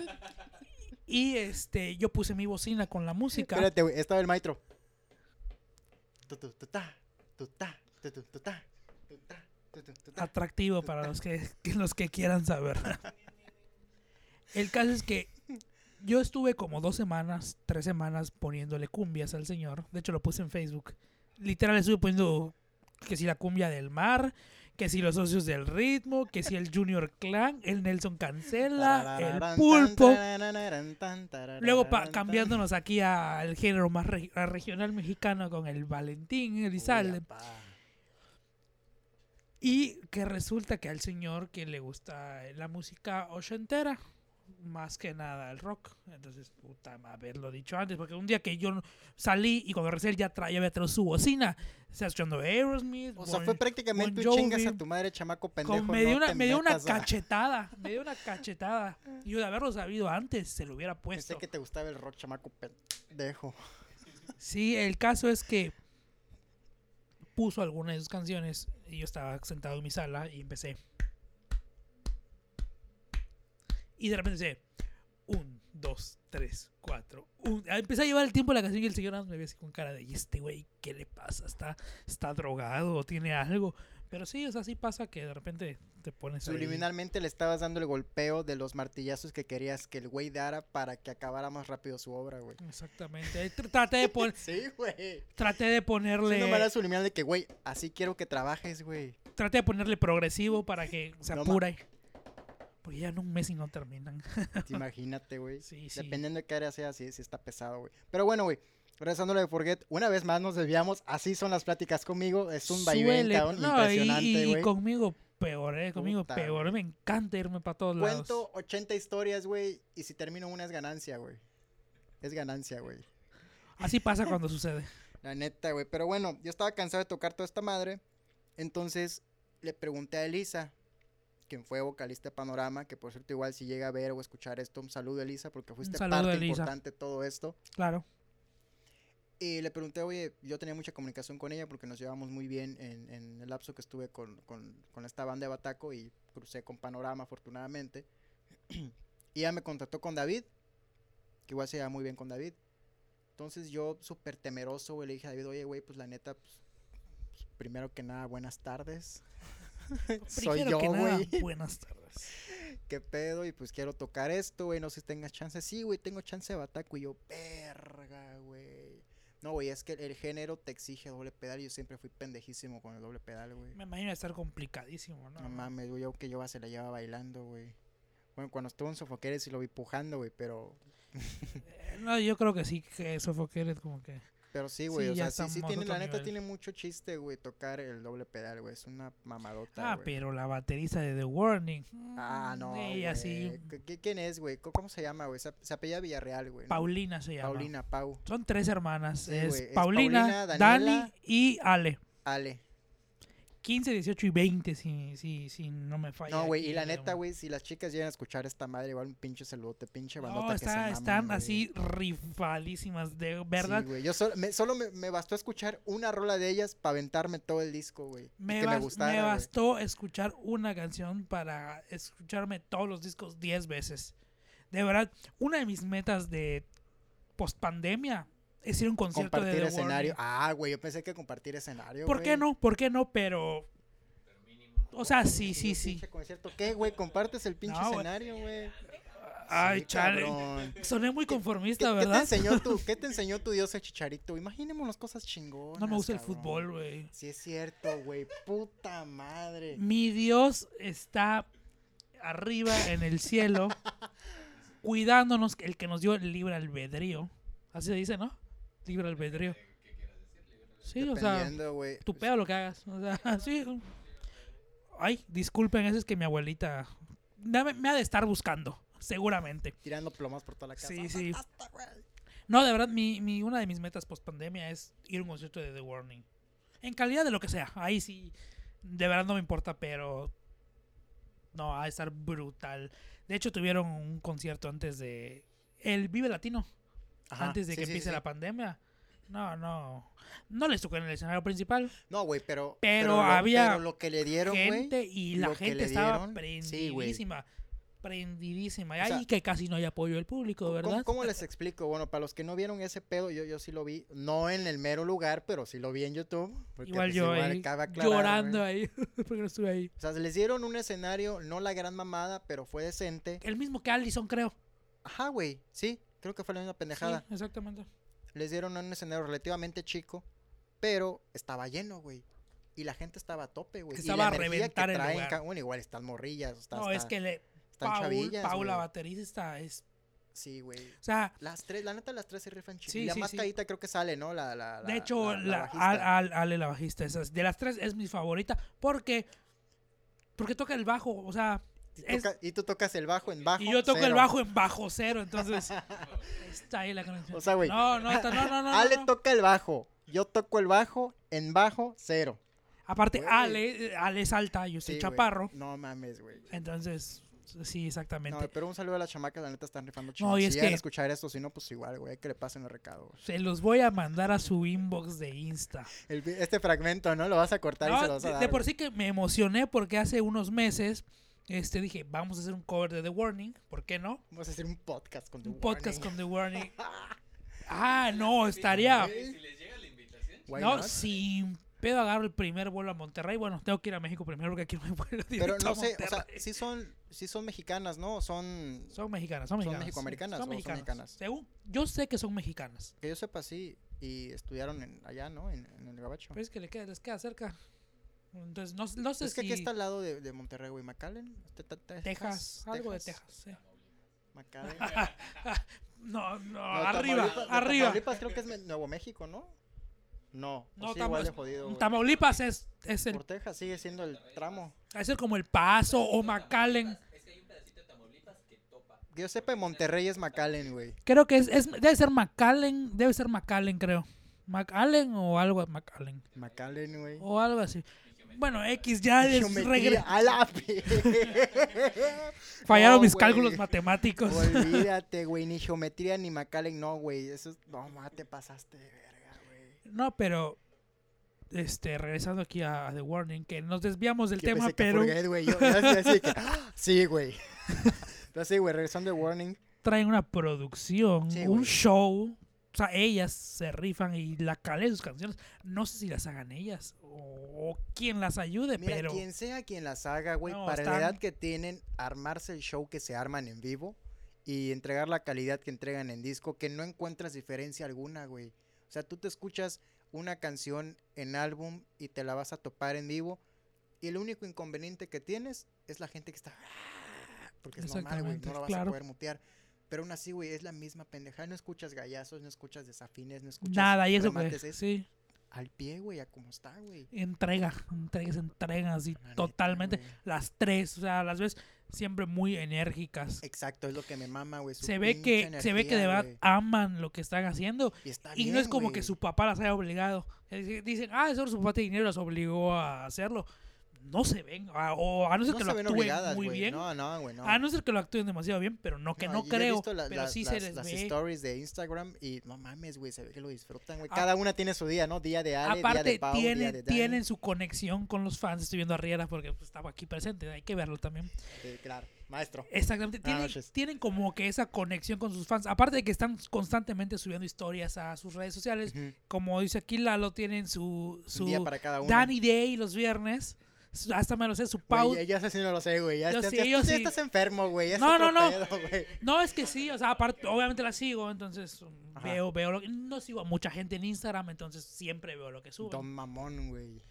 [SPEAKER 1] Y este, yo puse mi bocina con la música.
[SPEAKER 2] Espérate, güey, estaba el maestro.
[SPEAKER 1] Atractivo para los que- los que quieran saber. *laughs* El caso es que yo estuve como dos semanas, tres semanas poniéndole cumbias al señor. De hecho, lo puse en Facebook. Literal, estuve poniendo que si la cumbia del mar, que si los socios del ritmo, que si el Junior Clan, el Nelson Cancela, el Pulpo. Luego pa- cambiándonos aquí al género más re- a regional mexicano con el Valentín Elizalde. Y que resulta que al señor que le gusta la música ochentera, más que nada el rock. Entonces, puta, haberlo dicho antes, porque un día que yo salí y cuando regresé ya traía, había traído su bocina, está escuchando Aerosmith.
[SPEAKER 2] O sea,
[SPEAKER 1] Bon-
[SPEAKER 2] fue prácticamente
[SPEAKER 1] Bon
[SPEAKER 2] un chingas a tu madre, chamaco pendejo.
[SPEAKER 1] con- me dio
[SPEAKER 2] no
[SPEAKER 1] una, me dio una cachetada, *laughs* me dio una cachetada. Y yo de haberlo sabido antes, se lo hubiera puesto.
[SPEAKER 2] Pensé que te gustaba el rock, chamaco pendejo.
[SPEAKER 1] Sí, el caso es que puso alguna de sus canciones y yo estaba sentado en mi sala y empecé. Y de repente dice, un, dos, tres, cuatro. Un... ah, Empecé a llevar el tiempo de la canción y el señor me ve así con cara de, ¿y este güey qué le pasa? ¿Está, ¿Está drogado o tiene algo? Pero sí, o sea, sí pasa que de repente te pones ahí.
[SPEAKER 2] Subliminalmente le estabas dando el golpeo de los martillazos que querías que el güey dara para que acabara más rápido su obra, güey.
[SPEAKER 1] Exactamente. Tr- Traté de, *laughs* pon-
[SPEAKER 2] Sí, güey.
[SPEAKER 1] traté de
[SPEAKER 2] Es
[SPEAKER 1] ponerle...
[SPEAKER 2] una manera subliminal de que, güey, así quiero que trabajes, güey.
[SPEAKER 1] Traté de ponerle progresivo para que se
[SPEAKER 2] No
[SPEAKER 1] Porque ya en un mes y no terminan. *laughs*
[SPEAKER 2] Imagínate, güey.
[SPEAKER 1] Sí, sí.
[SPEAKER 2] Dependiendo de qué área sea, sí, sí está pesado, güey. Pero bueno, güey. Regresando a lo de Forget, una vez más nos desviamos. Así son las pláticas conmigo. Es un vaivén, cabrón,
[SPEAKER 1] no, y-
[SPEAKER 2] impresionante,
[SPEAKER 1] y,
[SPEAKER 2] güey.
[SPEAKER 1] conmigo peor, ¿eh? Conmigo
[SPEAKER 2] Puta,
[SPEAKER 1] peor.
[SPEAKER 2] güey.
[SPEAKER 1] Me encanta irme para todos lados.
[SPEAKER 2] Cuento 80 historias, güey. Y si termino una es ganancia, güey. Es ganancia, güey.
[SPEAKER 1] Así pasa cuando sucede. *laughs*
[SPEAKER 2] La neta, güey. Pero bueno, yo estaba cansado de tocar toda esta madre. Entonces le pregunté a Elisa, quien fue vocalista de Panorama, que por cierto, igual si llega a ver o escuchar esto, un saludo, Elisa, porque fuiste parte
[SPEAKER 1] Elisa.
[SPEAKER 2] importante de todo esto.
[SPEAKER 1] Claro.
[SPEAKER 2] Y le pregunté, oye, yo tenía mucha comunicación con ella porque nos llevamos muy bien en, en el lapso que estuve con, con, con esta banda de Bataco y crucé con Panorama, afortunadamente. *clears throat* y ella me contactó con David, que igual se lleva muy bien con David. Entonces yo, súper temeroso, güey, le dije a David, oye, güey, pues la neta, pues, primero que nada, buenas tardes. *laughs* Soy yo, güey.
[SPEAKER 1] buenas tardes. *laughs*
[SPEAKER 2] ¿Qué pedo? Y pues quiero tocar esto, güey. No sé si tengas chance. Sí, güey, tengo chance de bataco. Y yo, verga, güey. No, güey, es que el género te exige doble pedal. Y yo siempre fui pendejísimo con el doble pedal, güey.
[SPEAKER 1] Me imagino estar complicadísimo, ¿no?
[SPEAKER 2] No mames, güey. Yo que yo se la llevaba bailando, güey. Bueno, cuando estuvo en Sofoqueres sí lo vi pujando, güey. Pero, *laughs*
[SPEAKER 1] Eh, No, yo creo que sí, que Suffocated como que...
[SPEAKER 2] pero sí, güey.
[SPEAKER 1] Sí,
[SPEAKER 2] o sea, sí, tiene, la neta tiene mucho chiste, güey, tocar el doble pedal, güey. Es una mamadota,
[SPEAKER 1] Ah, pero la baterista de The Warning.
[SPEAKER 2] Ah,
[SPEAKER 1] mm,
[SPEAKER 2] no,
[SPEAKER 1] Ella sí.
[SPEAKER 2] güey. ¿Qué- qué- ¿Quién es, güey? ¿Cómo, se llama, güey? Se, se apellida Villarreal, güey. ¿no?
[SPEAKER 1] Paulina se llama.
[SPEAKER 2] Paulina, Pau.
[SPEAKER 1] Son tres hermanas.
[SPEAKER 2] Sí,
[SPEAKER 1] es, Paulina, Dani y Ale.
[SPEAKER 2] Ale.
[SPEAKER 1] 15, 18 y 20, si, si, si no me falla.
[SPEAKER 2] No, güey, y la neta, güey, si las chicas llegan a escuchar esta madre, igual un pinche saludote, pinche bandota
[SPEAKER 1] No,
[SPEAKER 2] que se
[SPEAKER 1] está-
[SPEAKER 2] maman,
[SPEAKER 1] están así rifadísimas, de verdad.
[SPEAKER 2] Sí, güey, yo solo, me, solo me, me bastó escuchar una rola de ellas para aventarme todo el disco, güey.
[SPEAKER 1] me,
[SPEAKER 2] que me gustara,
[SPEAKER 1] me bastó escuchar una canción para escucharme todos los discos 10 veces. De verdad, una de mis metas de post pandemia es ir a un concierto de
[SPEAKER 2] Compartir
[SPEAKER 1] The
[SPEAKER 2] escenario.
[SPEAKER 1] Warning.
[SPEAKER 2] Ah, güey, yo pensé que compartir escenario,
[SPEAKER 1] ¿Por
[SPEAKER 2] güey.
[SPEAKER 1] qué no? ¿Por qué no? Pero. O sea, sí, sí, sí.
[SPEAKER 2] concierto. ¿Qué, güey? Compartes el pinche
[SPEAKER 1] No,
[SPEAKER 2] escenario, güey.
[SPEAKER 1] Ay,
[SPEAKER 2] Sí,
[SPEAKER 1] chale.
[SPEAKER 2] cabrón.
[SPEAKER 1] Soné muy
[SPEAKER 2] ¿Qué,
[SPEAKER 1] conformista,
[SPEAKER 2] qué te
[SPEAKER 1] ¿verdad?
[SPEAKER 2] enseñó tu, ¿Qué te *laughs* enseñó tu dios el chicharito? Imaginémonos cosas chingonas.
[SPEAKER 1] No me gusta el fútbol, güey.
[SPEAKER 2] Sí es cierto, güey. Puta madre.
[SPEAKER 1] Mi Dios está arriba en el cielo, *laughs* cuidándonos, el que nos dio el libre albedrío. Así se dice, ¿no? Libre albedrío. Sí, o sea,
[SPEAKER 2] güey.
[SPEAKER 1] tu pedo lo que hagas. O sea, *laughs* sí. Ay, disculpen, eso es que mi abuelita me, me ha de estar buscando, seguramente.
[SPEAKER 2] Tirando plomas por toda la casa.
[SPEAKER 1] Sí, sí. No, de verdad, mi, mi, una de mis metas post pandemia es ir a un concierto de The Warning. En calidad de lo que sea. Ahí sí, de verdad no me importa, pero no, va a estar brutal. De hecho, tuvieron un concierto antes de el Vive Latino,
[SPEAKER 2] Ajá,
[SPEAKER 1] antes de
[SPEAKER 2] sí,
[SPEAKER 1] que
[SPEAKER 2] sí,
[SPEAKER 1] empiece
[SPEAKER 2] sí.
[SPEAKER 1] la pandemia. No, no. No les tocó en el escenario principal.
[SPEAKER 2] No, güey, pero.
[SPEAKER 1] Pero había
[SPEAKER 2] pero lo que le dieron,
[SPEAKER 1] gente y la gente estaba
[SPEAKER 2] dieron,
[SPEAKER 1] prendidísima. prendidísima. Y
[SPEAKER 2] O sea,
[SPEAKER 1] que casi no hay apoyo del público,
[SPEAKER 2] ¿Cómo-
[SPEAKER 1] ¿verdad?
[SPEAKER 2] ¿Cómo, les explico? Bueno, para los que no vieron ese pedo, yo, yo sí lo vi, no en el mero lugar, pero sí lo vi en YouTube.
[SPEAKER 1] Igual yo
[SPEAKER 2] igual
[SPEAKER 1] ahí,
[SPEAKER 2] aclarar,
[SPEAKER 1] llorando ahí, *laughs* porque no estuve ahí.
[SPEAKER 2] O sea, les dieron un escenario, no la gran mamada, pero fue decente.
[SPEAKER 1] El mismo que Allison, creo.
[SPEAKER 2] Ajá, güey, sí, creo que fue la misma pendejada.
[SPEAKER 1] Sí, exactamente.
[SPEAKER 2] Les dieron un escenario relativamente chico, pero estaba lleno, güey. Y la gente estaba a tope, güey.
[SPEAKER 1] Que
[SPEAKER 2] Y la
[SPEAKER 1] estaba a
[SPEAKER 2] energía que
[SPEAKER 1] reventar el
[SPEAKER 2] traen
[SPEAKER 1] lugar.
[SPEAKER 2] Bueno, igual están morrillas. Está,
[SPEAKER 1] no, es que le,
[SPEAKER 2] están
[SPEAKER 1] Paul,
[SPEAKER 2] chavillas,
[SPEAKER 1] Paula baterista es...
[SPEAKER 2] Sí, güey.
[SPEAKER 1] O sea,
[SPEAKER 2] Las tres, la neta, las tres se rifan chido.
[SPEAKER 1] Sí,
[SPEAKER 2] y la
[SPEAKER 1] sí,
[SPEAKER 2] más
[SPEAKER 1] sí.
[SPEAKER 2] caíta creo que sale, ¿no? La, la,
[SPEAKER 1] de hecho,
[SPEAKER 2] la-
[SPEAKER 1] la,
[SPEAKER 2] bajista.
[SPEAKER 1] Al- Al- Ale, la bajista, esa es- de las tres es mi favorita porque porque toca el bajo, o sea,
[SPEAKER 2] Y,
[SPEAKER 1] es-
[SPEAKER 2] toca- y tú tocas el bajo en bajo.
[SPEAKER 1] y yo toco el
[SPEAKER 2] cero.
[SPEAKER 1] bajo en bajo cero, entonces *laughs* está ahí la conexión.
[SPEAKER 2] O sea, güey,
[SPEAKER 1] No, no, está- no, no, no,
[SPEAKER 2] Ale
[SPEAKER 1] no.
[SPEAKER 2] toca el bajo. Yo toco el bajo en bajo cero.
[SPEAKER 1] Aparte,
[SPEAKER 2] Güey.
[SPEAKER 1] Ale, Ale es alta, yo soy
[SPEAKER 2] Sí, güey.
[SPEAKER 1] chaparro,
[SPEAKER 2] No mames, güey.
[SPEAKER 1] entonces sí, exactamente.
[SPEAKER 2] No, pero un saludo a las chamacas, la neta están rifando chido.
[SPEAKER 1] No, y
[SPEAKER 2] si
[SPEAKER 1] es
[SPEAKER 2] llegan
[SPEAKER 1] que-
[SPEAKER 2] escuchar esto, si no, pues igual, güey, que le pasen el recado. güey.
[SPEAKER 1] Se los voy a mandar a su inbox de Insta.
[SPEAKER 2] El este fragmento, ¿no? Lo vas a cortar y
[SPEAKER 1] No,
[SPEAKER 2] se lo vas a dar.
[SPEAKER 1] de por
[SPEAKER 2] güey.
[SPEAKER 1] sí que me emocioné porque hace unos meses este dije, vamos a hacer un cover de The Warning, ¿por qué no?
[SPEAKER 2] Vamos a hacer un podcast con The
[SPEAKER 1] Un podcast
[SPEAKER 2] Warning.
[SPEAKER 1] con The Warning. *laughs* Ah, no, estaría.
[SPEAKER 3] Si les llega la invitación,
[SPEAKER 1] No,
[SPEAKER 2] not?
[SPEAKER 1] sin pedo agarro el primer vuelo a Monterrey. Bueno, tengo que ir a México primero porque aquí no me vuelo
[SPEAKER 2] Pero
[SPEAKER 1] directo
[SPEAKER 2] no
[SPEAKER 1] a
[SPEAKER 2] sé, o sea, sí son, sí son mexicanas, ¿no? Son...
[SPEAKER 1] Son mexicanas, son
[SPEAKER 2] ¿Son
[SPEAKER 1] mexicanas.
[SPEAKER 2] mexicoamericanas
[SPEAKER 1] Son
[SPEAKER 2] o son
[SPEAKER 1] mexicanas.
[SPEAKER 2] mexicanas?
[SPEAKER 1] Según, yo sé que son mexicanas.
[SPEAKER 2] Que yo sepa, sí. Y estudiaron en, allá, ¿no? En, en el Gabacho.
[SPEAKER 1] Pero es que le queda, les queda cerca. Entonces, no, no sé
[SPEAKER 2] es que
[SPEAKER 1] si
[SPEAKER 2] aquí está al lado de, de Monterrey, güey. McAllen. Te- te- Texas,
[SPEAKER 1] Texas, algo de Texas. sí.
[SPEAKER 2] McAllen. *laughs*
[SPEAKER 1] No, no,
[SPEAKER 2] No,
[SPEAKER 1] arriba,
[SPEAKER 2] Tamaulipas-
[SPEAKER 1] arriba.
[SPEAKER 2] Tamaulipas creo que es Nuevo México, ¿no? No,
[SPEAKER 1] No,
[SPEAKER 2] sí,
[SPEAKER 1] Tama-
[SPEAKER 2] igual de jodido, güey.
[SPEAKER 1] Tamaulipas es, es el
[SPEAKER 2] Por Texas sigue siendo el tramo.
[SPEAKER 1] Es ser como el Paso o McAllen.
[SPEAKER 3] es que hay un pedacito de Tamaulipas que topa.
[SPEAKER 2] Que yo sepa, Monterrey es McAllen, güey.
[SPEAKER 1] Creo que es, es- debe ser McAllen, debe ser McAllen, creo. McAllen o algo McAllen
[SPEAKER 2] McAllen, güey.
[SPEAKER 1] o algo así. Bueno, X ya es regre-
[SPEAKER 2] a la *laughs*
[SPEAKER 1] fallaron
[SPEAKER 2] No,
[SPEAKER 1] mis cálculos matemáticos.
[SPEAKER 2] Olvídate, *laughs* güey. Ni geometría ni McAllen, no, güey. Eso es. No, ma, te pasaste de verga, güey.
[SPEAKER 1] No, pero este regresando aquí a, a The Warning, que nos desviamos del
[SPEAKER 2] Yo
[SPEAKER 1] tema, pero
[SPEAKER 2] sí, güey. *laughs* Pero sí, güey, regresando de Warning.
[SPEAKER 1] traen una producción,
[SPEAKER 2] Sí,
[SPEAKER 1] un show. O sea, ellas se rifan y la de sus canciones, no sé si las hagan ellas o, o quien las ayude,
[SPEAKER 2] Mira,
[SPEAKER 1] pero
[SPEAKER 2] quien sea quien las haga, güey,
[SPEAKER 1] No,
[SPEAKER 2] para la edad que tienen, armarse el show que se arman en vivo y entregar la calidad que entregan en disco, que no encuentras diferencia alguna, güey. O sea, tú te escuchas una canción en álbum y te la vas a topar en vivo y el único inconveniente que tienes es la gente que está... "Ah", Porque es normal, güey, no la vas
[SPEAKER 1] claro.
[SPEAKER 2] a poder mutear. Pero aún así, güey, es la misma pendejada. No escuchas gallazos, no escuchas desafines, no escuchas
[SPEAKER 1] nada, y eso
[SPEAKER 2] es
[SPEAKER 1] sí,
[SPEAKER 2] al pie, güey, a como está, güey.
[SPEAKER 1] entrega, entregas,
[SPEAKER 2] La neta,
[SPEAKER 1] totalmente.
[SPEAKER 2] güey.
[SPEAKER 1] las tres, o sea, las ves siempre muy enérgicas.
[SPEAKER 2] Exacto, es lo que me mama, güey.
[SPEAKER 1] Se ve que se ve que de verdad
[SPEAKER 2] güey.
[SPEAKER 1] aman lo que están haciendo
[SPEAKER 2] Y, está
[SPEAKER 1] y no es como que
[SPEAKER 2] güey.
[SPEAKER 1] su papá las haya obligado. Dicen, ah, eso su papá de dinero las obligó a hacerlo. No se ven, ah, o a no ser
[SPEAKER 2] no
[SPEAKER 1] que lo actúen muy bien.
[SPEAKER 2] No, no, güey, no.
[SPEAKER 1] A no ser que lo actúen demasiado bien, pero no que no,
[SPEAKER 2] yo- yo he
[SPEAKER 1] creo.
[SPEAKER 2] visto la-
[SPEAKER 1] pero sí
[SPEAKER 2] las,
[SPEAKER 1] se les
[SPEAKER 2] las
[SPEAKER 1] ve.
[SPEAKER 2] stories de Instagram y no mames, güey, se ve que lo disfrutan, güey.
[SPEAKER 1] A-
[SPEAKER 2] Cada una tiene su día, ¿no? Día de Ale, día
[SPEAKER 1] Aparte,
[SPEAKER 2] de Pau, día
[SPEAKER 1] tienen,
[SPEAKER 2] de Dani.
[SPEAKER 1] tienen su conexión con los fans. Estoy viendo a Riera porque pues, estaba aquí presente, hay que verlo también.
[SPEAKER 2] Sí, claro, maestro.
[SPEAKER 1] Exactamente. Tienen, tienen como que esa conexión con sus fans. Aparte de que están constantemente subiendo historias a sus redes sociales. Como dice aquí Lalo, tienen su, su
[SPEAKER 2] día para cada uno.
[SPEAKER 1] Danny Day los viernes. Hasta me lo sé, su
[SPEAKER 2] Güey,
[SPEAKER 1] Pau.
[SPEAKER 2] ya, ya sé si no lo sé, güey. Ya,
[SPEAKER 1] Yo
[SPEAKER 2] estás-
[SPEAKER 1] sí,
[SPEAKER 2] ya-
[SPEAKER 1] yo sí.
[SPEAKER 2] estás enfermo, güey. ya
[SPEAKER 1] No, no, no.
[SPEAKER 2] pedo, güey.
[SPEAKER 1] No, es que sí, o sea, aparte, obviamente la sigo, entonces um,
[SPEAKER 2] Ajá.
[SPEAKER 1] veo, veo, lo que- no sigo a mucha gente en Instagram, entonces siempre veo lo que suben.
[SPEAKER 2] Don mamón, güey.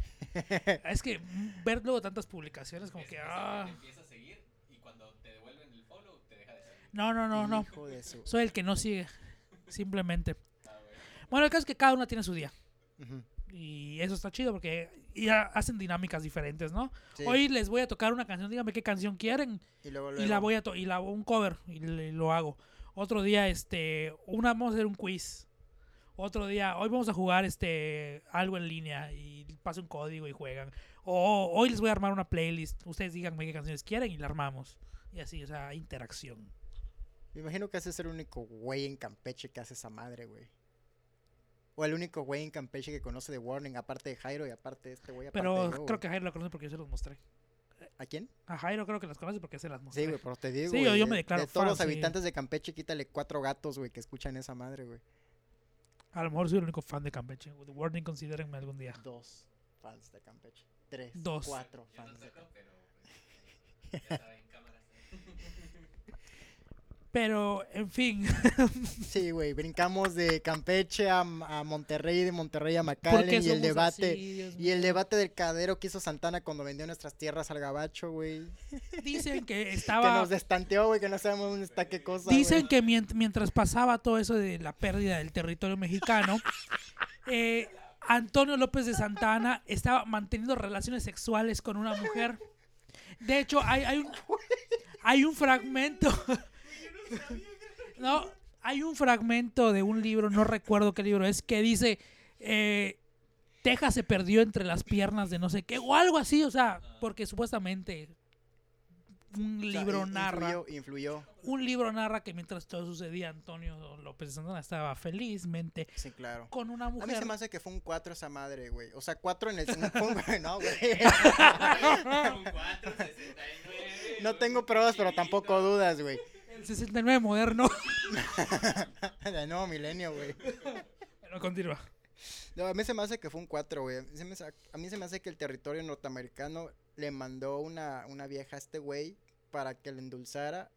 [SPEAKER 1] Es que *laughs* ver luego tantas publicaciones como que, ah,
[SPEAKER 3] Te empieza a seguir y cuando te devuelven el follow, te deja de seguir.
[SPEAKER 1] no, no, no, no,
[SPEAKER 2] Hijo de su...
[SPEAKER 1] soy el que no sigue, simplemente.
[SPEAKER 3] Ah, güey.
[SPEAKER 1] Bueno, el caso es que cada una tiene su día.
[SPEAKER 2] Ujú.
[SPEAKER 1] Y eso está chido porque ya hacen dinámicas diferentes, ¿no?
[SPEAKER 2] Sí,
[SPEAKER 1] Hoy les voy a tocar una canción, díganme qué canción quieren
[SPEAKER 2] y luego,
[SPEAKER 1] y la voy a to- y la un cover y le- lo hago. Otro día este una vamos a hacer un quiz. Otro día, hoy vamos a jugar este algo en línea y paso un código y juegan. O hoy les voy a armar una playlist. Ustedes díganme qué canciones quieren y la armamos. Y así, o sea, interacción.
[SPEAKER 2] Me imagino que ese es el único güey en Campeche que hace esa madre, güey. O el único güey en Campeche que conoce de Warning, aparte de Jairo y aparte de este güey. aparte
[SPEAKER 1] Pero
[SPEAKER 2] de yo,
[SPEAKER 1] creo que Jairo lo conoce porque yo se los mostré.
[SPEAKER 2] ¿A quién?
[SPEAKER 1] A Jairo creo que las conoce porque se las mostré.
[SPEAKER 2] Sí, güey, pero te digo.
[SPEAKER 1] Sí,
[SPEAKER 2] güey,
[SPEAKER 1] yo- yo
[SPEAKER 2] de-
[SPEAKER 1] me declaro
[SPEAKER 2] De todos los
[SPEAKER 1] sí.
[SPEAKER 2] habitantes de Campeche, quítale cuatro gatos, güey, que escuchan esa madre, güey.
[SPEAKER 1] A lo mejor soy el único fan de Campeche. The Warning, considérenme algún día.
[SPEAKER 2] Dos fans de Campeche. Tres.
[SPEAKER 1] Dos.
[SPEAKER 2] Cuatro
[SPEAKER 3] Yo no
[SPEAKER 2] fans de
[SPEAKER 3] toco,
[SPEAKER 2] Campeche.
[SPEAKER 3] pero pues, ya.
[SPEAKER 1] Pero, en fin, *laughs*
[SPEAKER 2] Sí, güey, brincamos de Campeche a, a Monterrey, de Monterrey a
[SPEAKER 1] ¿por
[SPEAKER 2] McAllen y el debate.
[SPEAKER 1] así,
[SPEAKER 2] Y el debate del cadero que hizo Santana cuando vendió nuestras tierras al gabacho, güey. *laughs*
[SPEAKER 1] Dicen que *laughs*
[SPEAKER 2] Que
[SPEAKER 1] estaba...
[SPEAKER 2] nos destanteó, güey, que no sabemos dónde está qué cosa.
[SPEAKER 1] Dicen que mient- mientras pasaba todo eso de la pérdida del territorio mexicano, eh, Antonio López de Santana estaba manteniendo relaciones sexuales con una mujer. De hecho, hay, hay, un, hay un fragmento. No, hay un fragmento de un libro, no recuerdo qué libro es, que dice, eh, Texas se perdió entre las piernas de no sé qué, o algo así, o sea, porque supuestamente un
[SPEAKER 2] O sea,
[SPEAKER 1] libro narra
[SPEAKER 2] Influyó, influyó.
[SPEAKER 1] un libro narra que mientras todo sucedía, Antonio López de Santana estaba felizmente
[SPEAKER 2] Sí, claro.
[SPEAKER 1] con una
[SPEAKER 2] A mí se
[SPEAKER 1] mujer.
[SPEAKER 2] me hace que fue un 4 esa madre, güey. O sea, 4 en el... no, güey. *laughs*
[SPEAKER 3] Un 4, 69.
[SPEAKER 2] No tengo pruebas, pero tampoco dudas, güey.
[SPEAKER 1] El 69 moderno. *laughs*
[SPEAKER 2] De nuevo milenio, güey.
[SPEAKER 1] Pero continúa.
[SPEAKER 2] No, a mí se me hace que fue un 4, güey. A mí se me hace que el territorio norteamericano le mandó una, una vieja a este güey para que lo endulzara.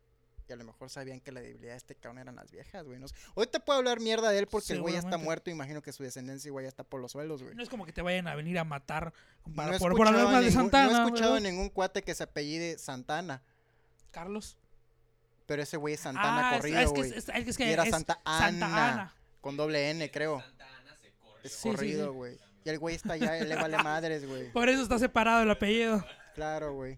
[SPEAKER 2] Y a lo mejor sabían que la debilidad de este cabrón eran las viejas, güey. No sé. Ahorita puedo hablar mierda de él porque el güey ya está muerto. Imagino que su descendencia igual ya está por los suelos, güey.
[SPEAKER 1] No es como que te vayan a venir a matar para-
[SPEAKER 2] No
[SPEAKER 1] por, por hablar mal de Santana.
[SPEAKER 2] No he escuchado
[SPEAKER 1] ¿verdad?
[SPEAKER 2] ningún cuate que se apellide Santana.
[SPEAKER 1] Carlos.
[SPEAKER 2] Pero ese güey es Santana
[SPEAKER 1] Ah,
[SPEAKER 2] corrido,
[SPEAKER 1] es, que,
[SPEAKER 2] güey.
[SPEAKER 1] es, es, es
[SPEAKER 2] Y
[SPEAKER 1] que
[SPEAKER 2] era
[SPEAKER 1] es
[SPEAKER 2] Santa
[SPEAKER 1] Santa
[SPEAKER 2] Ana. Con doble N, creo.
[SPEAKER 3] Santa Ana se corrió.
[SPEAKER 2] Es
[SPEAKER 1] Sí, sí,
[SPEAKER 2] corrido,
[SPEAKER 1] sí.
[SPEAKER 2] güey. Y el güey está allá, él le vale madres, güey.
[SPEAKER 1] Por eso está separado el apellido.
[SPEAKER 2] Claro, güey.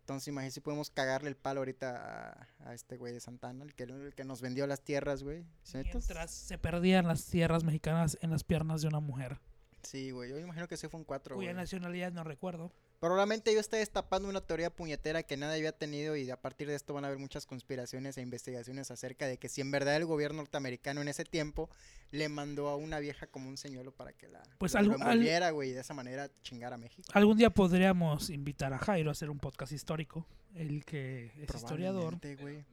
[SPEAKER 2] Entonces, imagínate si podemos cagarle el palo ahorita a, a este güey de Santana, el que, el que nos vendió las tierras, güey. ¿Sí?
[SPEAKER 1] Mientras se perdían las tierras mexicanas en las piernas de una mujer,
[SPEAKER 2] Sí, güey. Yo imagino que sí fue un 4, güey.
[SPEAKER 1] cuya nacionalidad no recuerdo.
[SPEAKER 2] Probablemente yo esté destapando una teoría puñetera que nadie había tenido y a partir de esto van a haber muchas conspiraciones e investigaciones acerca de que si en verdad el gobierno norteamericano en ese tiempo le mandó a una vieja como un señuelo para que la
[SPEAKER 1] Pues algo-
[SPEAKER 2] envolviera, güey, y de esa manera chingar a México.
[SPEAKER 1] Algún día podríamos invitar a Jairo a hacer un podcast histórico. El que es historiador.
[SPEAKER 3] Porque este güey,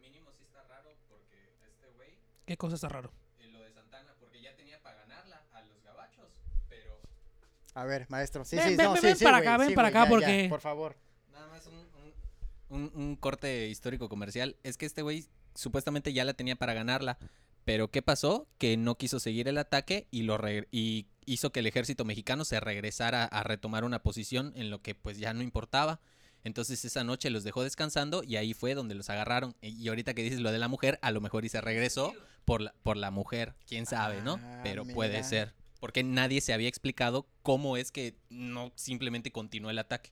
[SPEAKER 1] ¿Qué cosa está raro?
[SPEAKER 3] eh, lo de Santana, porque ya tenía para ganarla a los gabachos, pero
[SPEAKER 2] A ver, maestro. Sí,
[SPEAKER 1] Ven,
[SPEAKER 2] sí,
[SPEAKER 1] ven,
[SPEAKER 2] no,
[SPEAKER 1] ven,
[SPEAKER 2] sí,
[SPEAKER 1] ven
[SPEAKER 2] sí,
[SPEAKER 1] para acá, ven
[SPEAKER 2] sí,
[SPEAKER 1] para acá,
[SPEAKER 2] ya, ya,
[SPEAKER 1] porque-
[SPEAKER 2] por favor.
[SPEAKER 3] nada más un, un, corte histórico comercial. Es que este güey supuestamente ya la tenía para ganarla. Pero ¿qué pasó? Que no quiso seguir el ataque y, lo re- y hizo que el ejército mexicano se regresara a retomar una posición en lo que pues ya no importaba. Entonces esa noche los dejó descansando y ahí fue donde los agarraron. Y ahorita que dices lo de la mujer, a lo mejor y se regresó por la, por la mujer. Quién sabe, ¿no?
[SPEAKER 2] Ah,
[SPEAKER 3] Pero puede ser. Porque nadie se había explicado cómo es que no simplemente continuó el ataque.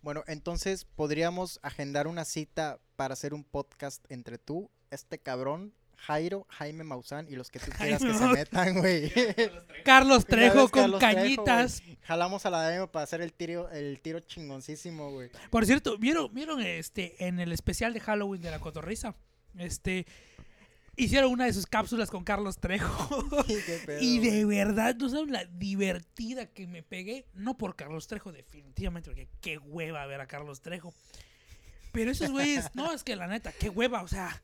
[SPEAKER 2] Bueno, entonces podríamos agendar una cita para hacer un podcast entre tú, este cabrón, Jairo, Jaime Maussan y los que tú quieras que se metan, güey. *laughs*
[SPEAKER 1] Carlos Trejo con
[SPEAKER 2] Carlos Trejo,
[SPEAKER 1] cañitas.
[SPEAKER 2] güey. Jalamos a la demo para hacer el tiro, el tiro chingoncísimo, güey.
[SPEAKER 1] Por cierto, ¿vieron, vieron este en el especial de Halloween de la Cotorrisa? Este hicieron una de sus cápsulas con Carlos Trejo. *laughs*
[SPEAKER 2] Pedo,
[SPEAKER 1] y de verdad, no saben la divertida que me pegué. No por Carlos Trejo, definitivamente, porque qué hueva ver a Carlos Trejo. Pero esos güeyes, *laughs* no, es que la neta, qué hueva, o sea,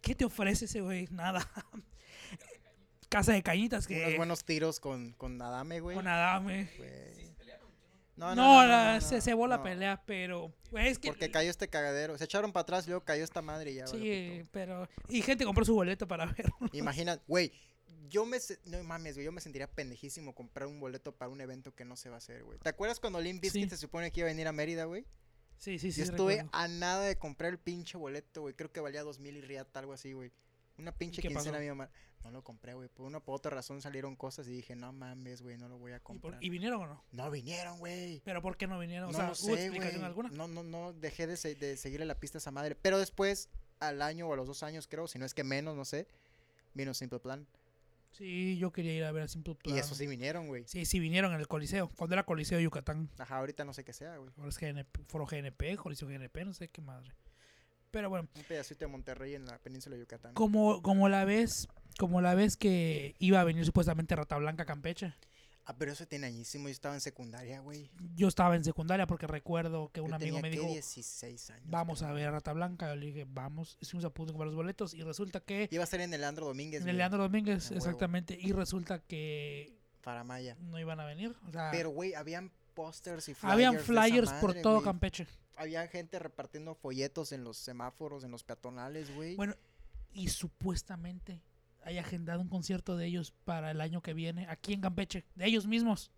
[SPEAKER 1] ¿qué te ofrece ese güey? Nada. Casa de cañitas que.
[SPEAKER 2] Unos buenos tiros con, con Adame, güey.
[SPEAKER 1] con Adame.
[SPEAKER 2] güey.
[SPEAKER 1] No,
[SPEAKER 2] No, no,
[SPEAKER 1] se cebó la pelea, pero. es que.
[SPEAKER 2] Porque cayó este cagadero. Se echaron para atrás luego cayó esta madre y ya.
[SPEAKER 1] Sí, pero. Y gente compró su boleto para ver.
[SPEAKER 2] Imagina, güey. Yo me. No mames, güey. Yo me sentiría pendejísimo comprar un boleto para un evento que no se va a hacer, güey. ¿Te acuerdas cuando Limp Bizkit
[SPEAKER 1] Sí.
[SPEAKER 2] se supone que iba a venir a Mérida, güey?
[SPEAKER 1] Sí, sí, sí.
[SPEAKER 2] Yo estuve
[SPEAKER 1] recuerdo.
[SPEAKER 2] a nada de comprar el pinche boleto, güey. Creo que valía dos mil y riata, algo así, güey. Una pinche quincena mi mamá. No lo compré, güey. Por una por otra razón salieron cosas y dije, no mames, güey, no lo voy a
[SPEAKER 1] ¿Y, por-
[SPEAKER 2] comprar.
[SPEAKER 1] y vinieron o no?
[SPEAKER 2] No vinieron, güey.
[SPEAKER 1] ¿Pero por qué no vinieron? O
[SPEAKER 2] no
[SPEAKER 1] sea,
[SPEAKER 2] lo
[SPEAKER 1] ¿hubo
[SPEAKER 2] sé,
[SPEAKER 1] explicación
[SPEAKER 2] güey.
[SPEAKER 1] alguna?
[SPEAKER 2] No, no, no, dejé de, se- de seguirle la pista a esa madre. Pero después, al año o a los dos años, creo, si no es que menos, no sé, vino Simple Plan.
[SPEAKER 1] Sí, yo quería ir a ver a Simple Plan.
[SPEAKER 2] Y eso sí vinieron, güey.
[SPEAKER 1] Sí, sí, vinieron en el Coliseo. Cuando era Coliseo de Yucatán.
[SPEAKER 2] Ajá, ahorita no sé qué sea, güey.
[SPEAKER 1] Ahora es GNP, Foro GNP, Coliseo GNP, no sé qué madre. Pero bueno,
[SPEAKER 2] Un pedacito de Monterrey en la península de Yucatán.
[SPEAKER 1] como, como la vez, como la vez que iba a venir supuestamente Rata Blanca a Campeche.
[SPEAKER 2] Ah, pero eso tiene añísimo. Yo estaba en secundaria, güey.
[SPEAKER 1] Yo estaba en secundaria porque recuerdo que un
[SPEAKER 2] Yo
[SPEAKER 1] amigo
[SPEAKER 2] tenía,
[SPEAKER 1] me dijo,
[SPEAKER 2] 16 años.
[SPEAKER 1] vamos a ver Rata Blanca. Yo le dije, vamos. Hicimos a punto de comprar los boletos y resulta que
[SPEAKER 2] Iba a ser en el Leandro Domínguez,
[SPEAKER 1] en el Leandro Domínguez,
[SPEAKER 2] A
[SPEAKER 1] exactamente, y resulta que
[SPEAKER 2] Faramaya.
[SPEAKER 1] no iban a venir. O sea,
[SPEAKER 2] Pero, güey, habían pósters y flyers.
[SPEAKER 1] habían flyers por todo. Campeche.
[SPEAKER 2] Había gente repartiendo folletos en los semáforos, en los peatonales, güey.
[SPEAKER 1] Bueno, y supuestamente hay agendado un concierto de ellos para el año que viene aquí en Campeche, de ellos mismos.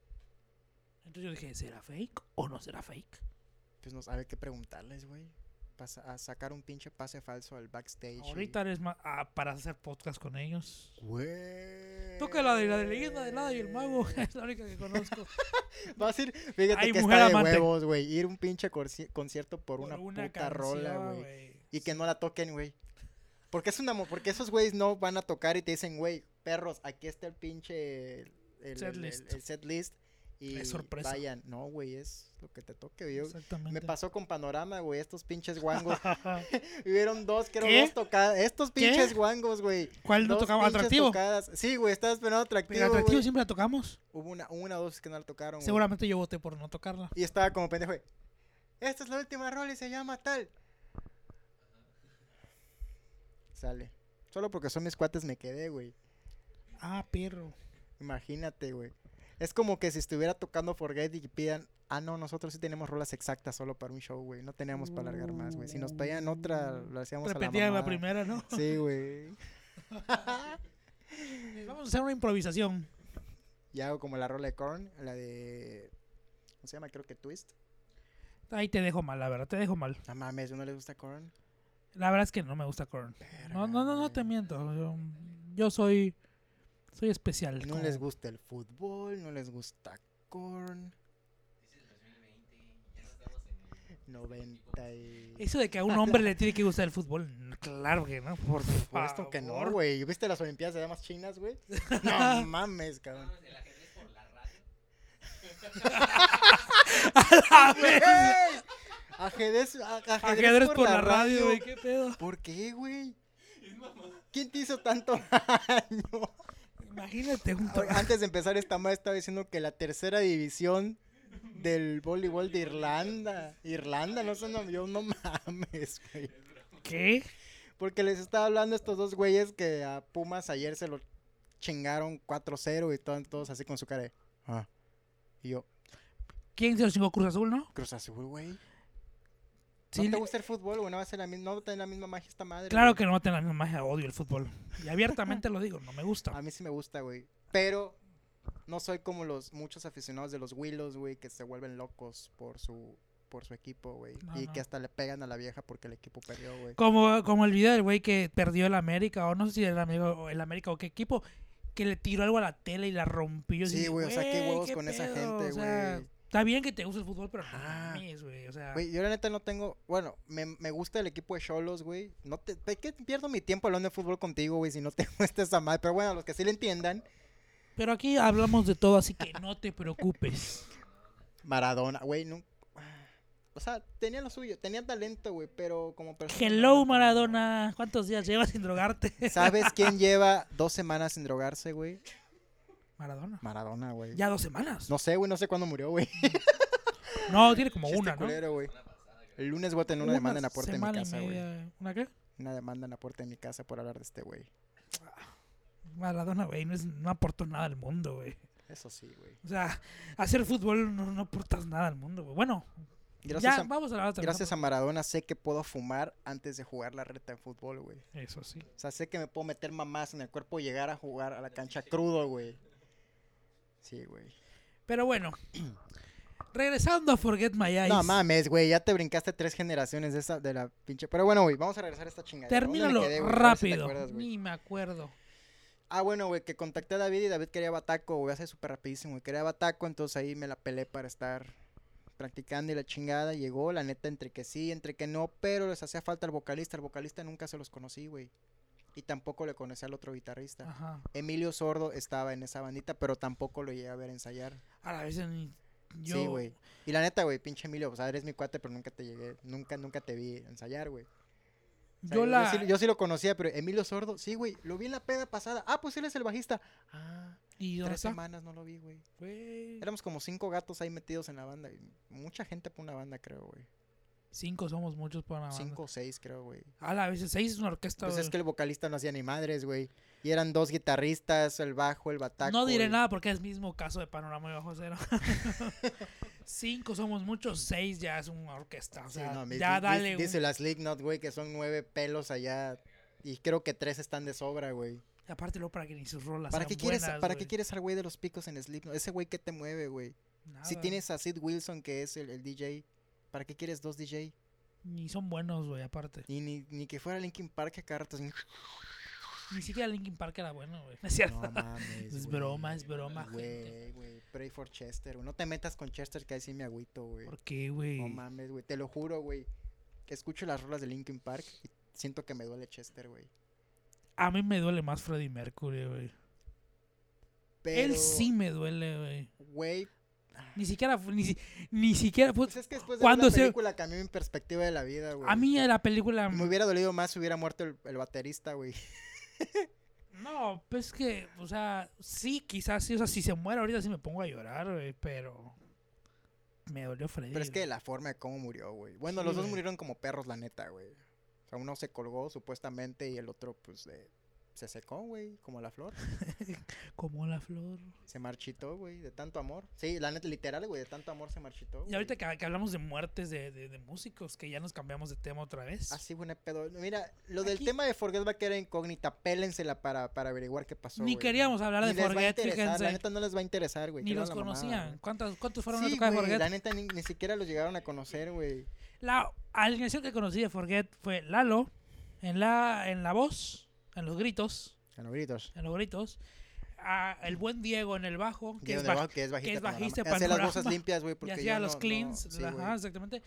[SPEAKER 1] Entonces yo dije, ¿será fake o no será fake?
[SPEAKER 2] Pues no sabe qué preguntarles, güey. Pasa- A sacar un pinche pase falso al backstage. y-
[SPEAKER 1] Ahorita eres más ah, para hacer podcast con ellos.
[SPEAKER 2] Güey.
[SPEAKER 1] Toca la de la de leyenda de nada y el mago, *laughs* es la única que conozco. *laughs*
[SPEAKER 2] Va a ser, fíjate que
[SPEAKER 1] mujer
[SPEAKER 2] está de
[SPEAKER 1] amante.
[SPEAKER 2] huevos, güey. Ir un pinche concierto por,
[SPEAKER 1] Por
[SPEAKER 2] una, puta rola,
[SPEAKER 1] canción,
[SPEAKER 2] güey. Y que no la toquen, güey. Porque es una porque esos güeyes no van a tocar y te dicen, güey, perros, aquí está el pinche el, el-
[SPEAKER 1] Set
[SPEAKER 2] el-
[SPEAKER 1] list.
[SPEAKER 2] el set list y
[SPEAKER 1] Es sorpresa.
[SPEAKER 2] vayan. No, güey, es lo que te toque. Yo,
[SPEAKER 1] Exactamente.
[SPEAKER 2] me pasó con Panorama, güey, estos pinches guangos. *laughs* *laughs* Hubieron dos, creo,
[SPEAKER 1] ¿Qué?
[SPEAKER 2] dos tocadas. Estos
[SPEAKER 1] ¿Qué?
[SPEAKER 2] pinches guangos, güey.
[SPEAKER 1] ¿Cuál no tocaba atractivo?
[SPEAKER 2] tocadas. Sí, güey, estaba esperando atractivo,
[SPEAKER 1] Pero atractivo siempre la tocamos.
[SPEAKER 2] Hubo una, una o dos que no la tocaron.
[SPEAKER 1] Seguramente yo voté por no tocarla.
[SPEAKER 2] Y estaba como pendejo, güey. Esta es la última rola y se llama tal. Sale. Solo porque son mis cuates me quedé, güey.
[SPEAKER 1] Ah, perro.
[SPEAKER 2] Imagínate, güey. Es como que si estuviera tocando Forget y pidan, ah, no, nosotros sí tenemos rolas exactas solo para un show, güey. No teníamos para alargar más, güey. Si nos pedían otra, lo hacíamos
[SPEAKER 1] Repetía
[SPEAKER 2] a
[SPEAKER 1] la,
[SPEAKER 2] la,
[SPEAKER 1] primera, ¿no?
[SPEAKER 2] Sí, güey. *laughs*
[SPEAKER 1] Vamos a hacer una improvisación.
[SPEAKER 2] Y hago como la rola de Korn, la de... ¿Cómo se llama? Creo que Twist.
[SPEAKER 1] Ahí te dejo mal, la verdad, te dejo mal.
[SPEAKER 2] No mames, ¿no le gusta Korn?
[SPEAKER 1] La verdad es que no me gusta Korn. No, no, no, no te miento. Yo, yo soy soy especial.
[SPEAKER 2] No
[SPEAKER 1] como-
[SPEAKER 2] les gusta el fútbol, no les gusta Korn. 90 y...
[SPEAKER 1] Eso de que a un hombre le tiene que gustar el fútbol, *laughs* claro que no. Por
[SPEAKER 2] Supuesto que no, güey. ¿Viste las Olimpiadas de Damas Chinas, güey? *laughs* No mames, cabrón. *laughs*
[SPEAKER 1] A
[SPEAKER 2] Ajedrez, a- ajedrez,
[SPEAKER 1] Ajedrez por la radio, güey, qué pedo.
[SPEAKER 2] ¿Por qué, güey? ¿Quién te hizo tanto daño?
[SPEAKER 1] Imagínate un
[SPEAKER 2] Antes de empezar esta madre estaba diciendo que la tercera división del voleibol de Irlanda. Irlanda, no sé, no, yo no mames, güey.
[SPEAKER 1] ¿Qué?
[SPEAKER 2] Porque les estaba hablando a estos dos güeyes que a Pumas ayer se lo chingaron 4-0 y todos, todos así con su cara de, Ah. Y yo,
[SPEAKER 1] ¿Quién se lo chingó Cruz Azul, no?
[SPEAKER 2] Cruz Azul, güey. ¿No
[SPEAKER 1] Sí,
[SPEAKER 2] te gusta el fútbol, güey? No va a ser la misma, no tiene la misma magia esta madre.
[SPEAKER 1] Claro
[SPEAKER 2] güey.
[SPEAKER 1] que no tengo la misma magia, odio el fútbol. Y abiertamente lo digo, no me gusta.
[SPEAKER 2] A mí sí me gusta, güey. Pero no soy como los muchos aficionados de los Willows, güey, que se vuelven locos por su por su equipo, güey.
[SPEAKER 1] No,
[SPEAKER 2] y
[SPEAKER 1] no.
[SPEAKER 2] que hasta le pegan a la vieja porque el equipo perdió, güey.
[SPEAKER 1] Como, como el video del güey que perdió el América, o no sé si el América, el América o qué equipo, que le tiró algo a la tele y la rompió. y
[SPEAKER 2] Sí, güey, o sea, qué huevos
[SPEAKER 1] qué
[SPEAKER 2] con esa
[SPEAKER 1] pedo",
[SPEAKER 2] gente,
[SPEAKER 1] o sea,
[SPEAKER 2] güey.
[SPEAKER 1] Está bien que te guste el fútbol, pero no
[SPEAKER 2] Ajá.
[SPEAKER 1] mames, güey. O sea,
[SPEAKER 2] Güey, yo la neta no tengo. Bueno, me, me gusta el equipo de Cholos, güey. No te. ¿de qué pierdo mi tiempo hablando de fútbol contigo, güey? Si no *laughs* te gusta esa madre. Pero bueno, los que sí le entiendan.
[SPEAKER 1] pero aquí hablamos de todo, así que no te preocupes. *laughs*
[SPEAKER 2] Maradona, güey, no. O sea, tenía lo suyo, tenía talento, güey, pero como persona.
[SPEAKER 1] Hello,
[SPEAKER 2] no.
[SPEAKER 1] Maradona. ¿Cuántos días llevas sin drogarte?
[SPEAKER 2] ¿Sabes quién *laughs* lleva dos semanas sin drogarse, güey?
[SPEAKER 1] Maradona.
[SPEAKER 2] Maradona, güey.
[SPEAKER 1] Ya dos semanas.
[SPEAKER 2] No sé, güey, no sé cuándo murió, güey. *laughs*
[SPEAKER 1] No, tiene como
[SPEAKER 2] Chiste
[SPEAKER 1] una, ¿no?
[SPEAKER 2] culero, güey. El lunes voy a tener una, demanda en la puerta de mi
[SPEAKER 1] semana y
[SPEAKER 2] casa, güey.
[SPEAKER 1] media. ¿Una qué?
[SPEAKER 2] Una demanda en la puerta de mi casa por hablar de este güey.
[SPEAKER 1] Maradona, güey, no, es- no aportó nada al mundo, güey.
[SPEAKER 2] Eso sí, güey.
[SPEAKER 1] O sea, hacer fútbol no, no aportas nada al mundo, güey. Bueno,
[SPEAKER 2] Gracias,
[SPEAKER 1] ya
[SPEAKER 2] a,
[SPEAKER 1] vamos a hablar otra
[SPEAKER 2] gracias a. Maradona sé que puedo fumar antes de jugar la reta en fútbol, güey.
[SPEAKER 1] Eso sí.
[SPEAKER 2] O sea, sé que me puedo meter mamás en el cuerpo y llegar a jugar a la cancha crudo, güey. Sí, güey.
[SPEAKER 1] Pero bueno, regresando a Forget My Eyes.
[SPEAKER 2] No mames, güey, ya te brincaste tres generaciones de esa, de la pinche. Pero bueno, güey, vamos a regresar a esta chingada.
[SPEAKER 1] Termínalo rápido. Ni me acuerdo.
[SPEAKER 2] Ah, bueno, güey, que contacté a David y David quería bataco, güey, hace súper rapidísimo, güey, quería bataco, entonces ahí me la pelé para estar practicando y la chingada llegó, la neta, entre que sí, entre que no, pero les hacía falta el vocalista, el vocalista nunca se los conocí, güey. Y tampoco le conocí al otro guitarrista.
[SPEAKER 1] Ajá.
[SPEAKER 2] Emilio Sordo estaba en esa bandita, pero tampoco lo llegué a ver ensayar.
[SPEAKER 1] A la vez ni yo...
[SPEAKER 2] Sí, güey. Y la neta, güey, pinche Emilio, o sea, eres mi cuate, pero nunca te llegué, nunca, nunca te vi ensayar, güey. O sea,
[SPEAKER 1] yo la...
[SPEAKER 2] sí, yo sí lo conocía, pero Emilio Sordo, sí, güey, lo vi en la peda pasada. Ah, pues él es el bajista. Ah,
[SPEAKER 1] ¿Y
[SPEAKER 2] tres
[SPEAKER 1] está?
[SPEAKER 2] semanas no lo vi, güey. Éramos como cinco gatos ahí metidos en la banda. Mucha gente por una banda, creo, güey.
[SPEAKER 1] Cinco somos muchos para una banda.
[SPEAKER 2] Cinco o seis, creo, güey.
[SPEAKER 1] A la vez seis es una orquesta.
[SPEAKER 2] Pues es que el vocalista no hacía ni madres, güey. Y eran dos guitarristas, el bajo, el bataco.
[SPEAKER 1] No diré
[SPEAKER 2] y-
[SPEAKER 1] nada porque es mismo caso de Panorama y Bajo Cero. *laughs* *laughs* Cinco somos muchos, seis ya es una orquesta. O
[SPEAKER 2] Sí,
[SPEAKER 1] sea,
[SPEAKER 2] no, mi-
[SPEAKER 1] ya dale. un-
[SPEAKER 2] Dice la Slipknot, güey, que son nueve pelos allá. Y creo que tres están de sobra, güey.
[SPEAKER 1] Aparte luego para que ni sus rolas
[SPEAKER 2] ¿Para
[SPEAKER 1] sean
[SPEAKER 2] qué quieres, ¿para qué quieres al güey de los picos en Slipknot? Ese güey que te mueve, güey. Si tienes a Sid Wilson, que es el, el DJ, ¿para qué quieres dos DJ?
[SPEAKER 1] Ni son buenos, güey, aparte.
[SPEAKER 2] Y ni, ni que fuera Linkin Park a así,
[SPEAKER 1] Ni siquiera Linkin Park era bueno, güey. *laughs* No es cierto.
[SPEAKER 2] No mames. *laughs*
[SPEAKER 1] Es broma, es broma.
[SPEAKER 2] Güey, güey. Pray for Chester, güey. No te metas con Chester, que ahí sí me agüito, güey.
[SPEAKER 1] ¿Por qué, güey?
[SPEAKER 2] No mames, güey. Te lo juro, güey. Que escucho las rolas de Linkin Park y siento que me duele Chester, güey.
[SPEAKER 1] A mí me duele más Freddie Mercury, güey. Él sí me duele, güey.
[SPEAKER 2] Güey.
[SPEAKER 1] Ni siquiera, ni, ni siquiera, pues,
[SPEAKER 2] Pues es que después de
[SPEAKER 1] Cuando se-
[SPEAKER 2] cambió mi perspectiva de la vida, güey.
[SPEAKER 1] a mí la película...
[SPEAKER 2] Me hubiera dolido más si hubiera muerto el, el baterista, güey. *laughs*
[SPEAKER 1] No, pues que, o sea, sí, quizás sí, o sea, si se muere ahorita sí me pongo a llorar, güey, pero me dolió Freddy.
[SPEAKER 2] Pero es que la forma de cómo murió, güey. Bueno,
[SPEAKER 1] Sí,
[SPEAKER 2] los dos
[SPEAKER 1] güey.
[SPEAKER 2] murieron como perros, la neta, güey. O sea, uno se colgó supuestamente y el otro, pues, de- se secó, güey, como la flor. *laughs*
[SPEAKER 1] Como la flor.
[SPEAKER 2] Se marchitó, güey, de tanto amor. Sí, la neta, literal, güey, de tanto amor se marchitó.
[SPEAKER 1] Y ahorita que, que hablamos de muertes de, de- de músicos, que ya nos cambiamos de tema otra vez.
[SPEAKER 2] Así, buena pedo. Mira, lo del tema de Forget va a quedar incógnita. Pélensela para, para averiguar qué pasó.
[SPEAKER 1] Ni queríamos hablar
[SPEAKER 2] Ni
[SPEAKER 1] de
[SPEAKER 2] a
[SPEAKER 1] Forget,
[SPEAKER 2] interesar, La
[SPEAKER 1] fíjense.
[SPEAKER 2] neta no les va a interesar, güey.
[SPEAKER 1] Ni los conocían. ¿Cuántos, ¿Cuántos fueron a
[SPEAKER 2] Sí,
[SPEAKER 1] tocar de
[SPEAKER 2] güey,
[SPEAKER 1] Forget?
[SPEAKER 2] la neta ni, ni siquiera los llegaron a conocer, güey.
[SPEAKER 1] La alineación que conocí de Forget fue Lalo, en la, en la voz, en los gritos,
[SPEAKER 2] A los gritos.
[SPEAKER 1] en los gritos. a el buen Diego en el bajo, que
[SPEAKER 2] Diego
[SPEAKER 1] es,
[SPEAKER 2] abajo, que es bajista.
[SPEAKER 1] es bajista
[SPEAKER 2] Hace las cosas limpias, güey, porque
[SPEAKER 1] hacía los
[SPEAKER 2] no- no-
[SPEAKER 1] cleans,
[SPEAKER 2] sí,
[SPEAKER 1] la-
[SPEAKER 2] güey.
[SPEAKER 1] ajá, exactamente.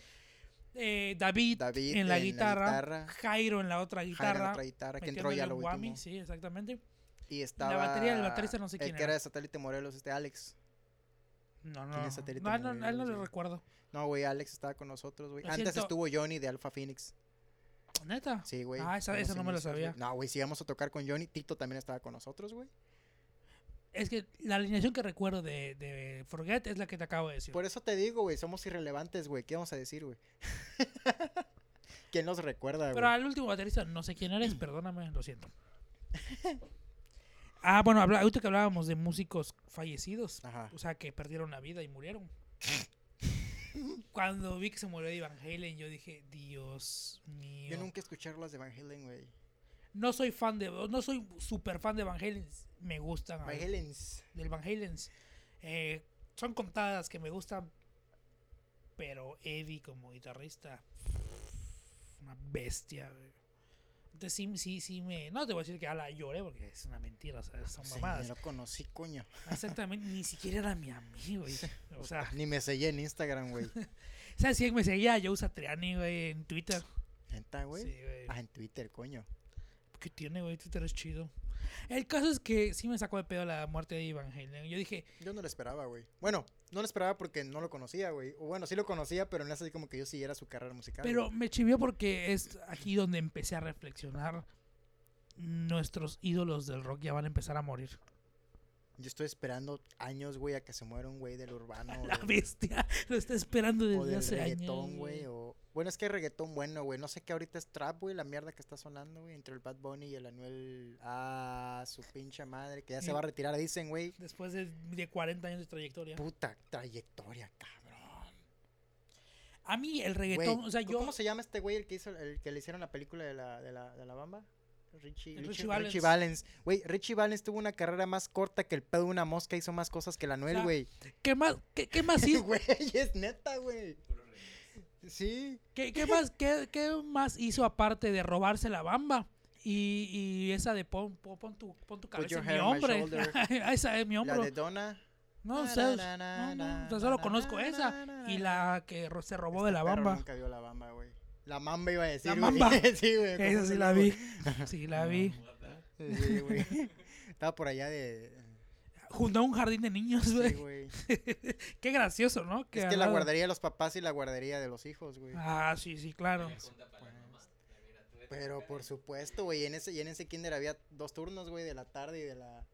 [SPEAKER 1] Eh, David,
[SPEAKER 2] David
[SPEAKER 1] en la
[SPEAKER 2] en
[SPEAKER 1] guitarra,
[SPEAKER 2] guitarra,
[SPEAKER 1] Jairo en la otra
[SPEAKER 2] Jairo en
[SPEAKER 1] guitarra,
[SPEAKER 2] otra guitarra, que entró ya lo
[SPEAKER 1] whammy,
[SPEAKER 2] último.
[SPEAKER 1] sí, exactamente.
[SPEAKER 2] Y estaba...
[SPEAKER 1] batería del baterista no sé quién
[SPEAKER 2] El que
[SPEAKER 1] era.
[SPEAKER 2] de Satélite Morelos, este Alex.
[SPEAKER 1] No, no,
[SPEAKER 2] ¿Quién es
[SPEAKER 1] no, no, a él no
[SPEAKER 2] Morelos,
[SPEAKER 1] le
[SPEAKER 2] güey?
[SPEAKER 1] recuerdo.
[SPEAKER 2] No, güey, Alex estaba con nosotros, güey.
[SPEAKER 1] Lo
[SPEAKER 2] Antes
[SPEAKER 1] siento.
[SPEAKER 2] estuvo Johnny de Alpha Phoenix.
[SPEAKER 1] ¿Neta?
[SPEAKER 2] Sí, güey.
[SPEAKER 1] Ah, esa- esa no me la sabía.
[SPEAKER 2] No, güey, si íbamos a tocar con Johnny, Tito también estaba con nosotros, güey.
[SPEAKER 1] Es que la alineación que recuerdo de, de Forget es la que te acabo de decir.
[SPEAKER 2] Por eso te digo, güey, somos irrelevantes, güey. ¿Qué vamos a decir, güey? *laughs* ¿Quién nos recuerda, güey?
[SPEAKER 1] Pero al último baterista no sé quién eres, perdóname, lo siento. *laughs* Ah, bueno, ahorita que hablábamos de músicos fallecidos,
[SPEAKER 2] Ajá.
[SPEAKER 1] o sea, que perdieron la vida y murieron. *laughs* *laughs* Cuando vi que se murió de Van Halen, yo dije, Dios mío.
[SPEAKER 2] Yo nunca escuché las de Van Halen, güey.
[SPEAKER 1] No soy fan de, no soy super fan de Van Halen, me gustan.
[SPEAKER 2] Van
[SPEAKER 1] al-
[SPEAKER 2] Halen.
[SPEAKER 1] del Van Halen. Eh, son contadas que me gustan, pero Eddie como guitarrista, una bestia. güey. Entonces sí, sí, sí me... No te voy a decir que la lloré porque es una mentira, o sea, son
[SPEAKER 2] Sí,
[SPEAKER 1] mamadas.
[SPEAKER 2] lo conocí, coño.
[SPEAKER 1] Exactamente, ni siquiera era mi amigo, güey. O sea,
[SPEAKER 2] Ni me sellé en Instagram, güey. *laughs*
[SPEAKER 1] ¿sabes quién me seguía? Joe Satriani, güey, en Twitter.
[SPEAKER 2] ¿Neta, güey?
[SPEAKER 1] Sí, güey.
[SPEAKER 2] Ah, en Twitter, coño.
[SPEAKER 1] ¿Qué tiene, güey? Twitter es chido. El caso es que sí me sacó de pedo la muerte de Van Halen. Yo dije,
[SPEAKER 2] Yo no lo esperaba, güey. Bueno, no lo esperaba porque no lo conocía, güey. O bueno, sí lo conocía, pero no es así como que yo siguiera su carrera musical.
[SPEAKER 1] Pero me chivió porque es aquí donde empecé a reflexionar. Nuestros ídolos del rock ya van a empezar a morir.
[SPEAKER 2] Yo estoy esperando años, güey, a que se muera un güey del urbano. *laughs*
[SPEAKER 1] La bestia lo está esperando
[SPEAKER 2] o
[SPEAKER 1] desde
[SPEAKER 2] del
[SPEAKER 1] hace años.
[SPEAKER 2] güey. O... Bueno, es que hay reggaetón bueno, güey. No sé qué ahorita es trap, güey. La mierda que está sonando, güey. Entre el Bad Bunny y el Anuel. Ah, su pinche madre. Que ya se va a retirar, dicen, güey.
[SPEAKER 1] Después de, de 40 años de trayectoria.
[SPEAKER 2] Puta trayectoria, cabrón.
[SPEAKER 1] A mí el
[SPEAKER 2] Güey,
[SPEAKER 1] reggaetón, o sea,
[SPEAKER 2] ¿cómo-
[SPEAKER 1] yo...
[SPEAKER 2] ¿Cómo se llama este güey el que hizo el que le hicieron la película de la, de la, de la bamba? Richie, Richie,
[SPEAKER 1] Richie
[SPEAKER 2] Richie
[SPEAKER 1] Valens.
[SPEAKER 2] Valens. Güey, Richie Valens tuvo una carrera más corta que el pedo de una mosca. Hizo más cosas que la Noel,
[SPEAKER 1] sea,
[SPEAKER 2] güey.
[SPEAKER 1] ¿Qué más, qué, qué más *laughs* hizo?
[SPEAKER 2] Güey, es neta, güey. Sí.
[SPEAKER 1] ¿Qué, qué *laughs* más, qué, qué más hizo aparte de robarse la bamba? Y, y esa de pon, pon, pon tu, pon tu cabeza en mi
[SPEAKER 2] shoulder. *laughs*
[SPEAKER 1] esa es mi
[SPEAKER 2] La
[SPEAKER 1] hombro.
[SPEAKER 2] de Donna.
[SPEAKER 1] No,
[SPEAKER 2] na,
[SPEAKER 1] no, no, solo conozco esa. Y la que se robó
[SPEAKER 2] Este
[SPEAKER 1] de la
[SPEAKER 2] perro
[SPEAKER 1] bamba.
[SPEAKER 2] Nunca vio la bamba, güey. La mamba iba a decir.
[SPEAKER 1] La mamba. *laughs*
[SPEAKER 2] sí, güey.
[SPEAKER 1] Esa
[SPEAKER 2] ¿cómo
[SPEAKER 1] sí la vi. Sí, la vi.
[SPEAKER 2] Sí, güey. Estaba por allá de.
[SPEAKER 1] Junto a un jardín de niños,
[SPEAKER 2] Sí,
[SPEAKER 1] güey.
[SPEAKER 2] güey. *laughs*
[SPEAKER 1] Qué gracioso, ¿no?
[SPEAKER 2] Es que la
[SPEAKER 1] lado-
[SPEAKER 2] guardería de los papás y la guardería de los hijos, güey.
[SPEAKER 1] Ah, sí, sí, claro.
[SPEAKER 2] Pero por supuesto, güey. En ese, y en ese kinder había dos turnos, güey, de la tarde y de la.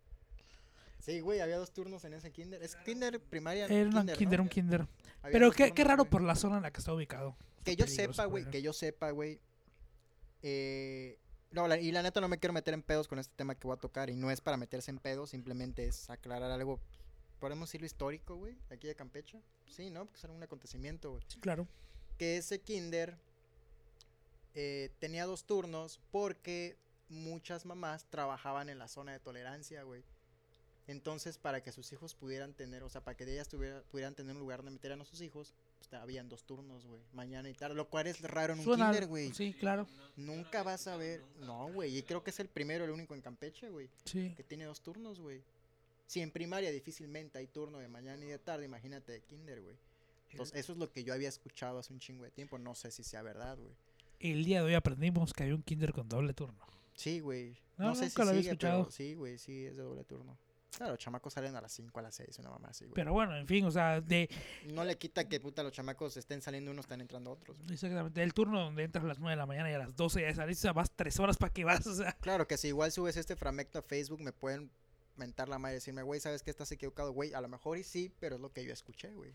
[SPEAKER 2] Sí, güey, había dos turnos en ese kinder. Es kinder primaria.
[SPEAKER 1] Era un
[SPEAKER 2] kinder,
[SPEAKER 1] kinder,
[SPEAKER 2] ¿no?
[SPEAKER 1] un kinder.
[SPEAKER 2] Había
[SPEAKER 1] Pero qué, qué raro
[SPEAKER 2] güey.
[SPEAKER 1] por la zona en la que está ubicado.
[SPEAKER 2] Que
[SPEAKER 1] Está
[SPEAKER 2] yo sepa, güey, que yo sepa, güey. Eh, no, la- y la neta no me quiero meter en pedos con este tema que voy a tocar. Y no es para meterse en pedos, simplemente es aclarar algo. Podemos decirlo histórico, güey, aquí de Campeche. Sí, ¿no? Porque es algún acontecimiento, güey.
[SPEAKER 1] Sí, claro.
[SPEAKER 2] Que ese kinder eh, tenía dos turnos porque muchas mamás trabajaban en la zona de tolerancia, güey. Entonces, para que sus hijos pudieran tener, o sea, para que ellas tuviera- pudieran tener un lugar donde meter a sus hijos, habían dos turnos, güey. Mañana y tarde, lo cual es raro en un
[SPEAKER 1] Suena-
[SPEAKER 2] kinder, güey.
[SPEAKER 1] Sí, claro.
[SPEAKER 2] Nunca vas a ver. No, güey. Y creo que es el primero, el único en Campeche, güey.
[SPEAKER 1] Sí.
[SPEAKER 2] Que tiene dos turnos, güey. Si en primaria difícilmente hay turno de mañana y de tarde, imagínate de kinder, güey. Entonces, eso es lo que yo había escuchado hace un chingo de tiempo. No sé si sea verdad, güey.
[SPEAKER 1] El día de hoy aprendimos que había un kinder con doble turno.
[SPEAKER 2] Sí, güey.
[SPEAKER 1] No,
[SPEAKER 2] No, sé si
[SPEAKER 1] nunca lo había
[SPEAKER 2] sigue,
[SPEAKER 1] escuchado.
[SPEAKER 2] pero sí, güey, sí, es de doble turno. Claro, los chamacos salen a las 5, a las 6, una mamá así, güey.
[SPEAKER 1] Pero bueno, en fin, o sea, de
[SPEAKER 2] No le quita que puta los chamacos estén saliendo unos, están entrando otros. güey.
[SPEAKER 1] exactamente el turno donde entras a las 9 de la mañana y a las 12 ya salís, o sea, vas tres horas para que vas, o sea.
[SPEAKER 2] Claro que si igual subes este fragmento a Facebook, me pueden mentar la madre y decirme, güey, ¿sabes que estás equivocado? Güey, a lo mejor y sí, pero es lo que yo escuché, güey.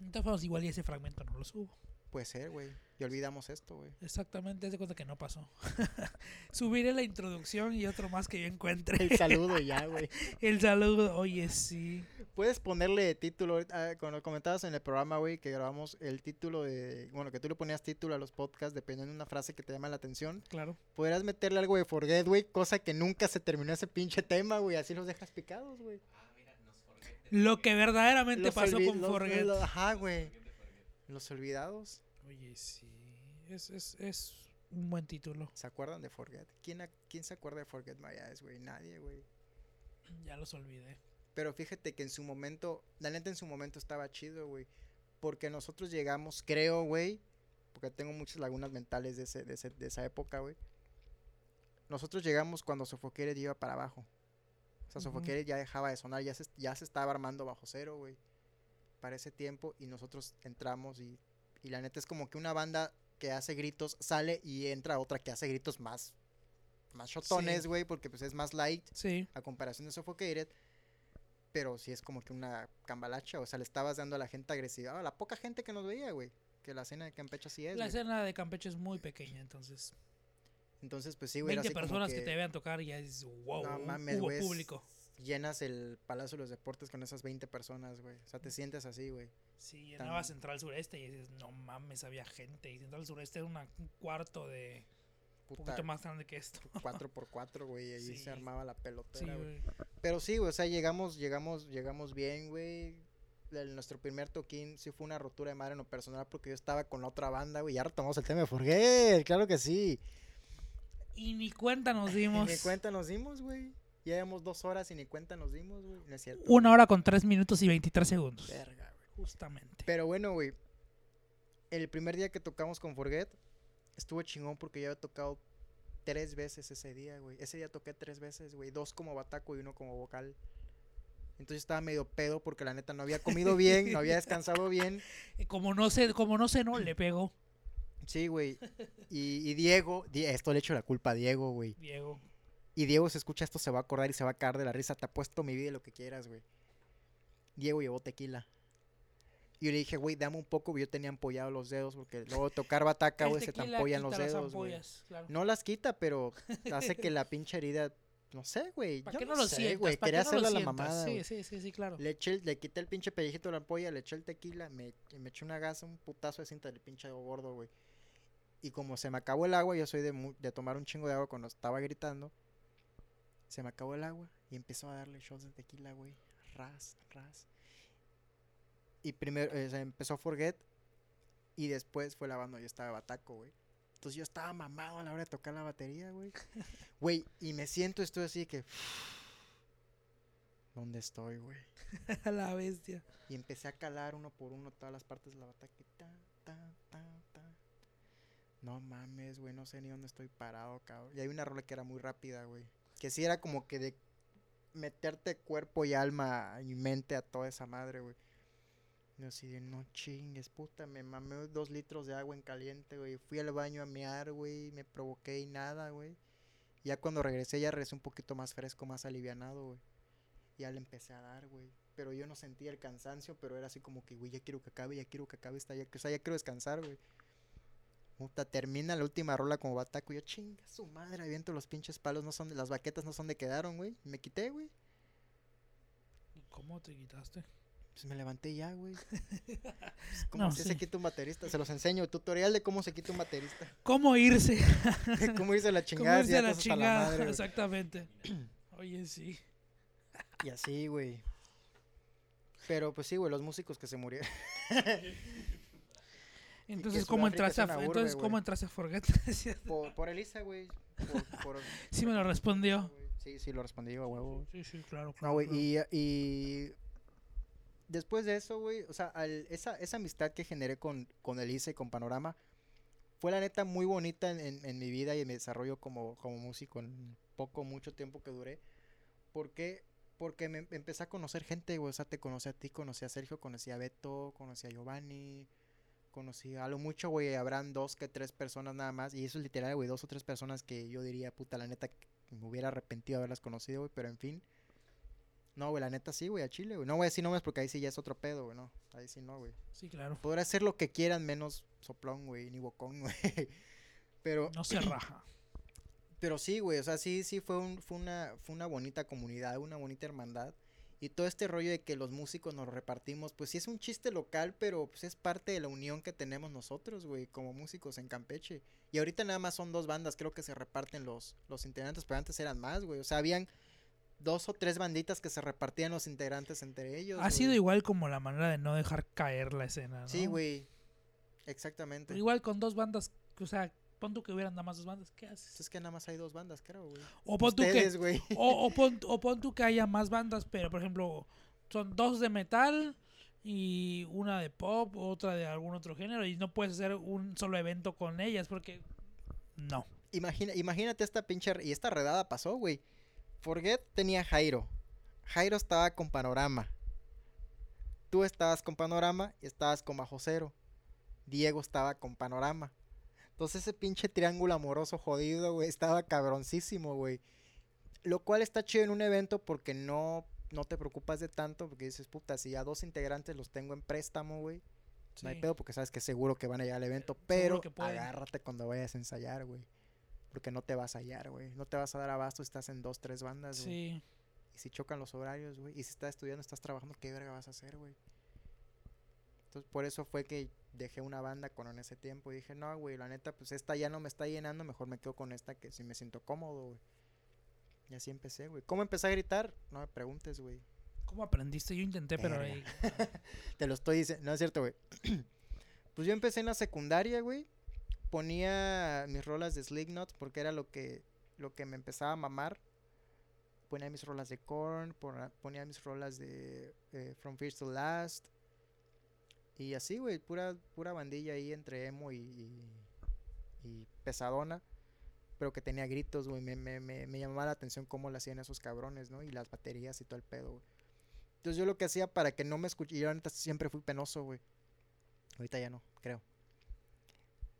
[SPEAKER 1] Entonces, igual y ese fragmento no lo subo.
[SPEAKER 2] Puede ser, güey. Y olvidamos esto, güey.
[SPEAKER 1] Exactamente, haz de cuenta que no pasó. *laughs* Subiré la introducción y otro más que yo encuentre.
[SPEAKER 2] El saludo ya, güey. *laughs*
[SPEAKER 1] El saludo, oye, sí.
[SPEAKER 2] Puedes ponerle título, ah, cuando comentabas en el programa, güey, que grabamos el título de, bueno, que tú le ponías título a los podcasts dependiendo de una frase que te llama la atención.
[SPEAKER 1] Claro.
[SPEAKER 2] Podrías meterle algo de Forget, güey, cosa que nunca se terminó ese pinche tema, güey. Así los dejas picados, güey.
[SPEAKER 1] Lo que verdaderamente
[SPEAKER 2] Los
[SPEAKER 1] pasó con
[SPEAKER 2] los-
[SPEAKER 1] Forget.
[SPEAKER 2] los- Ajá, güey. Los olvidados.
[SPEAKER 1] Oye, sí. Es, es, es un buen título.
[SPEAKER 2] ¿Se acuerdan de Forget? ¿Quién, a- quién se acuerda de Forget My Eyes, güey? Nadie, güey.
[SPEAKER 1] Ya los olvidé.
[SPEAKER 2] Pero fíjate que en su momento, la neta en su momento estaba chido, güey. Porque nosotros llegamos, creo, güey. Porque tengo muchas lagunas mentales de, ese, de, ese- de esa época, güey. Nosotros llegamos cuando Suffocated iba para abajo. O sea. Suffocated ya dejaba de sonar, ya se, ya se estaba armando bajo cero, güey. Para ese tiempo. Y nosotros entramos y, y la neta es como que una banda que hace gritos sale y entra otra que hace gritos más, más shotones,
[SPEAKER 1] Sí.
[SPEAKER 2] güey. Porque pues es más light
[SPEAKER 1] Sí.
[SPEAKER 2] a comparación de Suffocated. Pero sí es como que una cambalacha. O sea, le estabas dando a la gente agresiva. A la poca gente que nos veía, güey. Que la escena de Campeche así es.
[SPEAKER 1] La escena de Campeche es muy pequeña, entonces.
[SPEAKER 2] Entonces, pues sí, güey. era
[SPEAKER 1] 20
[SPEAKER 2] así como
[SPEAKER 1] personas que... te vean tocar y ya es wow,
[SPEAKER 2] No mames,
[SPEAKER 1] hubo público.
[SPEAKER 2] Llenas el Palacio de los Deportes con esas 20 personas, güey. O sea, te sientes así, güey.
[SPEAKER 1] Sí,
[SPEAKER 2] tan-
[SPEAKER 1] llenaba Central Sureste y dices, no mames, había gente. Y Central Sureste era una- un cuarto de un
[SPEAKER 2] Puta,
[SPEAKER 1] poquito más grande que esto. *laughs*
[SPEAKER 2] 4x4, güey. Y ahí
[SPEAKER 1] Sí.
[SPEAKER 2] se armaba la pelotera, güey. Pero sí, güey. O sea, llegamos, llegamos, llegamos bien, güey. Nuestro primer toquín sí fue una rotura de madre en lo personal porque yo estaba con la otra banda, güey. Ya retomamos el tema de Forget, claro que sí.
[SPEAKER 1] Y ni cuenta nos
[SPEAKER 2] Y
[SPEAKER 1] dimos. *laughs*
[SPEAKER 2] ni cuenta nos dimos, güey. Ya llevamos dos horas y ni cuenta nos dimos, güey. No es cierto.
[SPEAKER 1] Una hora con 3 minutos y 23 segundos.
[SPEAKER 2] Verga, güey.
[SPEAKER 1] Justamente.
[SPEAKER 2] Pero bueno, güey. El primer día que tocamos con Forget estuvo chingón porque ya había tocado tres veces ese día, güey. Ese día toqué tres veces, güey. Dos como bataco y uno como vocal. Entonces estaba medio pedo porque la neta no había comido *laughs* bien, no había descansado bien.
[SPEAKER 1] Como no sé, como no sé, no le pegó
[SPEAKER 2] Sí, güey. Y, y Diego, Di- esto le echo la culpa a Diego, güey.
[SPEAKER 1] Diego.
[SPEAKER 2] Y Diego se escucha esto, se va a acordar y se va a caer de la risa. Te apuesto mi vida y lo que quieras, güey. Diego llevó tequila. Y yo le dije, güey, dame un poco, güey. Yo tenía ampollado los dedos porque luego tocar bataca, güey, se te ampollan los dedos, güey.
[SPEAKER 1] ampollas, claro.
[SPEAKER 2] No las quita, pero hace que la *laughs* pinche herida, no sé, güey.
[SPEAKER 1] ¿Para
[SPEAKER 2] Yo
[SPEAKER 1] qué
[SPEAKER 2] no,
[SPEAKER 1] lo
[SPEAKER 2] sé, güey.
[SPEAKER 1] ¿Para
[SPEAKER 2] Quería
[SPEAKER 1] no
[SPEAKER 2] a la mamada,
[SPEAKER 1] Sí, sí, sí, sí, claro.
[SPEAKER 2] Le, eché el- le quité el pinche pellejito de la ampolla, le eché el tequila, me, me eché una gasa, un putazo de cinta del pinche gordo, güey. Y como se me acabó el agua, yo soy de tomar un chingo de agua cuando estaba gritando. Se me acabó el agua y empezó a darle shots de tequila, güey. Ras, ras. Y primero eh, se empezó Forget. Y después fue la banda, yo estaba bataco, güey. Entonces yo estaba mamado a la hora de tocar la batería, güey. *laughs* Güey, y me siento, estoy así que. ¿Dónde estoy, güey? *laughs*
[SPEAKER 1] la bestia.
[SPEAKER 2] Y empecé a calar uno por uno todas las partes de la batalla. Ta, ta, ta, ta. No mames, güey, no sé ni dónde estoy parado, cabrón. Y hay una rola que era muy rápida, güey. Que sí era como que de meterte cuerpo y alma y mente a toda esa madre, güey. Yo así de, no chingues, puta, me mamé dos litros de agua en caliente, güey. Fui al baño a mear, güey, me provoqué y nada, güey. Ya cuando regresé, ya regresé un poquito más fresco, más alivianado, güey. Ya le empecé a dar, güey. Pero yo no sentía el cansancio, pero era así como que, güey, ya quiero que acabe, ya quiero que acabe ya, o sea, ya quiero descansar, güey. Puta, termina la última rola como bataco. Yo, chinga su madre, aviento los pinches palos, no son de, las baquetas no son de quedaron, güey. Me quité, güey.
[SPEAKER 1] ¿Cómo te quitaste?
[SPEAKER 2] Pues me levanté ya, güey. *laughs* Pues, ¿Cómo
[SPEAKER 1] No, sí.
[SPEAKER 2] se quita un baterista? Se los enseño. Tutorial de cómo se quita un baterista. *laughs*
[SPEAKER 1] ¿Cómo irse? *laughs*
[SPEAKER 2] cómo hice la
[SPEAKER 1] ¿Cómo
[SPEAKER 2] chingada.
[SPEAKER 1] irse
[SPEAKER 2] ya
[SPEAKER 1] a la chingada?
[SPEAKER 2] madre.
[SPEAKER 1] Exactamente. *clears throat* Oye, sí.
[SPEAKER 2] y así, güey. Pero pues sí, güey, los músicos que se murieron.
[SPEAKER 1] Entonces, ¿cómo entraste a,
[SPEAKER 2] urbe,
[SPEAKER 1] entonces, ¿cómo entraste a Forget? *laughs*
[SPEAKER 2] Por, por Elisa, güey. Por, por- *laughs*
[SPEAKER 1] sí me lo respondió.
[SPEAKER 2] Sí, sí, lo respondí a huevo. güey.
[SPEAKER 1] Sí, sí, claro.
[SPEAKER 2] No,
[SPEAKER 1] claro,
[SPEAKER 2] güey,
[SPEAKER 1] claro.
[SPEAKER 2] y, y después de eso, güey, o sea, al- esa, esa amistad que generé con, con Elisa y con Panorama fue la neta muy bonita en, en- en mi vida y en mi desarrollo como, como músico en poco, mucho tiempo que duré. ¿Por qué? Porque me empecé a conocer gente, güey, o sea, te conocí a ti, conocí a Sergio, conocí a Beto, conocí a Giovanni, conocí a lo mucho, güey, habrán dos que tres personas nada más, y eso es literal, güey, dos o tres personas que yo diría, puta, la neta, me hubiera arrepentido de haberlas conocido, güey, pero en fin. No, güey, la neta sí, güey, a Chile, güey. No voy a decir nombres porque ahí sí ya es otro pedo, güey, no. Ahí sí no, güey.
[SPEAKER 1] Sí, claro.
[SPEAKER 2] Podrá hacer lo que quieran menos soplón, güey, ni bocón, *laughs* güey. Pero,
[SPEAKER 1] No se raja. *clears throat*
[SPEAKER 2] pero sí, güey, o sea, sí, sí fue, un, fue, una, fue una bonita comunidad, una bonita hermandad. Y todo este rollo de que los músicos nos repartimos, pues sí es un chiste local, pero pues es parte de la unión que tenemos nosotros, güey, como músicos en Campeche. Y ahorita nada más son dos bandas, creo que se reparten los, los integrantes, pero antes eran más, güey. O sea, habían dos o tres banditas que se repartían los integrantes entre ellos.
[SPEAKER 1] Ha sido igual como la manera de no dejar caer la escena, ¿no?
[SPEAKER 2] Sí, güey. Exactamente.
[SPEAKER 1] Igual con dos bandas, o sea, pon tú que hubieran nada más dos bandas, ¿qué haces?
[SPEAKER 2] Es que nada más hay dos bandas, creo, güey.
[SPEAKER 1] O pon tú que,
[SPEAKER 2] Ustedes,
[SPEAKER 1] o, o pon, *laughs* o pon tú que haya más bandas, pero por ejemplo, son dos de metal y una de pop, otra de algún otro género, y no puedes hacer un solo evento con ellas porque no.
[SPEAKER 2] Imagina, imagínate esta pinche... Y esta redada pasó, güey. Forget tenía Jairo. Jairo estaba con Panorama. Tú estabas con Panorama y estabas con Bajo Cero. Diego estaba con Panorama. Entonces ese pinche triángulo amoroso jodido, güey, estaba cabroncísimo, güey. Lo cual está chido en un evento porque no, no te preocupas de tanto, porque dices, puta, si a dos integrantes los tengo en préstamo, güey. No hay pedo porque sabes que seguro que van a llegar al evento, pero
[SPEAKER 1] que pueden.
[SPEAKER 2] agárrate cuando vayas a ensayar, güey. Porque no te vas a hallar, güey. No te vas a dar abasto si estás en dos, tres bandas, güey.
[SPEAKER 1] Sí.
[SPEAKER 2] Y si chocan los horarios, güey. Y si estás estudiando, estás trabajando, ¿qué verga vas a hacer, güey? Entonces, por eso fue que dejé una banda con en ese tiempo. Y dije, no, güey, la neta, pues esta ya no me está llenando. Mejor me quedo con esta que sí me siento cómodo, güey. Y así empecé, güey. ¿Cómo empecé a gritar? No me preguntes, güey.
[SPEAKER 1] ¿Cómo aprendiste? Yo intenté, pero ahí- *laughs*
[SPEAKER 2] Te lo estoy diciendo. No es cierto, güey. *clears throat* pues yo empecé en la secundaria, güey. Ponía mis rolas de Slipknot porque era lo que, lo que me empezaba a mamar. Ponía mis rolas de Korn, ponía mis rolas de eh, From First to Last. Y así, güey, pura, pura bandilla ahí entre emo y, y, pesadona. Pero que tenía gritos, güey. Me, me, me, llamaba la atención cómo lo hacían esos cabrones, ¿no? Y las baterías y todo el pedo, güey. Entonces yo lo que hacía para que no me escuche, yo siempre fui penoso, güey. Ahorita ya no, creo.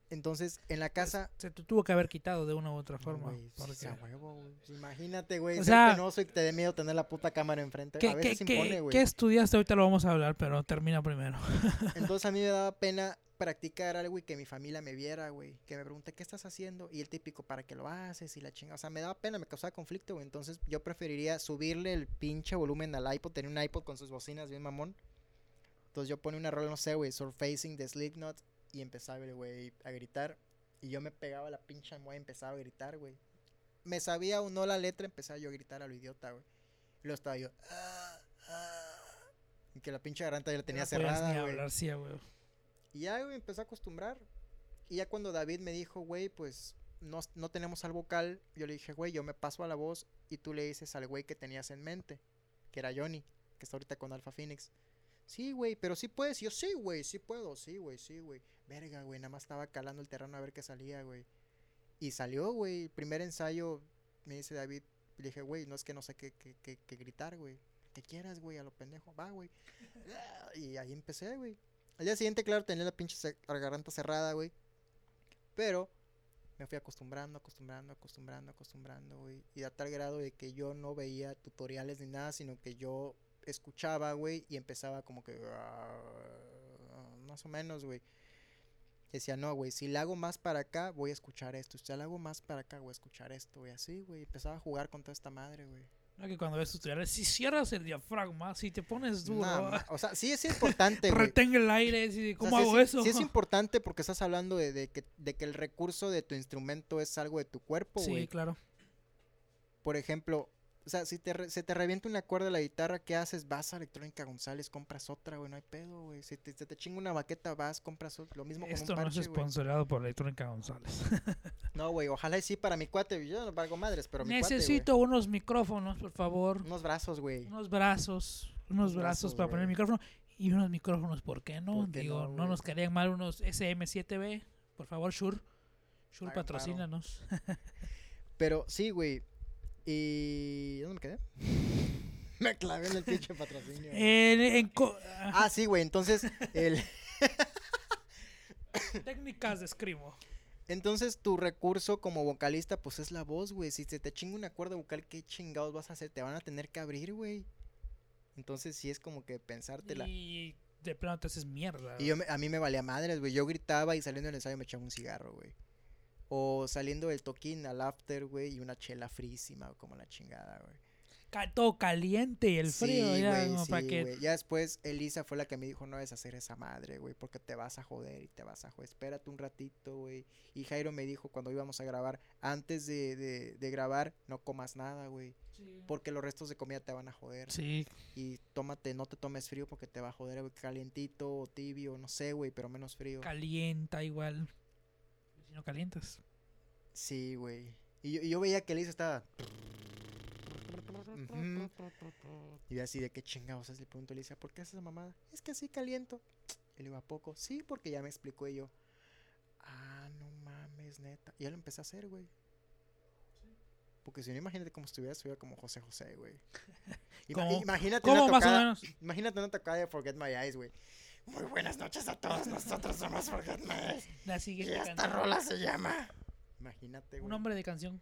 [SPEAKER 2] Entonces, en la casa...
[SPEAKER 1] se te tuvo que haber quitado de una u otra forma.
[SPEAKER 2] pues,
[SPEAKER 1] porque-
[SPEAKER 2] a huevo, güey. Imagínate, güey,
[SPEAKER 1] O sea,
[SPEAKER 2] penoso y te dé miedo tener la puta cámara enfrente.
[SPEAKER 1] ¿Qué,
[SPEAKER 2] a veces
[SPEAKER 1] qué-
[SPEAKER 2] impone,
[SPEAKER 1] qué-
[SPEAKER 2] güey.
[SPEAKER 1] qué estudiaste? Ahorita lo vamos a hablar, pero termina primero. *laughs*
[SPEAKER 2] Entonces a mí me daba pena practicar algo y que mi familia me viera, güey. Que me pregunte, ¿qué estás haciendo? Y el típico, ¿para qué lo haces? Y la chinga. O sea, me daba pena, me causaba conflicto, güey. Entonces yo preferiría subirle el pinche volumen al iPod. Tener un iPod con sus bocinas bien mamón. Entonces yo ponía una rola, no sé, güey, Surfacing de Slipknot. Y empezaba, güey, a gritar. Y yo me pegaba la pinche almohada y empezaba a gritar, güey. Me sabía o no la letra, empezaba yo a gritar a lo idiota, güey. Y luego estaba yo. "Ah, ah", y que la pinche garganta ya la tenía
[SPEAKER 1] No
[SPEAKER 2] cerrada,
[SPEAKER 1] ni
[SPEAKER 2] güey.
[SPEAKER 1] hablar, sí, güey.
[SPEAKER 2] Y ya, güey, empecé a acostumbrar. Y ya cuando David me dijo, güey, pues no, no tenemos al vocal, yo le dije, güey, yo me paso a la voz y tú le dices al güey que tenías en mente, que era Johnny, que está ahorita con Alpha Phoenix. Sí, güey, pero sí puedes. Y yo, sí, güey, sí puedo, sí, güey, sí, güey. Verga, güey, nada más estaba calando el terreno a ver qué salía, güey. Y salió, güey. Primer ensayo, me dice David, le dije, güey, no es que no sé qué, qué, qué- qué gritar, güey. Que quieras, güey, a lo pendejo. Va, güey. Y ahí empecé, güey. Al día siguiente, claro, tenía la pinche garganta cerrada, güey. Pero me fui acostumbrando, acostumbrando, acostumbrando, acostumbrando, güey. Y a tal grado de que yo no veía tutoriales ni nada, sino que yo escuchaba, güey, y empezaba como que... ah, Más o menos, güey. Decía, no, güey, si le hago más para acá, voy a escuchar esto. Si le hago más para acá, voy a escuchar esto, güey. Así, güey. Empezaba a jugar con toda esta madre, güey.
[SPEAKER 1] No, que cuando ves tutoriales, si cierras el diafragma, si te pones duro,
[SPEAKER 2] Nah, o sea, sí es *laughs* importante,
[SPEAKER 1] retén el aire, si-
[SPEAKER 2] O sea,
[SPEAKER 1] ¿cómo
[SPEAKER 2] sí
[SPEAKER 1] hago
[SPEAKER 2] es,
[SPEAKER 1] eso?
[SPEAKER 2] Sí es *laughs* importante porque estás hablando de, de que, de que el recurso de tu instrumento es algo de tu cuerpo,
[SPEAKER 1] Sí,
[SPEAKER 2] güey.
[SPEAKER 1] claro.
[SPEAKER 2] Por ejemplo, o sea, si te re- se te revienta una cuerda de la guitarra, ¿qué haces? Vas a Electrónica González, compras otra, güey, no hay pedo, güey. Si te, se te chinga una baqueta, vas, compras otra. Lo mismo
[SPEAKER 1] Esto
[SPEAKER 2] con un
[SPEAKER 1] no es
[SPEAKER 2] parche,
[SPEAKER 1] sponsoreado por Electrónica González. *laughs*
[SPEAKER 2] No, güey, ojalá y sí para mi cuate. Yo no valgo madres, pero mi cuate,
[SPEAKER 1] Necesito unos micrófonos, por favor.
[SPEAKER 2] Unos brazos, güey.
[SPEAKER 1] Unos brazos. Unos
[SPEAKER 2] Unos
[SPEAKER 1] brazos
[SPEAKER 2] brazos,
[SPEAKER 1] para poner el micrófono. Y unos micrófonos, ¿por qué no?
[SPEAKER 2] ¿Por qué
[SPEAKER 1] Digo,
[SPEAKER 2] no,
[SPEAKER 1] nos quedarían mal unos SM7B. Por favor, Shure. Shure, patrocínanos. *laughs*
[SPEAKER 2] Pero sí, güey. Y... ¿Dónde me quedé? *laughs* me clavé en el pinche patrocinio.
[SPEAKER 1] En- en
[SPEAKER 2] Ah, sí, güey. Entonces, el... *laughs*
[SPEAKER 1] técnicas de escribo.
[SPEAKER 2] Entonces tu recurso como vocalista pues es la voz, güey. Si se te chinga una cuerda vocal, ¿qué chingados vas a hacer? Te van a tener que abrir, güey. Entonces sí es como que pensártela. Y,
[SPEAKER 1] Y de plano te haces mierda.
[SPEAKER 2] yo me- a mí me valía madres, güey. Yo gritaba y saliendo del ensayo me echaba un cigarro, güey. O saliendo del toquín al after, güey, y una chela frísima, como la chingada, güey.
[SPEAKER 1] Todo caliente y el frío.
[SPEAKER 2] sí,
[SPEAKER 1] ya,
[SPEAKER 2] güey,
[SPEAKER 1] como
[SPEAKER 2] sí,
[SPEAKER 1] para que.
[SPEAKER 2] Ya después Elisa fue la que me dijo, no debes hacer esa madre, güey, porque te vas a joder y te vas a joder. Espérate un ratito, güey. Y Jairo me dijo cuando íbamos a grabar, antes de, de, de grabar, no comas nada, güey. Porque los restos de comida te van a joder.
[SPEAKER 1] Sí,
[SPEAKER 2] Y tómate, no te tomes frío porque te va a joder, güey. Calientito o tibio, no sé, güey, pero menos frío.
[SPEAKER 1] calienta igual. No calientas.
[SPEAKER 2] Sí, güey. Y yo, y yo veía que Elisa estaba... Ujú. Y yo así de qué chingados es. Le pregunto a Elisa, ¿por qué haces esa mamada? Es que así caliento. Y le digo, ¿a poco? Sí, porque ya me explicó y yo. Ah, no mames, neta. Y ya lo empecé a hacer, güey. Porque si no, imagínate cómo estuviera, estuviera como José José, güey. *laughs* Imagínate
[SPEAKER 1] ¿Cómo
[SPEAKER 2] una
[SPEAKER 1] más o menos?
[SPEAKER 2] imagínate una tocada de Forget My Eyes, güey. Muy buenas noches a todos, nosotros somos Forget.
[SPEAKER 1] La
[SPEAKER 2] Y
[SPEAKER 1] siguiente
[SPEAKER 2] esta
[SPEAKER 1] canción.
[SPEAKER 2] rola se llama... Imagínate,
[SPEAKER 1] Un
[SPEAKER 2] güey.
[SPEAKER 1] nombre de canción.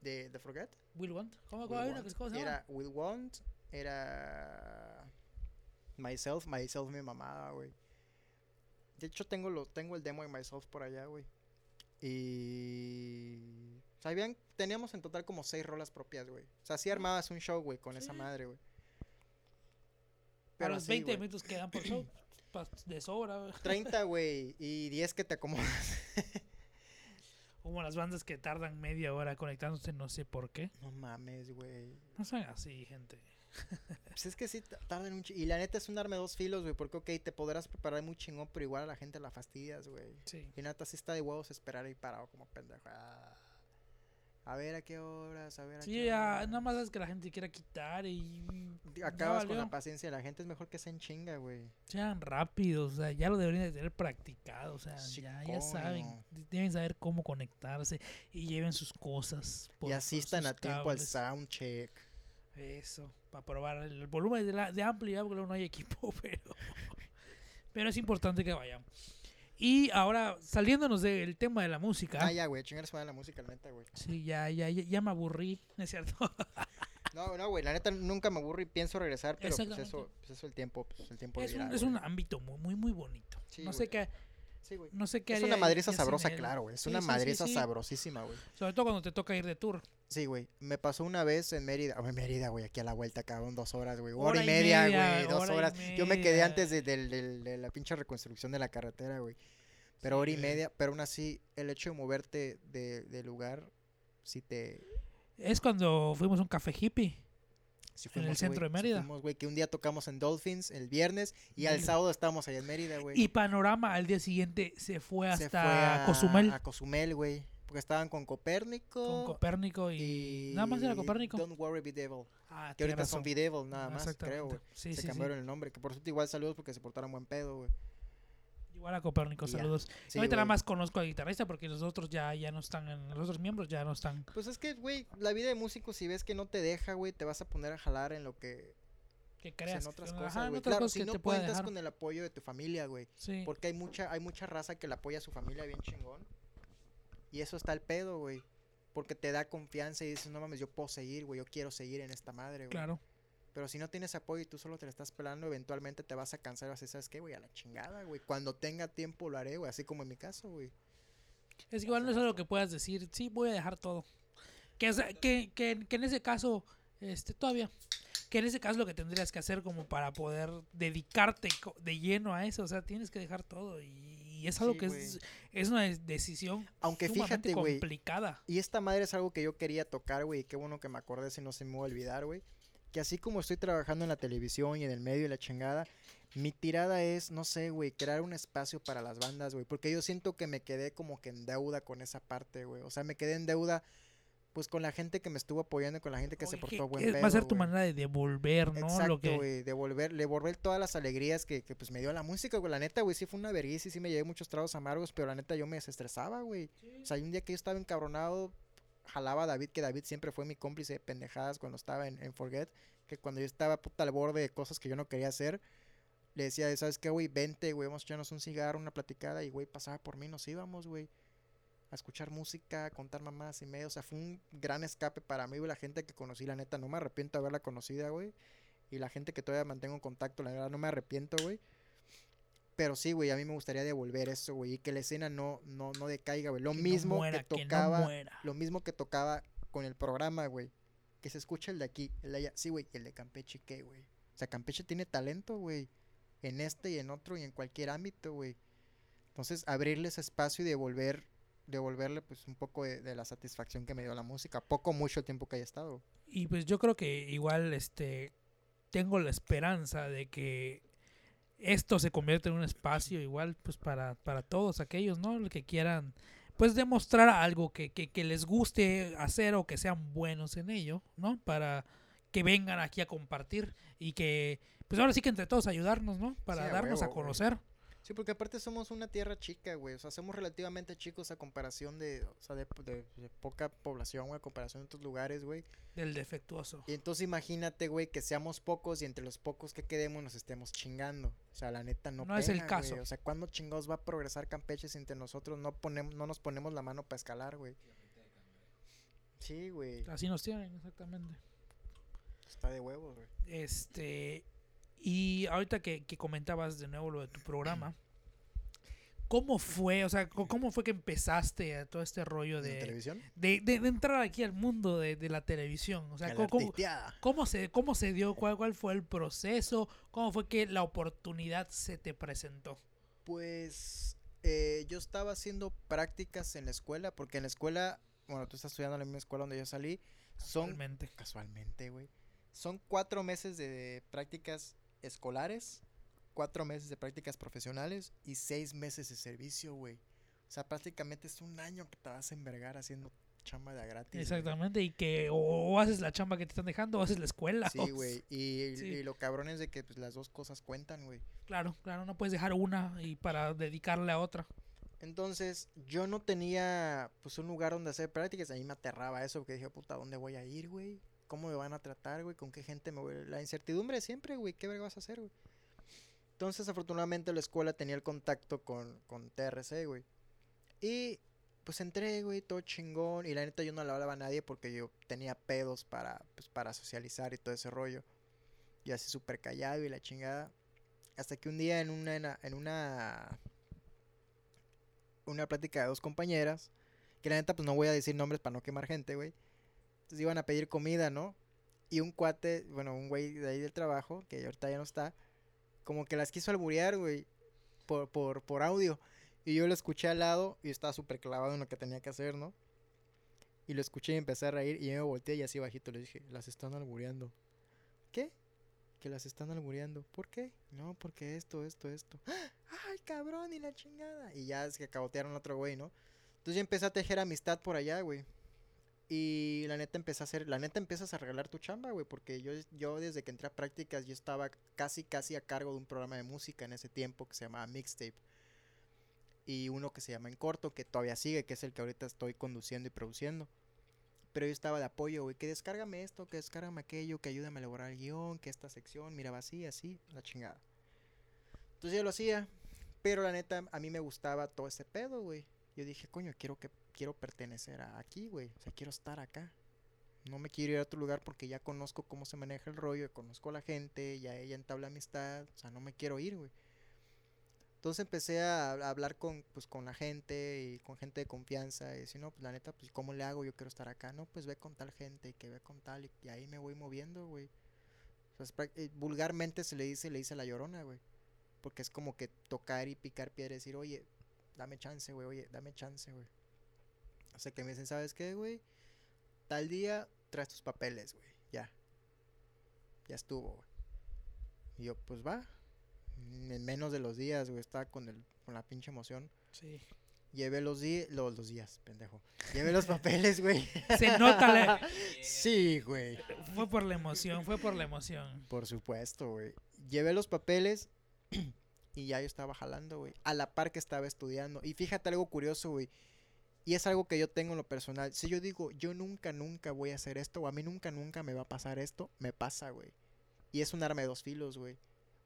[SPEAKER 2] De, de Forget.
[SPEAKER 1] Will Want. ¿Cómo,
[SPEAKER 2] Will
[SPEAKER 1] cómo hay una
[SPEAKER 2] Want.
[SPEAKER 1] cómo se llama?
[SPEAKER 2] Era Will Want, era Myself, Myself mi mamada, güey. De hecho tengo lo, tengo el demo de Myself por allá, güey. Y o sea, habían- teníamos en total como seis rolas propias, güey. O sea, sí armabas un show, güey, con esa madre, güey.
[SPEAKER 1] A
[SPEAKER 2] Pero
[SPEAKER 1] los
[SPEAKER 2] así,
[SPEAKER 1] 20
[SPEAKER 2] güey.
[SPEAKER 1] minutos quedan por show. *clears throat* De sobra. güey.
[SPEAKER 2] 30, *laughs* güey, y 10 que te acomodas. *laughs*
[SPEAKER 1] Como las bandas que tardan media hora conectándose, no sé por qué.
[SPEAKER 2] No mames, güey.
[SPEAKER 1] No sean así, gente. *laughs*
[SPEAKER 2] Pues es que sí ta- tardan un Y la neta es un arma de dos filos, güey. Porque, ok, te podrás preparar muy chingón, pero igual a la gente la fastidias, güey.
[SPEAKER 1] Sí.
[SPEAKER 2] Y neta sí está de huevos esperar ahí parado como pendejo. Ah, A ver a qué horas, a ver a
[SPEAKER 1] Sí,
[SPEAKER 2] qué horas.
[SPEAKER 1] nada más es que la gente quiera quitar y.
[SPEAKER 2] Acabas con la paciencia de la gente. Es mejor que se en chinga, güey.
[SPEAKER 1] Sean rápidos, o sea, ya lo deberían de tener practicado, o sea, ya, ya saben, deben saber cómo conectarse y lleven sus cosas. por-
[SPEAKER 2] y asistan a tiempo al
[SPEAKER 1] cables.
[SPEAKER 2] soundcheck.
[SPEAKER 1] Eso, para probar el volumen de, la, de amplio, porque luego no hay equipo, *laughs* pero, pero es importante que vayan. Y ahora, saliéndonos del tema de la música,
[SPEAKER 2] Ah, ya, güey. Chingar suena la música, la neta, güey.
[SPEAKER 1] sí, ya, ya, ya, ya me aburrí, ¿no es cierto? *laughs*
[SPEAKER 2] No, no, güey. La neta nunca me aburro y pienso regresar, pero pues eso, pues eso el tiempo, pues el tiempo
[SPEAKER 1] es, un, es un ámbito muy, muy, muy bonito.
[SPEAKER 2] Sí,
[SPEAKER 1] no sé qué,
[SPEAKER 2] Sí,
[SPEAKER 1] no sé qué
[SPEAKER 2] Es
[SPEAKER 1] haría
[SPEAKER 2] una madriza sabrosa, claro, güey. Es
[SPEAKER 1] Sí,
[SPEAKER 2] una
[SPEAKER 1] sí, sí,
[SPEAKER 2] madriza
[SPEAKER 1] sí.
[SPEAKER 2] sabrosísima, güey.
[SPEAKER 1] Sobre todo cuando te toca ir de tour.
[SPEAKER 2] Sí, güey. Me pasó una vez en Mérida. Oh, en Mérida, güey. Aquí a la vuelta, cabrón. Dos horas, güey. Hora,
[SPEAKER 1] Hora
[SPEAKER 2] y media, güey. Dos
[SPEAKER 1] hora
[SPEAKER 2] horas. Yo me quedé antes de, de la pinche reconstrucción de la carretera, güey. Pero
[SPEAKER 1] Sí,
[SPEAKER 2] hora y media, pero aún así, el hecho de moverte de, lugar, si te...
[SPEAKER 1] Es cuando fuimos a un café hippie.
[SPEAKER 2] sí
[SPEAKER 1] En el centro de
[SPEAKER 2] sí
[SPEAKER 1] Mérida.
[SPEAKER 2] fuimos, que un día tocamos en Dolphins el viernes y al sábado estábamos allá en Mérida, güey.
[SPEAKER 1] Y Panorama al día siguiente se fue hasta
[SPEAKER 2] Se fue a
[SPEAKER 1] Cozumel
[SPEAKER 2] A Cozumel, güey. Porque estaban con Copérnico.
[SPEAKER 1] con Copérnico y... Nada más era Copérnico.
[SPEAKER 2] Don't worry, be devil.
[SPEAKER 1] Ah,
[SPEAKER 2] Que ahorita son be devil, nada más, creo, güey.
[SPEAKER 1] Sí,
[SPEAKER 2] Se cambiaron el nombre. Que por cierto, igual saludos porque se portaron buen pedo, güey.
[SPEAKER 1] Igual a Copérnico, saludos.
[SPEAKER 2] Sí,
[SPEAKER 1] Ahorita nada
[SPEAKER 2] güey.
[SPEAKER 1] más conozco al guitarrista porque los otros ya, ya no están, en, los otros miembros ya no están.
[SPEAKER 2] Pues es que, güey, la vida de músico, si ves que no te deja, güey, te vas a poner a jalar en lo que.
[SPEAKER 1] Que
[SPEAKER 2] pues,
[SPEAKER 1] creas.
[SPEAKER 2] en otras
[SPEAKER 1] que-
[SPEAKER 2] cosas,
[SPEAKER 1] ajá, en
[SPEAKER 2] güey.
[SPEAKER 1] otras
[SPEAKER 2] Claro,
[SPEAKER 1] cosas
[SPEAKER 2] si no cuentas
[SPEAKER 1] dejar.
[SPEAKER 2] con el apoyo de tu familia, güey.
[SPEAKER 1] Sí.
[SPEAKER 2] Porque hay mucha, hay mucha raza que le apoya a su familia bien chingón. Y eso está el pedo, güey. Porque te da confianza y dices, no mames, yo puedo seguir, güey, yo quiero seguir en esta madre, güey.
[SPEAKER 1] Claro.
[SPEAKER 2] Pero si no tienes apoyo y tú solo te la estás pelando, eventualmente te vas a cansar y vas a decir, ¿sabes qué, güey? A la chingada, güey. Cuando tenga tiempo lo haré, güey. Así como en mi caso, güey.
[SPEAKER 1] Es igual no es algo que puedas decir, sí, voy a dejar todo. Que, que, que, que en ese caso, este, todavía, que en ese caso lo que tendrías que hacer como para poder dedicarte de lleno a eso, o sea, tienes que dejar todo. Y, y es algo
[SPEAKER 2] Sí,
[SPEAKER 1] que es, es una decisión
[SPEAKER 2] Aunque fíjate, güey.
[SPEAKER 1] complicada.
[SPEAKER 2] Y esta madre es algo que yo quería tocar, güey. y Qué bueno que me acordé si no se me va a olvidar, güey. Que así como estoy trabajando en la televisión y en el medio y la chingada, mi tirada es, no sé, güey, crear un espacio para las bandas, güey. Porque yo siento que me quedé como que en deuda con esa parte, güey. O sea, me quedé en deuda, pues, con la gente que me estuvo apoyando con la gente que se portó
[SPEAKER 1] que-
[SPEAKER 2] buen pedo,
[SPEAKER 1] va a ser tu manera de devolver, ¿no?
[SPEAKER 2] Exacto,
[SPEAKER 1] lo que
[SPEAKER 2] güey, devolver, devolver todas las alegrías que, que, pues me dio la música, güey. La neta, güey, sí fue una vergüenza y sí me llevé muchos tragos amargos, pero la neta yo me desestresaba, güey. O sea, hay un día que yo estaba encabronado, jalaba a David, que David siempre fue mi cómplice de pendejadas cuando estaba en, Forget, que cuando yo estaba puta al borde de cosas que yo no quería hacer, le decía, ¿sabes qué, güey? Vente, güey, vamos a echarnos un cigarro, una platicada, y güey, pasaba por mí, nos íbamos, güey. A escuchar música, a contar mamás y medio. O sea, fue un gran escape para mí, güey. La gente que conocí, la neta, no me arrepiento de haberla conocida, güey. Y la gente que todavía mantengo en contacto, la verdad, no me arrepiento, güey. Pero sí, güey, a mí me gustaría devolver eso, güey. Y que la escena no, no, no decaiga, güey. Lo
[SPEAKER 1] que no
[SPEAKER 2] mismo
[SPEAKER 1] muera,
[SPEAKER 2] que
[SPEAKER 1] no
[SPEAKER 2] tocaba.
[SPEAKER 1] muera.
[SPEAKER 2] lo mismo que tocaba con el programa, güey. Que se escucha el de aquí, el de allá. Sí, güey, el de Campeche, ¿qué, güey? O sea, Campeche tiene talento, güey. En este y en otro y en cualquier ámbito, güey. Entonces, abrirle ese espacio y devolver, devolverle, pues, un poco de, de la satisfacción que me dio la música. Poco, mucho tiempo que haya estado.
[SPEAKER 1] Y pues yo creo que igual este tengo la esperanza de que esto se convierta en un espacio igual pues para, para todos aquellos, ¿no? Que quieran pues demostrar algo que, que, que les guste hacer o que sean buenos en ello, ¿no? Para que vengan aquí a compartir y que pues ahora sí que entre todos ayudarnos, ¿no? Para darnos a
[SPEAKER 2] güey. Sí, porque aparte somos una tierra chica, güey. O sea, somos relativamente chicos a comparación de, o sea, de, de- de poca población, güey, a comparación de otros lugares, güey.
[SPEAKER 1] Del defectuoso.
[SPEAKER 2] Y entonces imagínate, güey, que seamos pocos y entre los pocos que quedemos nos estemos chingando. O sea, la neta no
[SPEAKER 1] No es el caso.
[SPEAKER 2] güey. O sea, ¿cuándo chingados va a progresar Campeche si entre nosotros no ponemos, no nos ponemos la mano para escalar, güey? Sí, güey.
[SPEAKER 1] Así nos tienen, exactamente.
[SPEAKER 2] Está de huevos, güey.
[SPEAKER 1] Este, y ahorita que, que comentabas de nuevo lo de tu programa, ¿cómo fue? O sea, ¿cómo fue que empezaste a todo este rollo
[SPEAKER 2] ¿En
[SPEAKER 1] de,
[SPEAKER 2] televisión?
[SPEAKER 1] de, de- de entrar aquí al mundo de, de la televisión? O sea, ¿cómo, cómo, se, ¿cómo se dio? ¿Cuál, ¿Cuál fue el proceso? ¿Cómo fue que la oportunidad se te presentó?
[SPEAKER 2] Pues eh, yo estaba haciendo prácticas en la escuela, porque en la escuela, bueno, tú estás estudiando en la misma escuela donde yo salí, son
[SPEAKER 1] Realmente.
[SPEAKER 2] casualmente, güey. Son cuatro meses de prácticas escolares, cuatro meses de prácticas profesionales y seis meses de servicio, güey. O sea, prácticamente es un año que te vas a envergar haciendo chamba de gratis.
[SPEAKER 1] Exactamente, y que o, o haces la chamba que te están dejando o haces la escuela.
[SPEAKER 2] Sí, *laughs* güey. Y,
[SPEAKER 1] Sí.
[SPEAKER 2] y lo cabrón es de que pues, las dos cosas cuentan, güey.
[SPEAKER 1] Claro, claro, no puedes dejar una y para dedicarle a otra.
[SPEAKER 2] Entonces, yo no tenía pues un lugar donde hacer prácticas. A mí me aterraba eso, porque dije, puta, ¿dónde voy a ir, güey? ¿Cómo me van a tratar, güey? ¿Con qué gente me voy? La incertidumbre siempre, güey. ¿Qué verga vas a hacer, güey? Entonces, afortunadamente, la escuela tenía el contacto con, con TRC, güey. Y pues entré, güey, todo chingón. Y la neta, yo no le hablaba a nadie porque yo tenía pedos para, pues, para socializar y todo ese rollo. Y así súper callado y la chingada. Hasta que un día en una, en una una plática de dos compañeras, que la neta pues no voy a decir nombres para no quemar gente, güey. Entonces iban a pedir comida, ¿no? Y un cuate, bueno, un güey de ahí del trabajo, que ahorita ya no está, como que las quiso alburear, güey, por, por, por audio. Y yo lo escuché al lado y estaba súper clavado en lo que tenía que hacer, ¿no? Y lo escuché y empecé a reír y yo me volteé y así bajito le dije, las están albureando. ¿Qué? Que las están albureando. ¿Por qué? No, porque esto, esto, esto. ¡Ay, cabrón! Y la chingada. Y ya que cabotearon otro güey, ¿no? Entonces yo empecé a tejer amistad por allá, güey. Y la neta empecé a hacer, la neta empiezas a regalar tu chamba, güey, porque yo, yo desde que entré a prácticas yo estaba casi, casi a cargo de un programa de música en ese tiempo que se llamaba Mixtape. Y uno que se llama En Corto, que todavía sigue, que es el que ahorita estoy conduciendo y produciendo. Pero yo estaba de apoyo, güey, que descárgame esto, que descárgame aquello, que ayúdame a elaborar el guion, que esta sección, mira, va así, así, la chingada. Entonces yo lo hacía, pero la neta a mí me gustaba todo ese pedo, güey. Yo dije, coño, quiero que quiero pertenecer a aquí, güey. O sea, quiero estar acá. No me quiero ir a otro lugar porque ya conozco cómo se maneja el rollo, conozco a la gente, ya ella entabla amistad, o sea, no me quiero ir, güey. Entonces empecé a, hablar con, pues, con la gente y con gente de confianza y decir, no, pues la neta, pues ¿cómo le hago? Yo quiero estar acá. No, pues ve con tal gente y que ve con tal y, y ahí me voy moviendo, güey. O sea, eh, vulgarmente se le dice, le dice la llorona, güey. Porque es como que tocar y picar piedra y decir, oye, dame chance, güey, oye, dame chance, güey. O sea, que me dicen, ¿sabes qué, güey? Tal día traes tus papeles, güey. Ya. Ya estuvo, güey. Y yo, pues va. En menos de los días, güey, estaba con, el, con la pinche emoción.
[SPEAKER 1] Sí.
[SPEAKER 2] Llevé los, di- los, los días, pendejo. Llevé los papeles, güey. *laughs*
[SPEAKER 1] Se nota la- *laughs*
[SPEAKER 2] Sí, güey.
[SPEAKER 1] Fue por la emoción, fue por la emoción.
[SPEAKER 2] Por supuesto, güey. Llevé los papeles *clears throat* y ya yo estaba jalando, güey. A la par que estaba estudiando. Y fíjate algo curioso, güey. Y es algo que yo tengo en lo personal. Si yo digo, yo nunca, nunca voy a hacer esto, o a mí nunca, nunca me va a pasar esto, me pasa, güey. Y es un arma de dos filos, güey.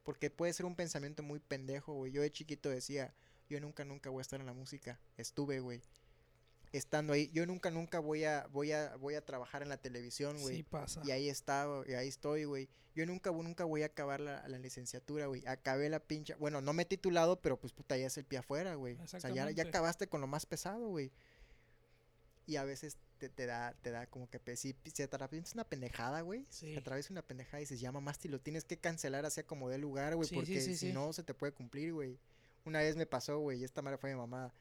[SPEAKER 2] Porque puede ser un pensamiento muy pendejo, güey. Yo de chiquito decía, yo nunca, nunca voy a estar en la música. Estuve, güey. Estando ahí. Yo nunca, nunca voy a, voy a, voy a trabajar en la televisión, güey.
[SPEAKER 1] Sí pasa.
[SPEAKER 2] Y ahí está, y ahí estoy, güey. Yo nunca, nunca voy a acabar la, la licenciatura, güey. Acabé la pincha. Bueno, no me he titulado, pero pues puta, ya es el pie afuera, güey. O sea, ya, acabaste con lo más pesado, güey. Y a veces te, te da, te da como que pe- si, si te atraviesas una pendejada, güey. Si
[SPEAKER 1] Sí.
[SPEAKER 2] te atraviesa una pendejada y dices, ya mamaste y lo tienes que cancelar hacia como de lugar, güey.
[SPEAKER 1] Sí,
[SPEAKER 2] porque
[SPEAKER 1] sí,
[SPEAKER 2] si
[SPEAKER 1] sí.
[SPEAKER 2] no se te puede cumplir, güey. Una vez me pasó, güey, y esta madre fue mi mamá.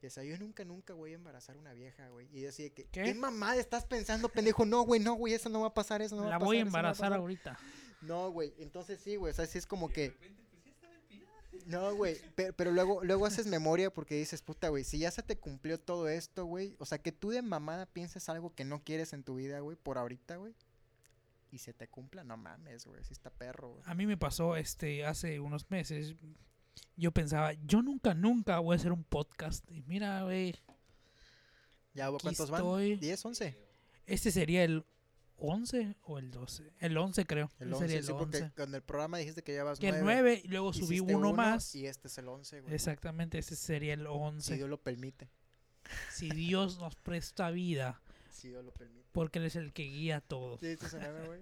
[SPEAKER 2] Y decía, yo nunca, nunca voy a embarazar a una vieja, güey. Y yo así de que,
[SPEAKER 1] ¿Qué?
[SPEAKER 2] ¿qué, mamada estás pensando, pendejo? No, güey, no, güey, eso no va a pasar, eso no va
[SPEAKER 1] la
[SPEAKER 2] a pasar.
[SPEAKER 1] voy a
[SPEAKER 2] no va
[SPEAKER 1] embarazar
[SPEAKER 2] pasar".
[SPEAKER 1] ahorita.
[SPEAKER 2] No, güey, entonces sí, güey, o sea, sí es como que... No, güey, pero, pero luego, luego haces memoria porque dices, puta, güey, si ya se te cumplió todo esto, güey, o sea, que tú de mamada pienses algo que no quieres en tu vida, güey, por ahorita, güey, y se te cumpla, no mames, güey, sí está perro, güey.
[SPEAKER 1] A mí me pasó este hace unos meses. Yo pensaba, yo nunca, nunca voy a hacer un podcast. Y mira, güey,
[SPEAKER 2] ¿Ya cuántos
[SPEAKER 1] estoy.
[SPEAKER 2] van? ¿10, 11?
[SPEAKER 1] este sería el 11 o el 12. El 11 creo.
[SPEAKER 2] El
[SPEAKER 1] Ese
[SPEAKER 2] 11,
[SPEAKER 1] sería el
[SPEAKER 2] sí, porque
[SPEAKER 1] 11.
[SPEAKER 2] con el programa dijiste que llevas
[SPEAKER 1] Que el
[SPEAKER 2] 9.
[SPEAKER 1] 9 y luego subí
[SPEAKER 2] hiciste
[SPEAKER 1] uno más.
[SPEAKER 2] Y este es el 11, güey.
[SPEAKER 1] Exactamente, ese sería el
[SPEAKER 2] Si
[SPEAKER 1] 11.
[SPEAKER 2] Dios lo permite.
[SPEAKER 1] Si Dios nos presta vida,
[SPEAKER 2] Si Dios lo permite.
[SPEAKER 1] porque Él es el que guía todo.
[SPEAKER 2] Sí, este es el meme, güey.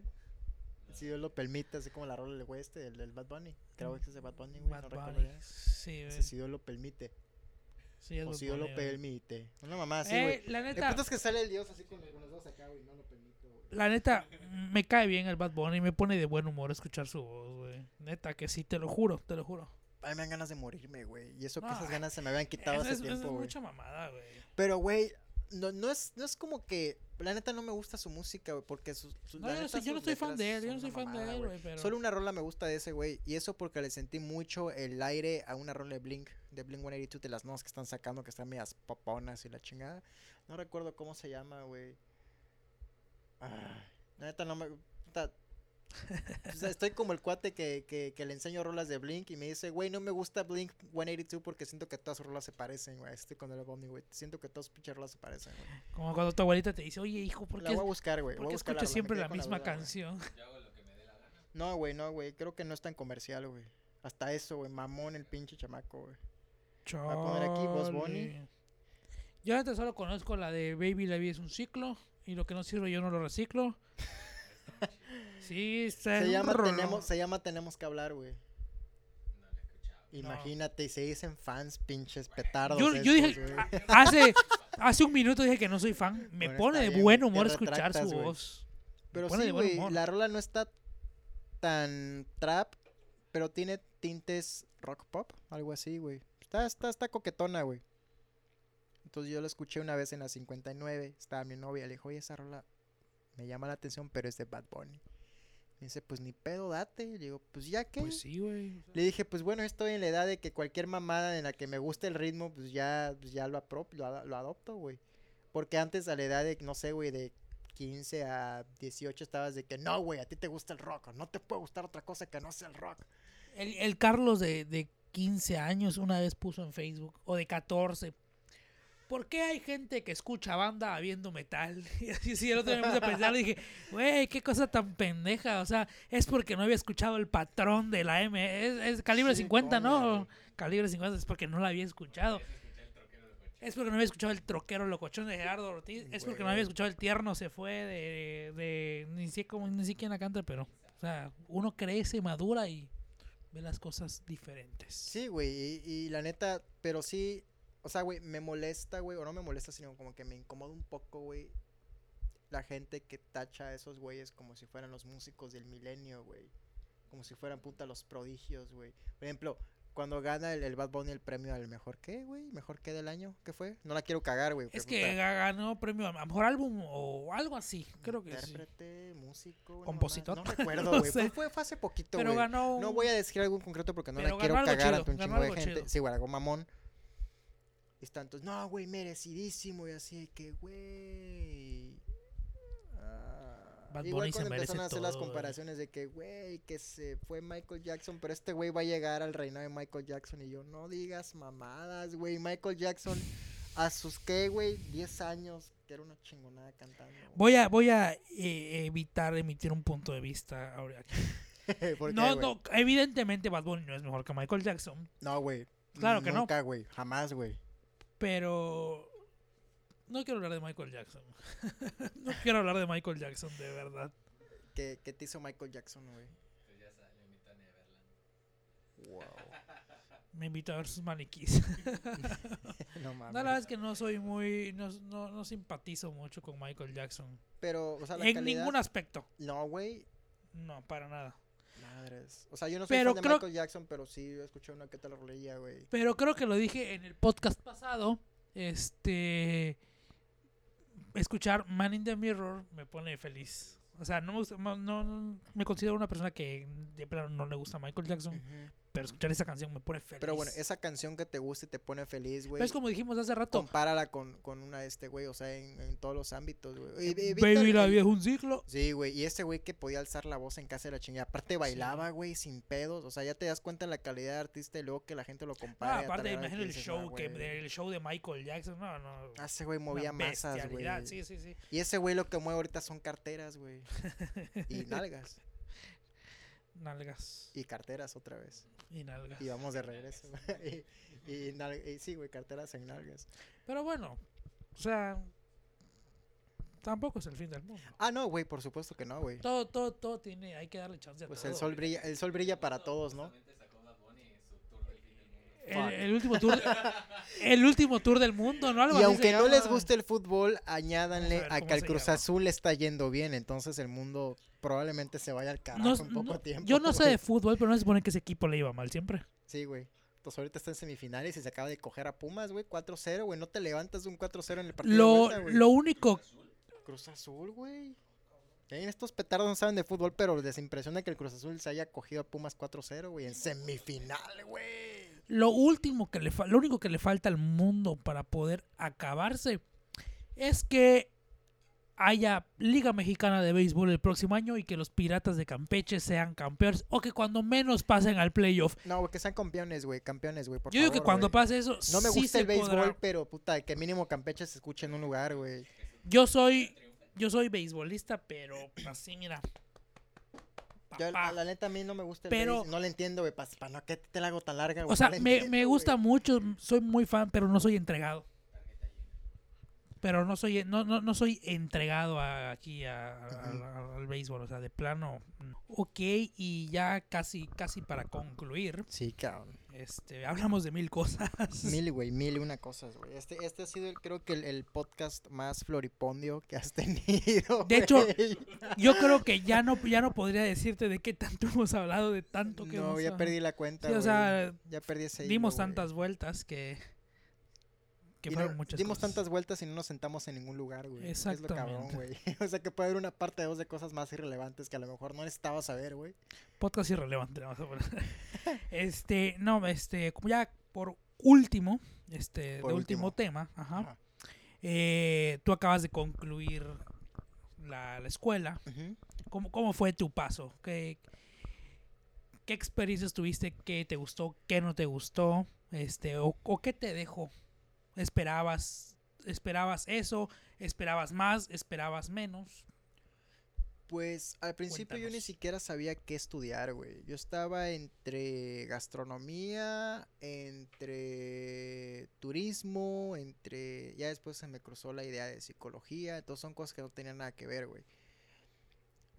[SPEAKER 2] Si Dios lo permite, así como la rola del güey este, el del Bad Bunny. Creo que es de Bad Bunny, güey.
[SPEAKER 1] Bad
[SPEAKER 2] no
[SPEAKER 1] Bunny. Sí, güey.
[SPEAKER 2] si Dios lo permite.
[SPEAKER 1] Sí,
[SPEAKER 2] o si Dios lo
[SPEAKER 1] güey.
[SPEAKER 2] permite. Una mamá así, güey.
[SPEAKER 1] Eh, la
[SPEAKER 2] El
[SPEAKER 1] neta,
[SPEAKER 2] punto es que sale el Dios así con, los dos acá, güey. No lo permito, güey.
[SPEAKER 1] La neta, me cae bien el Bad Bunny, me pone de buen humor escuchar su voz, güey. Neta que sí, te lo juro, te lo juro.
[SPEAKER 2] A mí me dan ganas de morirme, güey. Y eso que esas ganas se me habían quitado hace
[SPEAKER 1] es, es
[SPEAKER 2] tiempo, güey.
[SPEAKER 1] mucha mamada, güey.
[SPEAKER 2] Pero, güey, no, no, es, no es como que. La neta no me gusta su música, güey. Porque su, su-
[SPEAKER 1] No,
[SPEAKER 2] la
[SPEAKER 1] yo no
[SPEAKER 2] neta,
[SPEAKER 1] soy, yo no
[SPEAKER 2] sus
[SPEAKER 1] soy fan de él, yo no soy fan de él,
[SPEAKER 2] güey.
[SPEAKER 1] pero...
[SPEAKER 2] Solo una rola me gusta de ese güey. Y eso porque le sentí mucho el aire a una rola de Blink. De Blink 182 de las nuevas que están sacando. Que están medias poponas y la chingada. No recuerdo cómo se llama, güey. La neta no me. *laughs* o sea, estoy como el cuate que, que, que le enseño rolas de Blink y me dice, güey, no me gusta Blink 182 porque siento que todas sus rolas se parecen, güey. Estoy con el Bonnie, güey. Siento que todas sus pinches rolas se parecen, güey.
[SPEAKER 1] Como cuando tu abuelita te dice, oye, hijo, ¿por
[SPEAKER 2] La
[SPEAKER 1] qué,
[SPEAKER 2] voy a buscar, güey.
[SPEAKER 1] por
[SPEAKER 2] Voy a
[SPEAKER 1] qué
[SPEAKER 2] buscar
[SPEAKER 1] escuchas siempre la misma
[SPEAKER 2] güey.
[SPEAKER 1] canción?
[SPEAKER 2] No, güey, no, güey. Creo que no es tan comercial, güey. Hasta eso, güey. Mamón el pinche chamaco, güey. a poner aquí Boss Bunny.
[SPEAKER 1] Yo antes solo conozco la de Baby La vida es un ciclo y lo que no sirve yo no lo reciclo. *laughs* sí, está
[SPEAKER 2] Se llama, tenemos, se llama Tenemos que hablar, güey. Imagínate, y se dicen fans pinches petardos.
[SPEAKER 1] Yo, yo dije, hace, hace un minuto dije que no soy fan. Me
[SPEAKER 2] Bueno,
[SPEAKER 1] pone de
[SPEAKER 2] bien,
[SPEAKER 1] buen humor escuchar su voz.
[SPEAKER 2] Pero sí, güey, la rola no está tan trap, pero tiene tintes rock pop, algo así, güey. Está, está, está coquetona, güey. Entonces yo la escuché una vez en la 59. Estaba mi novia. Le dijo, oye, esa rola me llama la atención, pero es de Bad Bunny. Me dice, pues ni pedo, date. Le digo, pues ya que.
[SPEAKER 1] Pues sí, güey.
[SPEAKER 2] Le dije, pues bueno, estoy en la edad de que cualquier mamada en la que me guste el ritmo, pues ya, pues ya lo, apro lo, ad- lo adopto, güey. Porque antes a la edad de, no sé, güey, de 15 a 18 estabas de que, no, güey, a ti te gusta el rock, no te puede gustar otra cosa que no sea el rock.
[SPEAKER 1] El, el Carlos de, de 15 años una vez puso en Facebook, o de 14. ¿Por qué hay gente que escucha banda viendo metal? *laughs* Y así, sí, el otro día me puse a pensar y dije, güey, qué cosa tan pendeja. O sea, es porque no había escuchado el patrón de la M. Es, es calibre
[SPEAKER 2] Sí,
[SPEAKER 1] 50,
[SPEAKER 2] coño,
[SPEAKER 1] ¿no? Calibre 50 es porque no la había escuchado. Es porque no había escuchado el troquero locochón de Gerardo Ortiz. Es porque no había escuchado el tierno se fue de, de, ni sé cómo, ni sé quién la canta, pero, o sea, uno crece, madura y ve las cosas diferentes.
[SPEAKER 2] Sí, güey, y, y la neta, pero sí, o sea, güey, me molesta, güey, o no me molesta, sino como que me incomoda un poco, güey, la gente que tacha a esos güeyes como si fueran los músicos del milenio, güey. Como si fueran puta los prodigios, güey. Por ejemplo, cuando gana el, el Bad Bunny el premio al mejor qué, güey, mejor qué del año, ¿qué fue? No la quiero cagar, güey.
[SPEAKER 1] Es que
[SPEAKER 2] puta,
[SPEAKER 1] ganó premio a mejor álbum o algo así, creo que sí.
[SPEAKER 2] Intérprete, músico, una
[SPEAKER 1] Compositor.
[SPEAKER 2] mamada, No *laughs* recuerdo,
[SPEAKER 1] No
[SPEAKER 2] güey.
[SPEAKER 1] sé.
[SPEAKER 2] fue, hace poquito,
[SPEAKER 1] Pero
[SPEAKER 2] güey.
[SPEAKER 1] ganó.
[SPEAKER 2] No voy a decir algo en concreto porque no la quiero cagar
[SPEAKER 1] chido,
[SPEAKER 2] ante un chingo de gente.
[SPEAKER 1] chido.
[SPEAKER 2] Sí, güey, algo mamón. Y está entonces, no, güey, merecidísimo. Y así de que, güey. ah, Igual cuando empezaron a hacer las
[SPEAKER 1] todo,
[SPEAKER 2] comparaciones de que, güey, que se fue Michael Jackson, pero este güey va a llegar al reinado de Michael Jackson. Y yo, no digas mamadas, güey. Michael Jackson, a sus, ¿qué, güey? 10 años, que era una chingonada cantando.
[SPEAKER 1] Voy a, voy a eh, evitar emitir un punto de vista ahora aquí. *laughs*
[SPEAKER 2] ¿Por qué,
[SPEAKER 1] No, no, evidentemente Bad Bunny no es mejor que Michael Jackson,
[SPEAKER 2] No, güey.
[SPEAKER 1] Claro que no.
[SPEAKER 2] Nunca, güey. Jamás, güey.
[SPEAKER 1] Pero no quiero hablar de Michael Jackson. *laughs* no quiero hablar de Michael Jackson, de verdad.
[SPEAKER 2] ¿Qué, ¿Qué te hizo Michael Jackson, güey? Wow.
[SPEAKER 1] Me invito a ver sus maniquís. *laughs*
[SPEAKER 2] no
[SPEAKER 1] No,
[SPEAKER 2] mames.
[SPEAKER 1] la verdad es que no soy muy, no, no, no simpatizo mucho con Michael Jackson.
[SPEAKER 2] Pero, o sea, la
[SPEAKER 1] En
[SPEAKER 2] calidad...
[SPEAKER 1] ningún aspecto.
[SPEAKER 2] No, güey.
[SPEAKER 1] No, para nada.
[SPEAKER 2] Madres. O sea, yo no soy
[SPEAKER 1] Pero
[SPEAKER 2] fan de
[SPEAKER 1] creo-
[SPEAKER 2] Michael Jackson, pero sí escuché una que te la rolilla, güey.
[SPEAKER 1] Pero creo que lo dije en el podcast pasado. Este. Escuchar Man in the Mirror me pone feliz. O sea, no me, gusta- no, no- me considero una persona que de plano no le gusta Michael Jackson. Pero escuchar esa canción me pone feliz.
[SPEAKER 2] Pero bueno, esa canción que te gusta y te pone feliz, güey.
[SPEAKER 1] Es como dijimos hace rato.
[SPEAKER 2] Compárala con, con una de este, güey. O sea, en, en todos los ámbitos, güey.
[SPEAKER 1] Baby, la vida es un ciclo.
[SPEAKER 2] Sí, güey. Y ese güey que podía alzar la voz en casa de la chingada. Aparte bailaba, güey, sin pedos. O sea, ya te das cuenta de la calidad de artista y luego que la gente lo compara.
[SPEAKER 1] Ah, aparte, imagino el show, que, el show de Michael Jackson. No, no.
[SPEAKER 2] Ah, Ese güey movía masas, güey.
[SPEAKER 1] Sí, sí, sí.
[SPEAKER 2] Y ese güey lo que mueve ahorita son carteras, güey. *laughs* y nalgas.
[SPEAKER 1] Nalgas.
[SPEAKER 2] Y carteras otra vez.
[SPEAKER 1] Y nalgas.
[SPEAKER 2] Y vamos de regreso. *laughs* y, y, nal- y sí, güey, carteras en nalgas.
[SPEAKER 1] Pero bueno, o sea. Tampoco es el fin del mundo.
[SPEAKER 2] Ah, no, güey, por supuesto que no, güey.
[SPEAKER 1] Todo, todo, todo tiene. Hay que darle chance a
[SPEAKER 2] Pues
[SPEAKER 1] todo.
[SPEAKER 2] el sol brilla, el sol brilla para todos, ¿no?
[SPEAKER 1] El, el último tour, el último tour del mundo, ¿no? Algo
[SPEAKER 2] Y aunque no les guste el fútbol,
[SPEAKER 1] a
[SPEAKER 2] añádanle
[SPEAKER 1] ver
[SPEAKER 2] a
[SPEAKER 1] cómo
[SPEAKER 2] que al Cruz
[SPEAKER 1] llama.
[SPEAKER 2] Azul le está yendo bien. Entonces el mundo probablemente se vaya al carajo
[SPEAKER 1] No-
[SPEAKER 2] en poco
[SPEAKER 1] no-
[SPEAKER 2] tiempo.
[SPEAKER 1] yo no sé de fútbol, pero no se supone que ese equipo le iba mal siempre.
[SPEAKER 2] Sí, güey. Entonces ahorita está en semifinales y se acaba de coger a Pumas, güey. 4-0, güey. No te levantas de un 4-0 en el partido de
[SPEAKER 1] Lo,
[SPEAKER 2] vuelta, güey.
[SPEAKER 1] lo único,
[SPEAKER 2] Cruz Azul, güey. En estos petardos no saben de fútbol, pero les impresiona que el Cruz Azul se haya cogido a Pumas 4-0, güey. En semifinal, güey.
[SPEAKER 1] lo último que le fa- lo único que le falta al mundo para poder acabarse es que haya Liga Mexicana de Béisbol el próximo año y que los Piratas de Campeche sean campeones o que cuando menos pasen al playoff.
[SPEAKER 2] No, güey, que sean campeones, güey. Campeones, güey.
[SPEAKER 1] Yo digo que cuando pase eso,
[SPEAKER 2] No me
[SPEAKER 1] sí
[SPEAKER 2] gusta el béisbol,
[SPEAKER 1] podrá.
[SPEAKER 2] pero puta, que mínimo Campeche se escuche en un lugar, güey.
[SPEAKER 1] Yo soy yo soy beisbolista, pero así mira.
[SPEAKER 2] Yo,
[SPEAKER 1] papá.
[SPEAKER 2] la, neta, a mí no me gusta el
[SPEAKER 1] Pero-
[SPEAKER 2] No le entiendo, güey. Para no que te la hago tan larga, güey.
[SPEAKER 1] O sea,
[SPEAKER 2] no
[SPEAKER 1] me,
[SPEAKER 2] entiendo,
[SPEAKER 1] me gusta mucho, soy muy fan, pero no soy entregado. Pero no soy no, no, no soy entregado a- aquí a- a- al béisbol, o sea, de plano. no. Ok, y ya casi casi para concluir,
[SPEAKER 2] Sí, cabrón.
[SPEAKER 1] Este, hablamos de mil cosas.
[SPEAKER 2] Mil, güey, mil y una cosas, güey. Este, este ha sido, el- creo que el, el podcast más floripondio que has *laughs* tenido.
[SPEAKER 1] De hecho. Yo creo que ya no, ya no podría decirte de qué tanto hemos hablado, de tanto que
[SPEAKER 2] no,
[SPEAKER 1] hemos
[SPEAKER 2] ya perdí la cuenta.
[SPEAKER 1] Sí, o sea,
[SPEAKER 2] ya perdí ese.
[SPEAKER 1] Dimos tantas vueltas que, que
[SPEAKER 2] Y
[SPEAKER 1] fueron
[SPEAKER 2] no-
[SPEAKER 1] muchas
[SPEAKER 2] dimos
[SPEAKER 1] cosas.
[SPEAKER 2] tantas vueltas y no nos sentamos en ningún lugar, güey. Es lo cabrón,
[SPEAKER 1] Exactamente.
[SPEAKER 2] güey. *laughs* o sea que puede haber una parte de dos de cosas más irrelevantes que a lo mejor no necesitabas saber, güey.
[SPEAKER 1] Podcast irrelevante. vamos a poner. *laughs* este, no, este, como ya por último, este,
[SPEAKER 2] Por
[SPEAKER 1] de último,
[SPEAKER 2] último.
[SPEAKER 1] tema, ajá,
[SPEAKER 2] Ajá.
[SPEAKER 1] eh, tú acabas de concluir la, la escuela. ¿Cómo, ¿Cómo fue tu paso? ¿Qué, ¿Qué experiencias tuviste? ¿Qué te gustó? ¿Qué no te gustó? Este, o, o qué te dejó? ¿Esperabas, ¿Esperabas eso? ¿Esperabas más? ¿Esperabas menos?
[SPEAKER 2] Pues al principio yo ni siquiera sabía qué estudiar, güey. Yo estaba entre gastronomía, entre turismo, entre... Ya después se me cruzó la idea de psicología, entonces son cosas que no tenían nada que ver, güey.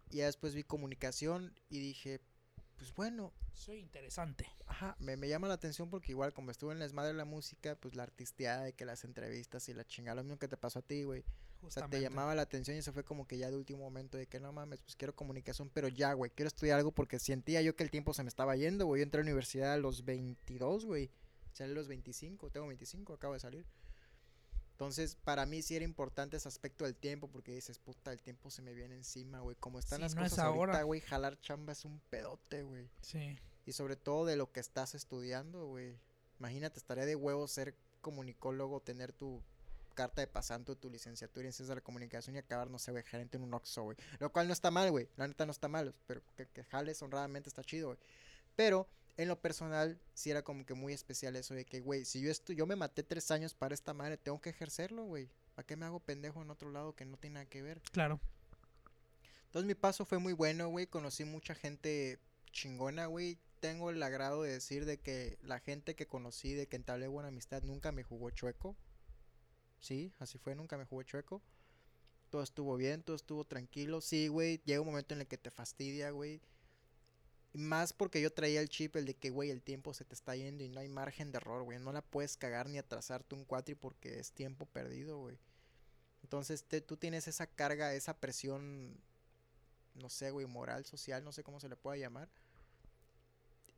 [SPEAKER 2] Ya después vi comunicación y dije, pues bueno,
[SPEAKER 1] Soy interesante.
[SPEAKER 2] Ajá, me, me llama la atención porque igual como estuve en la desmadre de la música, pues la artisteada de que las entrevistas y la chingada, lo mismo que te pasó a ti, güey. O sea, te llamaba la atención y eso fue como que ya de último momento de que no mames, pues quiero comunicación, pero ya, güey, quiero estudiar algo porque sentía yo que el tiempo se me estaba yendo, güey. Yo entré a la universidad a los 22, güey. Salí a los 25, tengo 25, acabo de salir. Entonces, para mí sí era importante ese aspecto del tiempo porque dices, puta, el tiempo se me viene encima, güey. Como están
[SPEAKER 1] Sí,
[SPEAKER 2] las
[SPEAKER 1] no es
[SPEAKER 2] cosas ahorita,
[SPEAKER 1] ahora.
[SPEAKER 2] güey, jalar chamba es un pedote, güey.
[SPEAKER 1] Sí.
[SPEAKER 2] Y sobre todo de lo que estás estudiando, güey. Imagínate, estaría de huevo ser comunicólogo, tener tu carta de pasante, tu licenciatura en ciencias de la comunicación y acabar, no sé, güey, gerente en un Oxxo, güey. Lo cual no está mal, güey. La neta no está mal, pero que, que jales honradamente está chido, güey. Pero en lo personal, sí era como que muy especial eso de que, güey, si yo esto, yo me maté tres años para esta madre, tengo que ejercerlo, güey. ¿Para qué me hago pendejo en otro lado que no tiene nada que ver?
[SPEAKER 1] Claro.
[SPEAKER 2] Entonces mi paso fue muy bueno, güey. Conocí mucha gente chingona, güey. Tengo el agrado de decir de que la gente que conocí, de que entablé buena amistad, nunca me jugó chueco. Sí, así fue, nunca me jugó chueco. Todo estuvo bien, todo estuvo tranquilo. Sí, güey, llega un momento en el que te fastidia, güey. Más porque yo traía el chip, el de que, güey, el tiempo se te está yendo y no hay margen de error, güey. No la puedes cagar ni atrasarte un cuatri porque es tiempo perdido, güey. Entonces te- tú tienes esa carga, esa presión no sé, güey, moral, social, no sé cómo se le pueda llamar.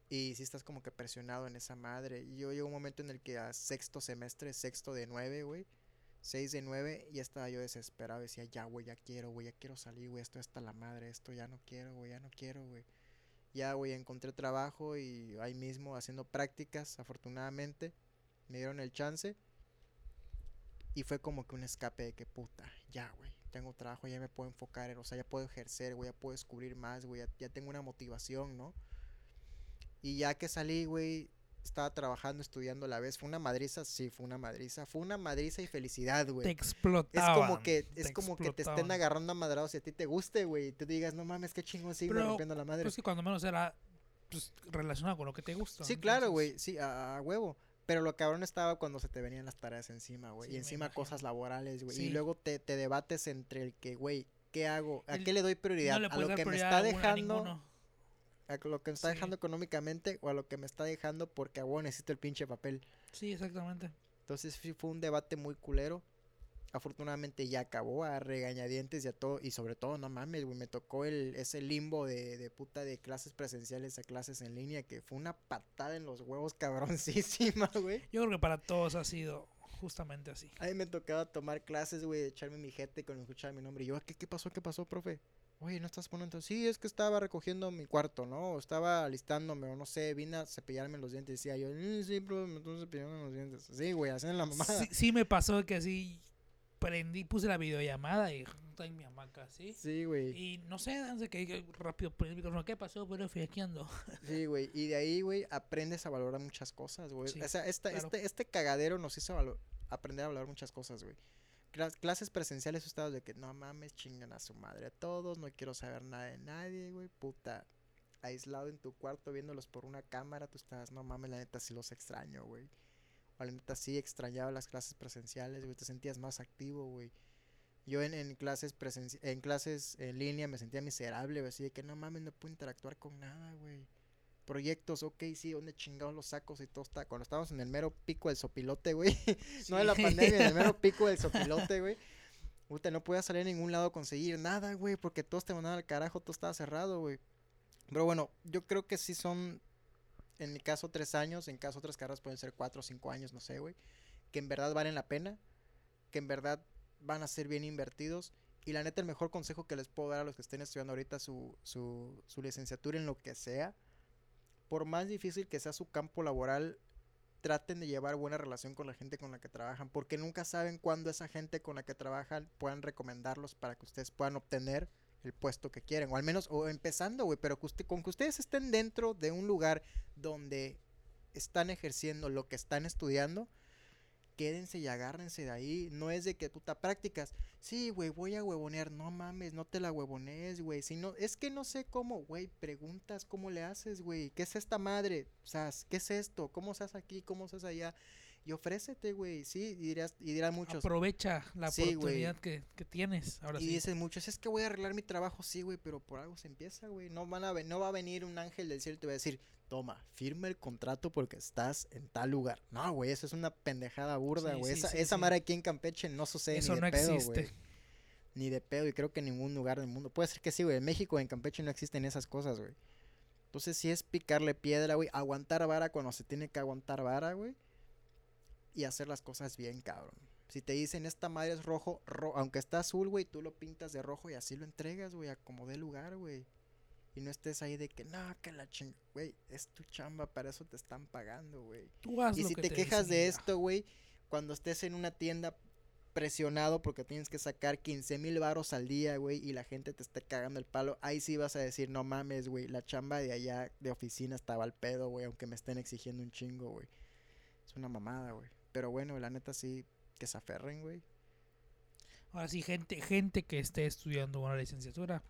[SPEAKER 2] Y si estás como que presionado en esa madre. Y yo llego un momento en el que a sexto semestre, sexto de nueve, güey, seis de nueve, ya estaba yo desesperado. Decía, ya, güey, ya quiero, güey, ya quiero salir, güey, esto hasta la madre, esto ya no quiero, güey, ya no quiero, güey. Ya, güey, encontré trabajo y ahí mismo haciendo prácticas, afortunadamente, me dieron el chance. Y fue como que un escape de que puta, ya, güey, tengo trabajo, ya me puedo enfocar, o sea, ya puedo ejercer, güey, ya puedo descubrir más, güey, ya, ya tengo una motivación, ¿no? Y ya que salí, güey, estaba trabajando, estudiando a la vez. Fue una madriza, sí, fue una madriza. Fue una madriza y felicidad,
[SPEAKER 1] Te
[SPEAKER 2] güey. Es
[SPEAKER 1] explotaban.
[SPEAKER 2] como que, es
[SPEAKER 1] te
[SPEAKER 2] como que te estén agarrando a madrados y a ti te guste, güey. Y tú digas, no mames, qué chingón sigue
[SPEAKER 1] Pero,
[SPEAKER 2] rompiendo la madre.
[SPEAKER 1] Pues que cuando menos era pues, relacionado con lo que te gusta.
[SPEAKER 2] Sí, claro, güey, sí, a, a huevo. Pero lo cabrón estaba cuando se te venían las tareas encima, güey.
[SPEAKER 1] Sí,
[SPEAKER 2] y encima cosas laborales, güey.
[SPEAKER 1] Sí.
[SPEAKER 2] Y luego te, te debates entre el que, güey, ¿qué hago? ¿A
[SPEAKER 1] El-
[SPEAKER 2] qué le doy prioridad?
[SPEAKER 1] No le
[SPEAKER 2] ¿A lo que me está dejando? ¿A lo que me está
[SPEAKER 1] Sí.
[SPEAKER 2] dejando económicamente? ¿O a lo que me está dejando porque, a huevo, necesito el pinche papel?
[SPEAKER 1] Sí, exactamente.
[SPEAKER 2] Entonces sí fue un debate muy culero. Afortunadamente ya acabó a regañadientes y a todo. Y sobre todo, no mames, güey, me tocó el, ese limbo de, de puta de clases presenciales a clases en línea que fue una patada en los huevos cabroncísima, *laughs* güey.
[SPEAKER 1] Yo creo que para todos ha sido justamente así.
[SPEAKER 2] A mí me tocaba tomar clases, güey, echarme mi jete cuando escuchaba mi nombre. Y yo, ¿qué, qué pasó? ¿Qué pasó, profe? Oye, ¿no estás poniendo? Sí, es que estaba recogiendo mi cuarto, ¿no? O estaba alistándome, o no sé, vine a cepillarme los dientes. Decía yo, "Mm, sí, profe, me estoy cepillando los dientes. Sí, güey, hacen la mamada.
[SPEAKER 1] Sí, sí me pasó que así prendí, puse la videollamada y está en mi hamaca así.
[SPEAKER 2] Sí, güey.
[SPEAKER 1] Y no sé, antes que rápido prendí el. ¿Qué pasó? Pero aquí ando.
[SPEAKER 2] Sí, güey. Y de ahí, güey, aprendes a valorar muchas cosas, güey.
[SPEAKER 1] Sí,
[SPEAKER 2] o sea, esta-
[SPEAKER 1] claro.
[SPEAKER 2] este, este cagadero nos hizo aprender a valorar muchas cosas, güey. Clas- clases presenciales, estados de que no mames, chingan a su madre a todos, no quiero saber nada de nadie, güey, puta. Aislado en tu cuarto viéndolos por una cámara, tú estás, no mames, la neta sí los extraño, güey. O la neta sí extrañaba las clases presenciales, güey, te sentías más activo, güey. Yo en, en clases presenci- en clases en línea me sentía miserable, así de que no mames, no puedo interactuar con nada, güey. Proyectos, ok, sí, ¿dónde chingados los sacos y todo está? Cuando estábamos en el mero pico del sopilote, güey. *laughs* no en la pandemia, en el mero pico del *laughs* sopilote, güey. Puta, no podía salir a ningún lado a conseguir nada, güey, porque todos te mandaban al carajo, todo estaba cerrado, güey. Pero bueno, yo creo que sí son, en mi caso, tres años, en caso otras carreras pueden ser cuatro o cinco años, no sé, güey. Que en verdad valen la pena, que en verdad van a ser bien invertidos. Y la neta, el mejor consejo que les puedo dar a los que estén estudiando ahorita su, su, su licenciatura en lo que sea, por más difícil que sea su campo laboral, traten de llevar buena relación con la gente con la que trabajan, porque nunca saben cuándo esa gente con la que trabajan puedan recomendarlos para que ustedes puedan obtener el puesto que quieren, o al menos, o empezando, güey, pero que usted, con que ustedes estén dentro de un lugar donde están ejerciendo lo que están estudiando, quédense y agárrense de ahí. No es de que puta prácticas. Sí, güey, voy a huevonear. No mames, no te la huevonees, güey. Si no, es que no sé cómo, güey. Preguntas cómo le haces, güey. ¿Qué es esta madre? O sea, ¿qué es esto? ¿Cómo hace aquí? ¿Cómo hace allá? Y ofrécete, güey. Sí, y, dirás, y dirán muchos.
[SPEAKER 1] Aprovecha la
[SPEAKER 2] Sí,
[SPEAKER 1] oportunidad que, que tienes. Ahora
[SPEAKER 2] y
[SPEAKER 1] sí.
[SPEAKER 2] dicen muchos, es que voy a arreglar mi trabajo, sí, güey, pero por algo se empieza, güey. No, van a no va a venir un ángel del cielo y te va a decir, toma, firma el contrato porque estás en tal lugar. No, güey, eso es una pendejada burda,
[SPEAKER 1] Sí,
[SPEAKER 2] güey.
[SPEAKER 1] sí,
[SPEAKER 2] esa
[SPEAKER 1] sí,
[SPEAKER 2] esa madre aquí en Campeche no sucede
[SPEAKER 1] Eso
[SPEAKER 2] ni
[SPEAKER 1] no
[SPEAKER 2] de pedo,
[SPEAKER 1] existe.
[SPEAKER 2] güey. Ni de pedo, y creo que en ningún lugar del mundo. Puede ser que sí, güey. En México, en Campeche no existen esas cosas, güey. Entonces, sí es picarle piedra, güey. Aguantar vara cuando se tiene que aguantar vara, güey. Y hacer las cosas bien, cabrón. Si te dicen esta madre es rojo, ro- aunque está azul, güey, tú lo pintas de rojo y así lo entregas, güey, a como dé lugar, güey. Y no estés ahí de que, no, que la ching... Güey, es tu chamba, para eso te están pagando, güey.
[SPEAKER 1] Tú haz
[SPEAKER 2] Y
[SPEAKER 1] lo
[SPEAKER 2] si
[SPEAKER 1] que
[SPEAKER 2] te quejas de esto, güey, cuando estés en una tienda presionado porque tienes que sacar 15 mil varos al día, güey, y la gente te está cagando el palo, ahí sí vas a decir, no mames, güey, la chamba de allá de oficina estaba al pedo, güey, aunque me estén exigiendo un chingo, güey. Es una mamada, güey. Pero bueno, la neta sí, que se aferren, güey.
[SPEAKER 1] Ahora sí, gente, gente que esté estudiando una licenciatura.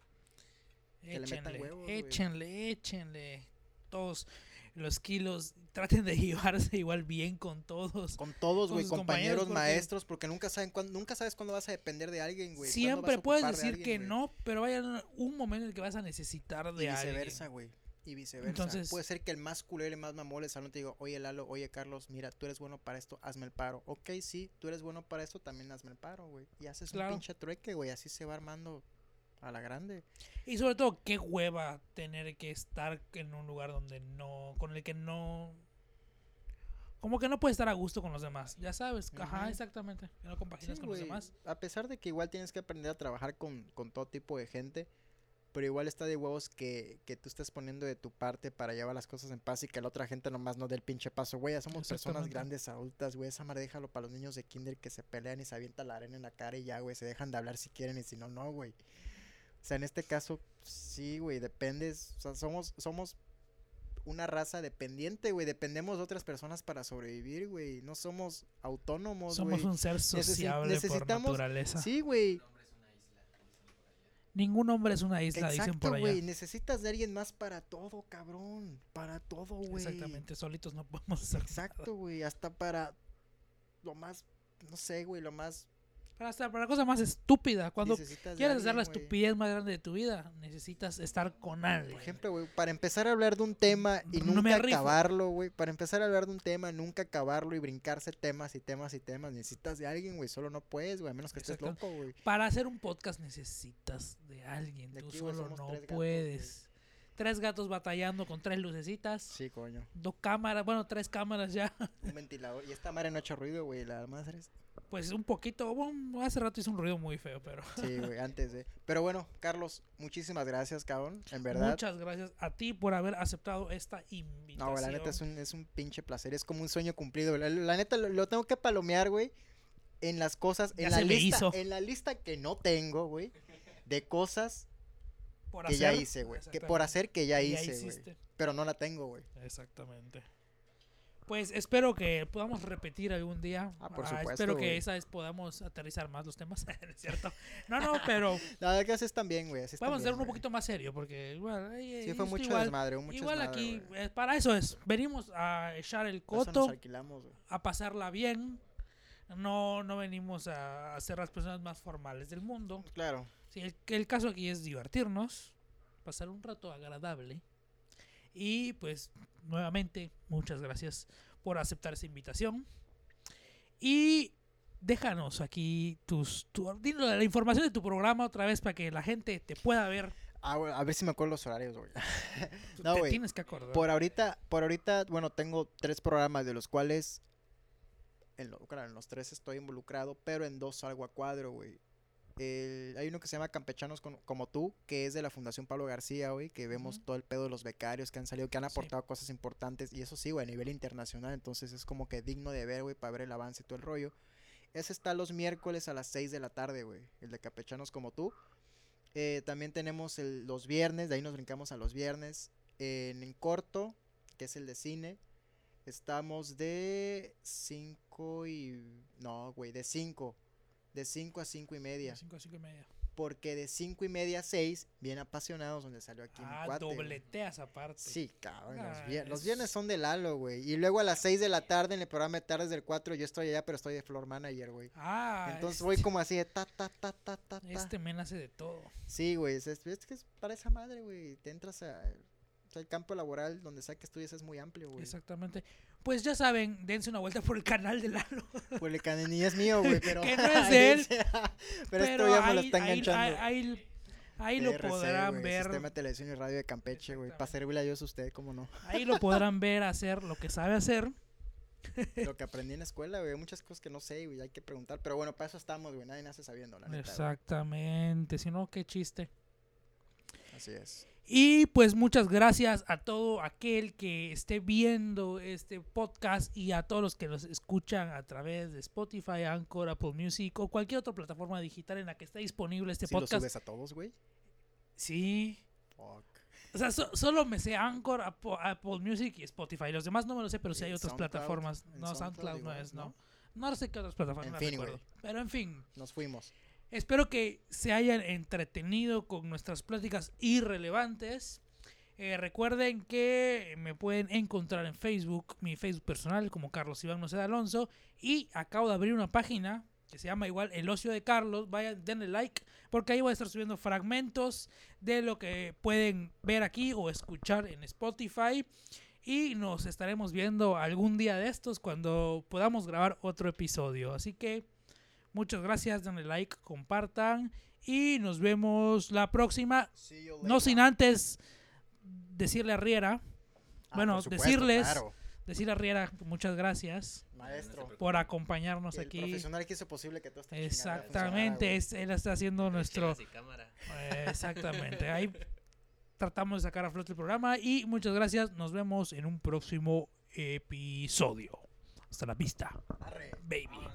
[SPEAKER 2] Le metan
[SPEAKER 1] Échenle,
[SPEAKER 2] güey.
[SPEAKER 1] échenle. Todos los kilos, traten de *laughs* llevarse igual bien con todos.
[SPEAKER 2] Con todos, güey, compañeros,
[SPEAKER 1] compañeros, porque-
[SPEAKER 2] maestros, porque nunca saben cuándo, nunca sabes cuándo vas a depender de alguien, güey.
[SPEAKER 1] Siempre puedes
[SPEAKER 2] de
[SPEAKER 1] decir
[SPEAKER 2] alguien,
[SPEAKER 1] que
[SPEAKER 2] güey.
[SPEAKER 1] no, pero vaya un momento en el que vas a necesitar de
[SPEAKER 2] Y
[SPEAKER 1] alguien.
[SPEAKER 2] viceversa, güey. Y viceversa.
[SPEAKER 1] Entonces-
[SPEAKER 2] Puede ser que el más culero y el más mamón del salón te diga, oye Lalo, oye Carlos, mira, tú eres bueno para esto, hazme el paro. Ok, sí, tú eres bueno para esto, también hazme el paro, güey. Y haces
[SPEAKER 1] Claro.
[SPEAKER 2] un pinche trueque, güey. Así se va armando a la grande.
[SPEAKER 1] Y sobre todo, qué hueva tener que estar en un lugar donde no, con el que no, como que no puedes estar a gusto con los demás. Ya sabes, ajá, exactamente. Que no compaginas
[SPEAKER 2] Sí,
[SPEAKER 1] con los demás.
[SPEAKER 2] A pesar de que igual tienes que aprender a trabajar con, con todo tipo de gente, pero igual está de huevos que, que tú estés poniendo de tu parte para llevar las cosas en paz y que la otra gente nomás no dé el pinche paso. Güey, ya somos personas grandes, adultas, güey. Esa madre déjalo para los niños de kinder que se pelean y se avienta la arena en la cara y ya, güey. Se dejan de hablar si quieren y si no, no, güey. O sea, en este caso, sí, güey, dependes. O sea, somos, somos una raza dependiente, güey. Dependemos de otras personas para sobrevivir, güey. No somos autónomos,
[SPEAKER 1] Somos
[SPEAKER 2] güey.
[SPEAKER 1] un ser sociable por
[SPEAKER 2] necesitamos-
[SPEAKER 1] naturaleza.
[SPEAKER 2] Sí, güey.
[SPEAKER 1] Ningún hombre es una isla, dicen
[SPEAKER 2] Exacto,
[SPEAKER 1] por allá.
[SPEAKER 2] güey. Necesitas de alguien más para todo, cabrón. Para todo, güey.
[SPEAKER 1] Exactamente, solitos no podemos hacer.
[SPEAKER 2] Exacto, güey. Hasta para lo más, no sé, güey, lo más.
[SPEAKER 1] Para hasta para la cosa más estúpida, cuando
[SPEAKER 2] necesitas
[SPEAKER 1] quieres hacer la estupidez más grande de tu vida, necesitas estar con alguien.
[SPEAKER 2] Por ejemplo, güey, para empezar a hablar de un tema y
[SPEAKER 1] No
[SPEAKER 2] nunca acabarlo, güey. Para empezar a hablar de un tema, nunca acabarlo y brincarse temas y temas y temas. Necesitas de alguien, güey. Solo no puedes, güey. A menos que estés loco, güey.
[SPEAKER 1] Para hacer un podcast necesitas de alguien,
[SPEAKER 2] De
[SPEAKER 1] tú
[SPEAKER 2] aquí,
[SPEAKER 1] solo no
[SPEAKER 2] tres gatos,
[SPEAKER 1] puedes. tres gatos batallando con tres lucecitas,
[SPEAKER 2] Sí, coño.
[SPEAKER 1] dos cámaras, bueno, tres cámaras ya.
[SPEAKER 2] Un ventilador. Y esta madre no ha hecho ruido, güey. La madre es.
[SPEAKER 1] Pues un poquito, hace rato hizo un ruido muy feo, pero
[SPEAKER 2] Sí, güey, antes de. Pero bueno, Carlos, muchísimas gracias, cabrón. En verdad.
[SPEAKER 1] muchas gracias a ti por haber aceptado esta invitación.
[SPEAKER 2] No, la neta es un, es un pinche placer. Es como un sueño cumplido. La, la neta lo, lo tengo que palomear, güey. En las cosas.
[SPEAKER 1] Ya
[SPEAKER 2] En la, lista,
[SPEAKER 1] hizo.
[SPEAKER 2] en la lista que no tengo, güey. De cosas
[SPEAKER 1] por
[SPEAKER 2] que ya
[SPEAKER 1] hacer-
[SPEAKER 2] hice, güey. Que por hacer que ya
[SPEAKER 1] ya
[SPEAKER 2] hice, güey. Pero no la tengo, güey.
[SPEAKER 1] Exactamente. Pues espero que podamos repetir algún día.
[SPEAKER 2] Ah, por
[SPEAKER 1] Ah,
[SPEAKER 2] supuesto,
[SPEAKER 1] espero que esa vez podamos aterrizar más los temas, *laughs* ¿no ¿es cierto? No, no, pero *laughs*
[SPEAKER 2] La verdad que así están bien, güey.
[SPEAKER 1] vamos a
[SPEAKER 2] bien,
[SPEAKER 1] hacer uno un poquito más serio, porque igual, ay,
[SPEAKER 2] Sí, fue mucho
[SPEAKER 1] igual,
[SPEAKER 2] desmadre, mucho
[SPEAKER 1] igual
[SPEAKER 2] desmadre,
[SPEAKER 1] aquí,
[SPEAKER 2] güey.
[SPEAKER 1] eh, para eso es, venimos a echar el
[SPEAKER 2] nos
[SPEAKER 1] coto,
[SPEAKER 2] güey.
[SPEAKER 1] a pasarla bien. No, no venimos a, a ser las personas más formales del mundo.
[SPEAKER 2] Claro.
[SPEAKER 1] Sí, el, el caso aquí es divertirnos, pasar un rato agradable. Y pues nuevamente, muchas gracias por aceptar esa invitación. Y déjanos aquí tus, tu, la información de tu programa otra vez para que la gente te pueda ver.
[SPEAKER 2] Ah, a ver si me acuerdo los horarios, güey. *laughs* No,
[SPEAKER 1] te
[SPEAKER 2] güey.
[SPEAKER 1] tienes que acordar.
[SPEAKER 2] Por ahorita, por ahorita, bueno, tengo tres programas de los cuales en, lo- claro, en los tres estoy involucrado, pero en dos salgo a cuadro, güey. El- hay uno que se llama Campechanos con- como tú, que es de la Fundación Pablo García, güey, que vemos todo el pedo de los becarios que han salido, que han
[SPEAKER 1] Sí.
[SPEAKER 2] aportado cosas importantes, y eso sí, güey, a nivel internacional, entonces es como que digno de ver, güey, para ver el avance y todo el rollo. Ese está los miércoles a las 6 de la tarde, güey, el de Campechanos como tú. Eh, también tenemos el- los viernes, de ahí nos brincamos a los viernes. En, en corto, que es el de cine, estamos de 5 y... No, güey, de 5. De 5 a 5 y media.
[SPEAKER 1] 5 a 5 y media.
[SPEAKER 2] Porque de 5 y media a 6, bien apasionados, donde salió aquí mi
[SPEAKER 1] Ah,
[SPEAKER 2] cuate. güey.
[SPEAKER 1] dobleteas aparte.
[SPEAKER 2] Sí, cabrón. los,
[SPEAKER 1] Ah,
[SPEAKER 2] los
[SPEAKER 1] es-
[SPEAKER 2] viernes son de Lalo, güey. Y luego a las 6 de la tarde en el programa de tardes del 4, yo estoy allá, pero estoy de floor manager, güey.
[SPEAKER 1] Ah,
[SPEAKER 2] Entonces
[SPEAKER 1] este,
[SPEAKER 2] voy como así de ta, ta, ta, ta, ta, ta.
[SPEAKER 1] este men hace de todo.
[SPEAKER 2] Sí, güey, es, es- es que es para esa madre, güey. Te entras a... el campo laboral donde sea que estudies es muy amplio, güey.
[SPEAKER 1] Exactamente. Pues ya saben, dense una vuelta por el canal de Lalo.
[SPEAKER 2] Pues el canení es mío, güey, pero...
[SPEAKER 1] Que no es *laughs* de él.
[SPEAKER 2] pero, esto ya me lo está enganchando.
[SPEAKER 1] Ahí, ahí- ahí lo podrán
[SPEAKER 2] güey,
[SPEAKER 1] ver.
[SPEAKER 2] Sistema de Televisión y Radio de Campeche, güey. Para servirle a Dios a usted, cómo no.
[SPEAKER 1] Ahí lo podrán ver hacer lo que sabe hacer.
[SPEAKER 2] Lo que aprendí en la escuela, güey. Muchas cosas que no sé, güey. Hay que preguntar. Pero bueno, para eso estamos, güey. Nadie nace sabiendo, la neta.
[SPEAKER 1] Exactamente. Si no, qué chiste.
[SPEAKER 2] Así es.
[SPEAKER 1] Y pues muchas gracias a todo aquel que esté viendo este podcast y a todos los que nos escuchan a través de Spotify, Anchor, Apple Music o cualquier otra plataforma digital en la que esté disponible este
[SPEAKER 2] ¿Sí lo
[SPEAKER 1] podcast.
[SPEAKER 2] subes a todos, güey?
[SPEAKER 1] Sí.
[SPEAKER 2] Fuck.
[SPEAKER 1] O sea, so- solo me sé Anchor, Apple, Apple Music y Spotify. Los demás no me lo sé, pero sí
[SPEAKER 2] ¿Y
[SPEAKER 1] hay otras
[SPEAKER 2] SoundCloud?
[SPEAKER 1] plataformas.
[SPEAKER 2] ¿En
[SPEAKER 1] No,
[SPEAKER 2] SoundCloud
[SPEAKER 1] SoundCloud no es, ¿no?
[SPEAKER 2] no?
[SPEAKER 1] No sé qué otras plataformas
[SPEAKER 2] En
[SPEAKER 1] no
[SPEAKER 2] fin, güey.
[SPEAKER 1] Pero en fin,
[SPEAKER 2] Nos fuimos.
[SPEAKER 1] Espero que se hayan entretenido con nuestras pláticas irrelevantes. Eh, recuerden que me pueden encontrar en Facebook, mi Facebook personal como Carlos Iván Noceda Alonso. Y acabo de abrir una página que se llama igual El Ocio de Carlos. Vayan, denle like porque ahí voy a estar subiendo fragmentos de lo que pueden ver aquí o escuchar en Spotify. Y nos estaremos viendo algún día de estos cuando podamos grabar otro episodio. Así que muchas gracias, denle like, compartan y nos vemos la próxima. No sin antes decirle a Riera,
[SPEAKER 2] Ah,
[SPEAKER 1] bueno,
[SPEAKER 2] supuesto,
[SPEAKER 1] decirles-
[SPEAKER 2] claro.
[SPEAKER 1] decirle a Riera muchas gracias
[SPEAKER 2] Maestro.
[SPEAKER 1] por acompañarnos
[SPEAKER 2] El
[SPEAKER 1] aquí.
[SPEAKER 2] profesional que hizo posible que todo esta
[SPEAKER 1] Exactamente, es- él está haciendo nuestro... Eh, Exactamente. Ahí *laughs* tratamos de sacar a flote el programa y muchas gracias. Nos vemos en un próximo episodio. Hasta la vista.
[SPEAKER 2] Arre.
[SPEAKER 1] baby.